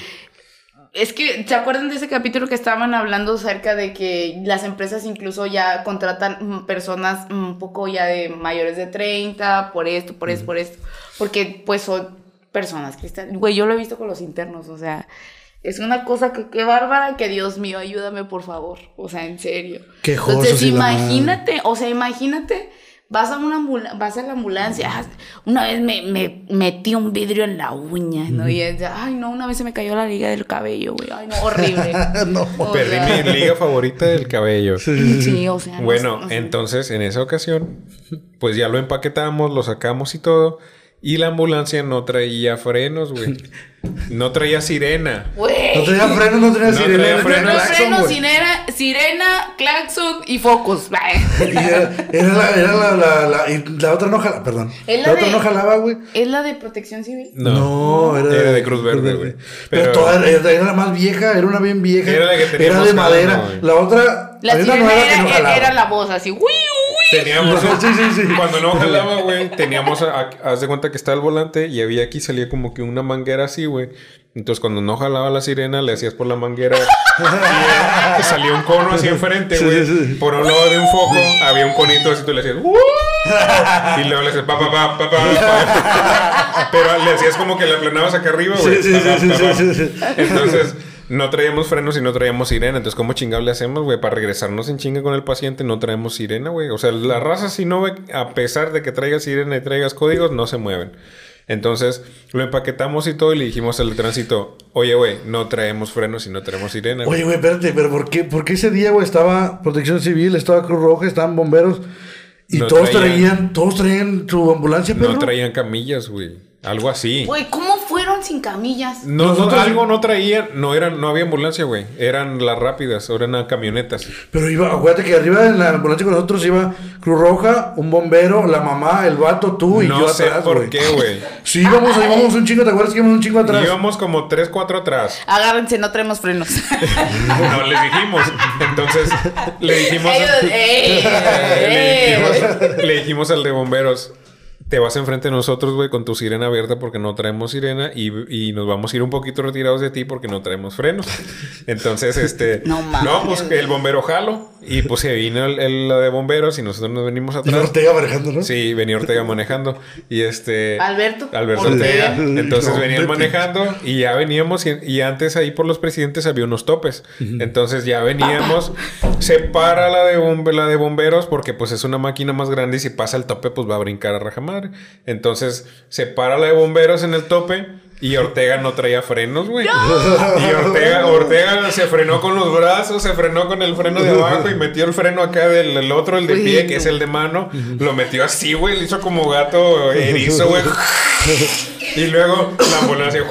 Es que, ¿se acuerdan de ese capítulo que estaban hablando acerca de que las empresas incluso ya contratan mm, personas un poco ya de mayores de 30 por esto, por esto, por esto? Porque pues son personas cristianas. Güey, yo lo he visto con los internos, o sea, es una cosa que qué bárbara que Dios mío, ayúdame por favor, o sea, en serio. Quejosos Entonces, imagínate, o sea, imagínate, vas a una vas a la ambulancia, ah, una vez me, me metí un vidrio en la uña, ¿no? Y es ay, no, una vez se me cayó la liga del cabello, güey, ay, no, horrible. no. O Perdí sea, mi liga favorita del cabello. Sí, o sea. no Bueno, no entonces en esa ocasión, pues ya lo empaquetamos, lo sacamos y todo. Y la ambulancia no traía frenos, güey. No traía sirena. No tenía freno, no No sirena. traía no freno. No, claxon, freno, sirena, sirena, claxon y focos. Y era, era la, era la, la, la, y la otra no jalaba, perdón. La, la otra de- no jalaba, güey. ¿Es la de protección civil? No, era, de Cruz Verde, güey. Pero, Pero, toda era, era la más vieja, era una bien vieja. Era la que Era de madera. la otra, La sirena que era, no jalaba. era la voz así, uy. Teníamos. Sí, sí, sí. Cuando no jalaba, güey, teníamos. a- a- haz de cuenta que estaba el volante y había aquí salía como que una manguera así, güey. Entonces, cuando no jalaba la sirena, le hacías por la manguera y salía un cono así enfrente, güey. sí, sí. Por un lado de un foco había un conito así, tú le hacías. "Uh", y luego le hacías pa, pa, pa, pa, pa, pa. Pero le hacías como que la aplanabas acá arriba, güey. Sí, sí, sí, sí. Entonces, no traíamos frenos y no traíamos sirena. Entonces, ¿cómo chingado le hacemos, güey? Para regresarnos en chinga con el paciente, no traemos sirena, güey. O sea, la raza, si no, a pesar de que traigas sirena y traigas códigos, no se mueven. Entonces, lo empaquetamos y todo y le dijimos al de tránsito, oye, güey, no traemos frenos y no traemos sirena. güey". Oye, güey, espérate, pero ¿por qué, por qué ese día, güey, estaba Protección Civil, estaba Cruz Roja, estaban bomberos y No todos traían- traían, todos traían su ambulancia, pero no traían camillas, güey. Algo así. Güey, ¿cómo sin camillas? No, no, Nosotros- algo no traían, no eran, no había ambulancia, güey. Eran las rápidas, eran camionetas. Pero iba, acuérdate que arriba en la ambulancia con nosotros iba Cruz Roja, un bombero, la mamá, el vato, tú y no yo sé atrás, por güey. qué, güey. Sí, íbamos, íbamos un chingo, ¿te acuerdas que íbamos un chingo atrás? Íbamos como 3, 4 atrás. Agárrense, no traemos frenos. No, les dijimos. Entonces, le dijimos, Ellos, ¡eh! le, dijimos le dijimos al de bomberos, te vas enfrente de nosotros, güey, con tu sirena abierta porque no traemos sirena y, y nos vamos a ir un poquito retirados de ti porque no traemos frenos. Entonces, este... No mames. No, pues el bombero jalo y pues se vino el, el de bomberos y nosotros nos venimos Y atrás. Ortega manejando, ¿no? Sí, venía Ortega manejando. Y este. Alberto Alberto Ortega. Ortega. Entonces No, venían manejando y ya veníamos. Y, y antes ahí por los presidentes había unos topes. Entonces ya veníamos. Se para la de, bombe- la de bomberos porque pues es una máquina más grande y si pasa el tope pues va a brincar a Entonces se para la de bomberos en el tope. Y Ortega no traía frenos, güey. Y Ortega, Ortega se frenó con los brazos, se frenó con el freno de abajo y metió el freno acá del el otro, el de Uy, pie, que es el de mano. Lo metió así, güey. Le hizo como gato erizo, güey. Y luego la ambulancia.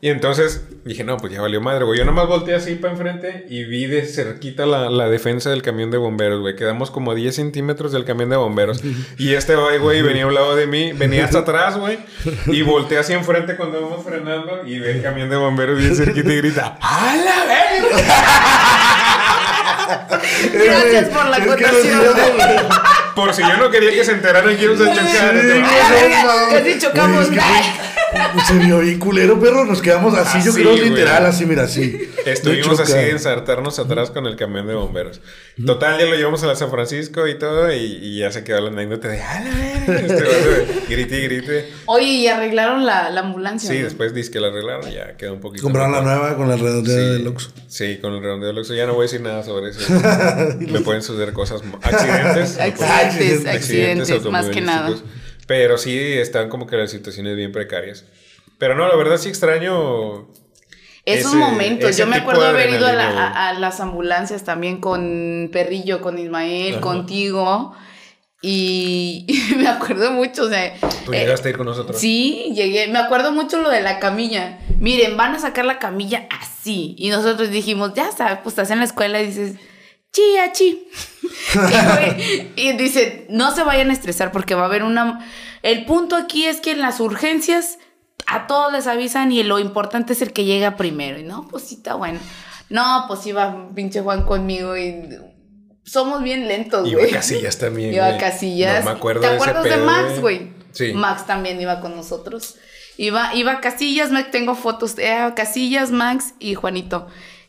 Y entonces dije, no, pues ya valió madre, güey. Yo nomás volteé así para enfrente y vi de cerquita la, la defensa del camión de bomberos, güey. Quedamos como a 10 centímetros del camión de bomberos. Y este güey, güey, venía a un lado de mí, venía hasta atrás, güey. Y volteé hacia enfrente cuando íbamos frenando y ve el camión de bomberos bien cerquita y grita, ¡A la verga! Gracias por la güey. Por si yo no quería que se enteraran que íbamos a chocar. Casi chocamos. Se vio bien culero, perro. Nos quedamos así, yo Así, creo güey. literal, así, mira, así. Estuvimos así de ensartarnos atrás con el camión de bomberos. Total, ya lo llevamos a la San Francisco y todo, y, y ya se quedó la anécdota de ¡A la verga! Este grite y grite. Oye, y arreglaron la, la ambulancia. Sí, ¿no? después dice que la arreglaron, ya quedó un poquito. Compraron la nueva con la redondeada Sí, del Oxxo. Sí, con el redondeo del Oxxo. Ya no voy a decir nada sobre eso. Me pueden suceder cosas. Accidentes. Accidentes, Accidentes, accidentes, más que nada. Pero sí están como que las situaciones bien precarias. Pero no, la verdad sí extraño. Esos ese- momentos. ese Yo me acuerdo haber ido a, la- adrenalina, güey. a- a las ambulancias también con Perrillo, con Ismael, Ajá. contigo. Y, y me acuerdo mucho, o sea. Tú eh, llegaste a ir con nosotros. Sí, llegué. Me acuerdo mucho lo de la camilla. Miren, van a sacar la camilla así. Y nosotros dijimos, ya sabes, pues estás en la escuela y dices, chi, achi. y, güey, y dice, no se vayan a estresar porque va a haber una. El punto aquí es que en las urgencias a todos les avisan y lo importante es el que llega primero. Y no, pues sí, está bueno. No, pues iba pinche Juan conmigo y somos bien lentos, Iba güey. Casillas también. Iba güey. Casillas. No me acuerdo ¿Te de ese acuerdas de Max, güey? Sí. Max también iba con nosotros. Iba, iba Casillas, Max, tengo fotos. Era Casillas, Max y Juanito.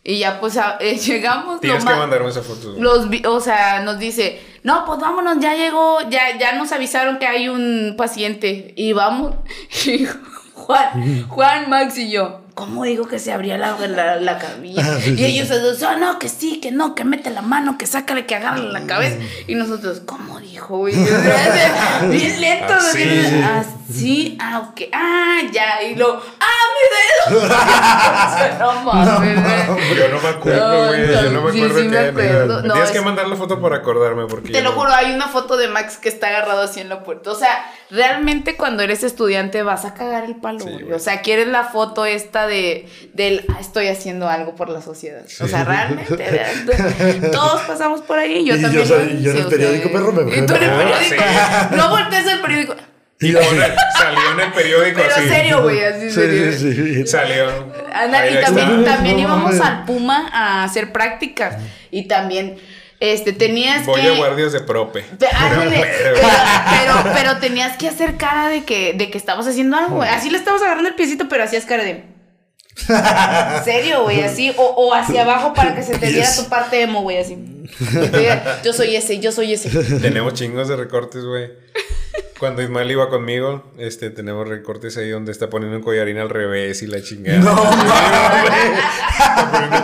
Y ya pues a- eh, llegamos. Tienes que ma- mandarme esa foto. los o sea, nos dice, no, pues vámonos, ya llegó, ya, ya nos avisaron que hay un paciente. Y vamos. Y Juan, Juan, Max y yo. ¿Cómo digo que se abría la, la, la cabilla? Ah, sí, y sí, ellos dos, "Ah, no, que sí, que no, que mete la mano, que sácale, que agarre la cabeza. Y nosotros, ¿cómo dijo? güey? Bien lento. Así. bien- Así, ah, ok, ah, ya. Y lo, ah, mi dedo. no mames. Yo no me acuerdo, No, güey. yo no me sí, acuerdo sí me que acuerdo. No, Tienes que mandar la foto para acordarme porque Te lo no- juro, hay una foto de Max que está agarrado así en la puerta. O sea, realmente cuando eres estudiante vas a cagar el palo, Sí, güey. O sea, quieres la foto esta de del "Ah, estoy haciendo algo por la sociedad. O sea, realmente todos pasamos por ahí. Yo Y yo también. soy- lo hice, yo en el periódico, perro, me Y tú en el Ah, periódico. sí. No voltees el periódico. Y yo así. Salió en el periódico Pero así. serio, güey, así Sí, serio. sí, sí. Salió. Anda, y también, también No íbamos al Puma a hacer prácticas. Y también este, tenías Voy que. a guardias de prope. Te- ándale, Pero- pero, pero, pero tenías que hacer cara de que, de que estabas haciendo algo, güey. Así le estabas agarrando el piecito, pero hacías cara de. ¿En serio, güey? Así. O, o hacia abajo para que se te viera Yes. tu parte emo, güey, así. Yo soy ese, yo soy ese. Tenemos chingos de recortes, güey. Cuando Ismael iba conmigo, este, tenemos recortes ahí donde está poniendo un collarín al revés y la chingada. No mames.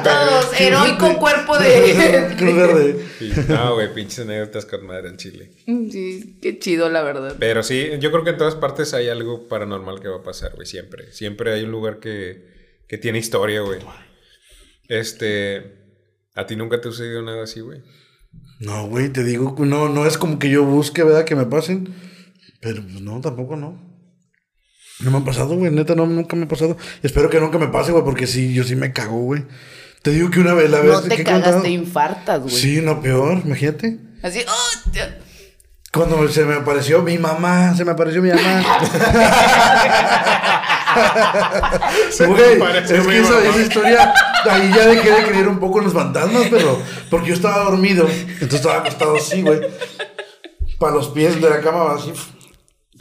Todos, heroico cuerpo de. Cruz verde. Sí, No, güey, pinches anécdotas con madre en Chile. Sí, qué chido, la verdad. Pero sí, yo creo que en todas partes hay algo paranormal que va a pasar, güey, siempre. Siempre hay un lugar que, que tiene historia, güey. Este, ¿a ti nunca te ha sucedido nada así, güey? No, güey, te digo, no, no es como que yo busque, ¿verdad? Que me pasen. Pero pues no, tampoco no. No me ha pasado, güey, neta, no, nunca me ha pasado. Espero que nunca me pase, güey, porque sí, yo sí me cago, güey. Te digo que una vez, la vez No te cagas, contado- te infartas, güey. Sí, no, peor, imagínate. Así, ¡oh! Cuando se me apareció mi mamá, se me apareció mi mamá. Se Güey, es que esa, esa historia, ahí ya dejé de creer un poco en los fantasmas, pero porque yo estaba dormido, entonces estaba acostado así, güey. Para los pies de la cama, así.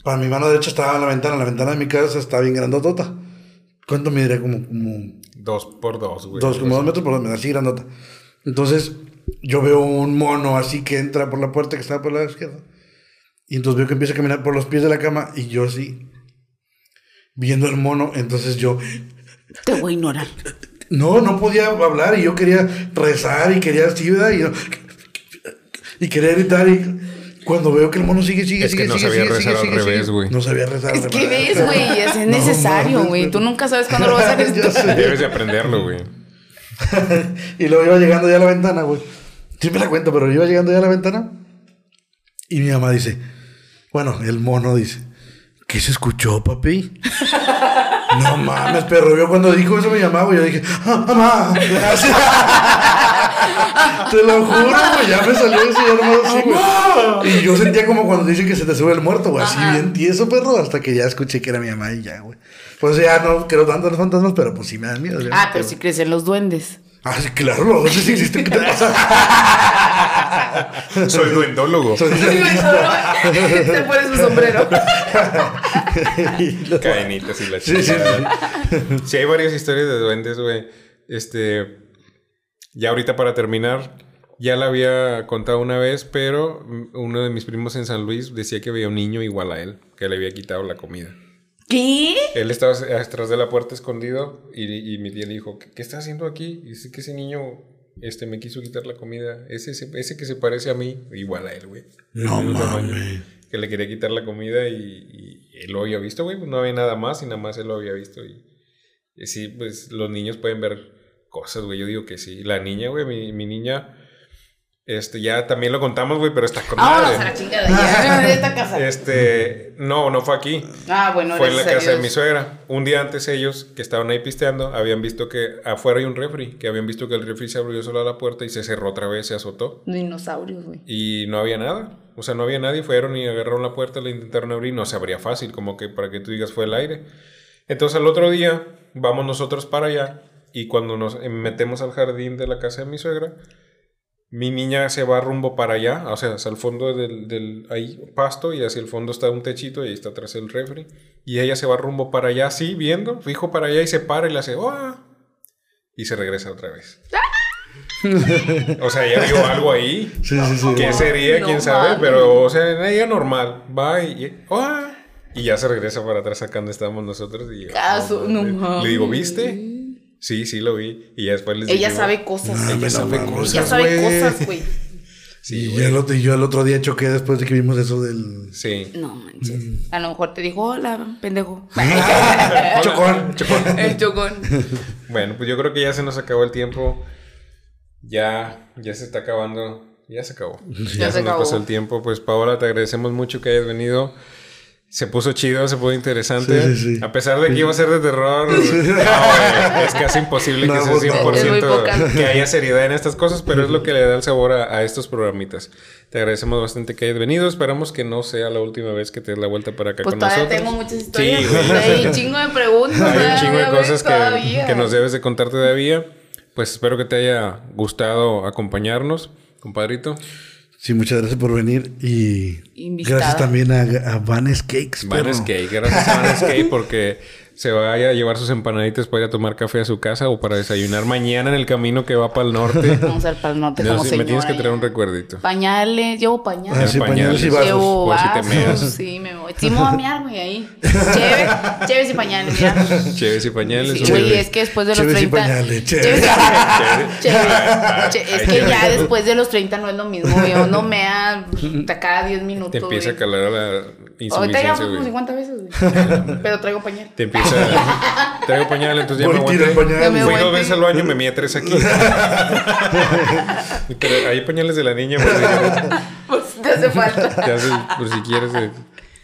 Para mi mano derecha estaba la ventana, la ventana de mi casa estaba bien grandotota. ¿Cuánto me diré? Como, como Dos por dos, güey. dos, como dos metros por dos, así grandota. Entonces, yo veo un mono así que entra por la puerta que estaba por la izquierda. Y entonces veo que empieza a caminar por los pies de la cama y yo así, viendo el mono, entonces yo, Te voy a ignorar. no, no podía hablar y yo quería rezar y quería así, ¿verdad? Y, yo- y quería gritar y cuando veo que el mono sigue, sigue, Es que sigue, no sigue, sabía sigue, rezar sigue, al sigue, revés, güey. No sabía rezar. Es al que revés. ves, güey, es No necesario, güey. pero- Tú nunca sabes cuándo lo vas a sé. Debes de aprenderlo, güey. y luego iba llegando ya a la ventana, güey. Siempre la cuento, pero iba llegando ya a la ventana. Y mi mamá dice, bueno, el mono dice, ¿qué se escuchó, papi? no mames, perro. Yo cuando dijo eso mamá, güey, yo dije, ¡Ah, mamá. Así. Te lo juro, güey, ya me salió ese hermano así, güey. Y yo sentía como cuando dicen que se te sube el muerto, güey, así bien tieso, perro, hasta que ya escuché que era mi mamá y ya, güey. Pues ya no creo tanto en los fantasmas, pero pues sí me dan miedo. Ah, pero si crecen los duendes. Ah, sí, claro, los sí existen. ¿Qué te pasa? Soy duendólogo. Soy- Se pone su sombrero. Cadenitas y la Sí, sí, hay varias historias de duendes, güey. Este. Ya ahorita para terminar, ya la había contado una vez, pero uno de mis primos en San Luis decía que veía un niño igual a él, que le había quitado la comida. ¿Qué? Él estaba atrás de la puerta escondido y, y mi tía le dijo, ¿qué, qué estás haciendo aquí? Y dice que ese niño este, me quiso quitar la comida. Ese, ese, ese que se parece a mí, igual a él, güey. No mames. Que le quería quitar la comida y, y él lo había visto, güey. Pues no había nada más y nada más él lo había visto. Y, y sí, pues los niños pueden ver cosas, güey. Yo digo que sí. La niña, güey, mi, mi niña, este, ya también lo contamos, güey, pero está con Vámonos madre. a la chingada. Ya, de esta casa. Este, no, no fue aquí. Ah, bueno, Fue en la casa de mi suegra. Un día antes ellos, que estaban ahí pisteando, habían visto que afuera hay un refri, que habían visto que el refri se abrió solo a la puerta y se cerró otra vez, se azotó. Dinosaurios, güey. Y no había nada. O sea, no había nadie. Fueron y agarraron la puerta, la intentaron abrir. No se abría fácil, como que para que tú digas fue el aire. Entonces al otro día vamos nosotros para allá. Y cuando nos metemos al jardín de la casa de mi suegra, Mi niña se va rumbo para allá, o sea, hacia el fondo del, del ahí pasto y hacia el fondo está un techito y ahí está atrás el refri. Y ella se va rumbo para allá, así, viendo, fijo para allá y se para y le hace, ¡oh! Y se regresa otra vez. o sea, ella vio algo ahí. Sí, sí, sí. ¿Qué sería? No ¿Quién sabe? Pero, o sea, ella normal. Va y... ¡oh! Y ya se regresa para atrás acá donde estábamos nosotros. Y yo, Caso, no mames. mames. Le digo, ¿viste? Sí, sí, lo vi. Y ya después les Ella dijimos- sabe cosas. No, Ella sabe cosas, Ella sabe güey. cosas, güey. Sí, y, el otro, y yo el otro día choqué después de que vimos eso del. Sí. No manches. A lo mejor te dijo, hola, pendejo. Chocón, chocón. El chocón. Bueno, pues yo creo que ya se nos acabó el tiempo. Ya, ya se está acabando. Ya se acabó. Ya se nos acabó. pasó el tiempo. Pues Paola, te agradecemos mucho que hayas venido. Se puso chido, se puso interesante. Sí, sí, sí. A pesar de que iba a ser de terror, no, güey, es casi imposible No, que sea no. 100% Es muy poca. que haya seriedad en estas cosas, pero es lo que le da el sabor a, a estos programitas. Te agradecemos bastante que hayas venido. Esperamos que no sea la última vez que te des la vuelta para acá Pues con todavía nosotros. tengo muchas historias. Hay un chingo de preguntas. Hay un chingo de cosas que, que nos debes de contar todavía. Pues espero que te haya gustado acompañarnos, compadrito. Sí, muchas gracias por venir y Invitada. gracias también a, a Vanes Cakes. Vanes Cake, gracias a Vanes Cake porque se vaya a llevar sus empanaditas para ir a tomar café a su casa o para desayunar mañana en el camino que va para el norte. Vamos al pal norte No, como sí, me tienes que traer un recuerdito. Pañales, llevo pañales. Ah, sí, pañales y Pañales. vasos. Llevo por si te vasos, meas. sí, me voy. Sí, me voy a mear, güey, ahí. Chévere, chéveres y pañales, mira. Chéves y pañales. Sí, güey, es que después de los Chéves y 30... pañales, Chéves y- Chéves. Chévere. Che- Es que ya después de los 30 no es lo mismo, güey. Uno mea hasta cada 10 minutos. Te empieza a güey. calar a la Ahorita ya insuficiencia, fue como güey. 50 veces, güey. Pero traigo pañal. Te empieza... Traigo pañal, entonces ya me Voy a tirar aguanté. pañal. Fui dos veces al baño, me mía tres aquí. Pero hay pañales de la niña, por si quieres. Pues te hace falta. Te haces, por si quieres. eh.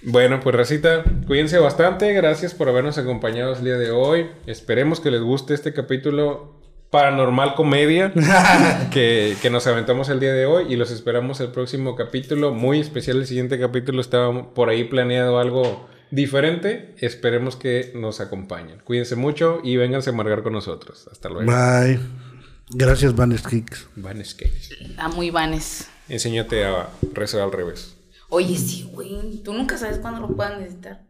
Bueno, pues Racita, cuídense bastante. Gracias por habernos acompañado el día de hoy. Esperemos que les guste este capítulo paranormal comedia que, que nos aventamos el día de hoy y los esperamos el próximo capítulo. Muy especial el siguiente capítulo. Estaba por ahí planeado algo diferente. Esperemos que nos acompañen. Cuídense mucho y vénganse a amargar con nosotros. Hasta luego. Bye. Gracias, Vanes Cakes. Van Skate. Ah, muy vanes. Enséñate a rezar al revés. Oye, sí, güey. Tú nunca sabes cuándo lo puedan necesitar.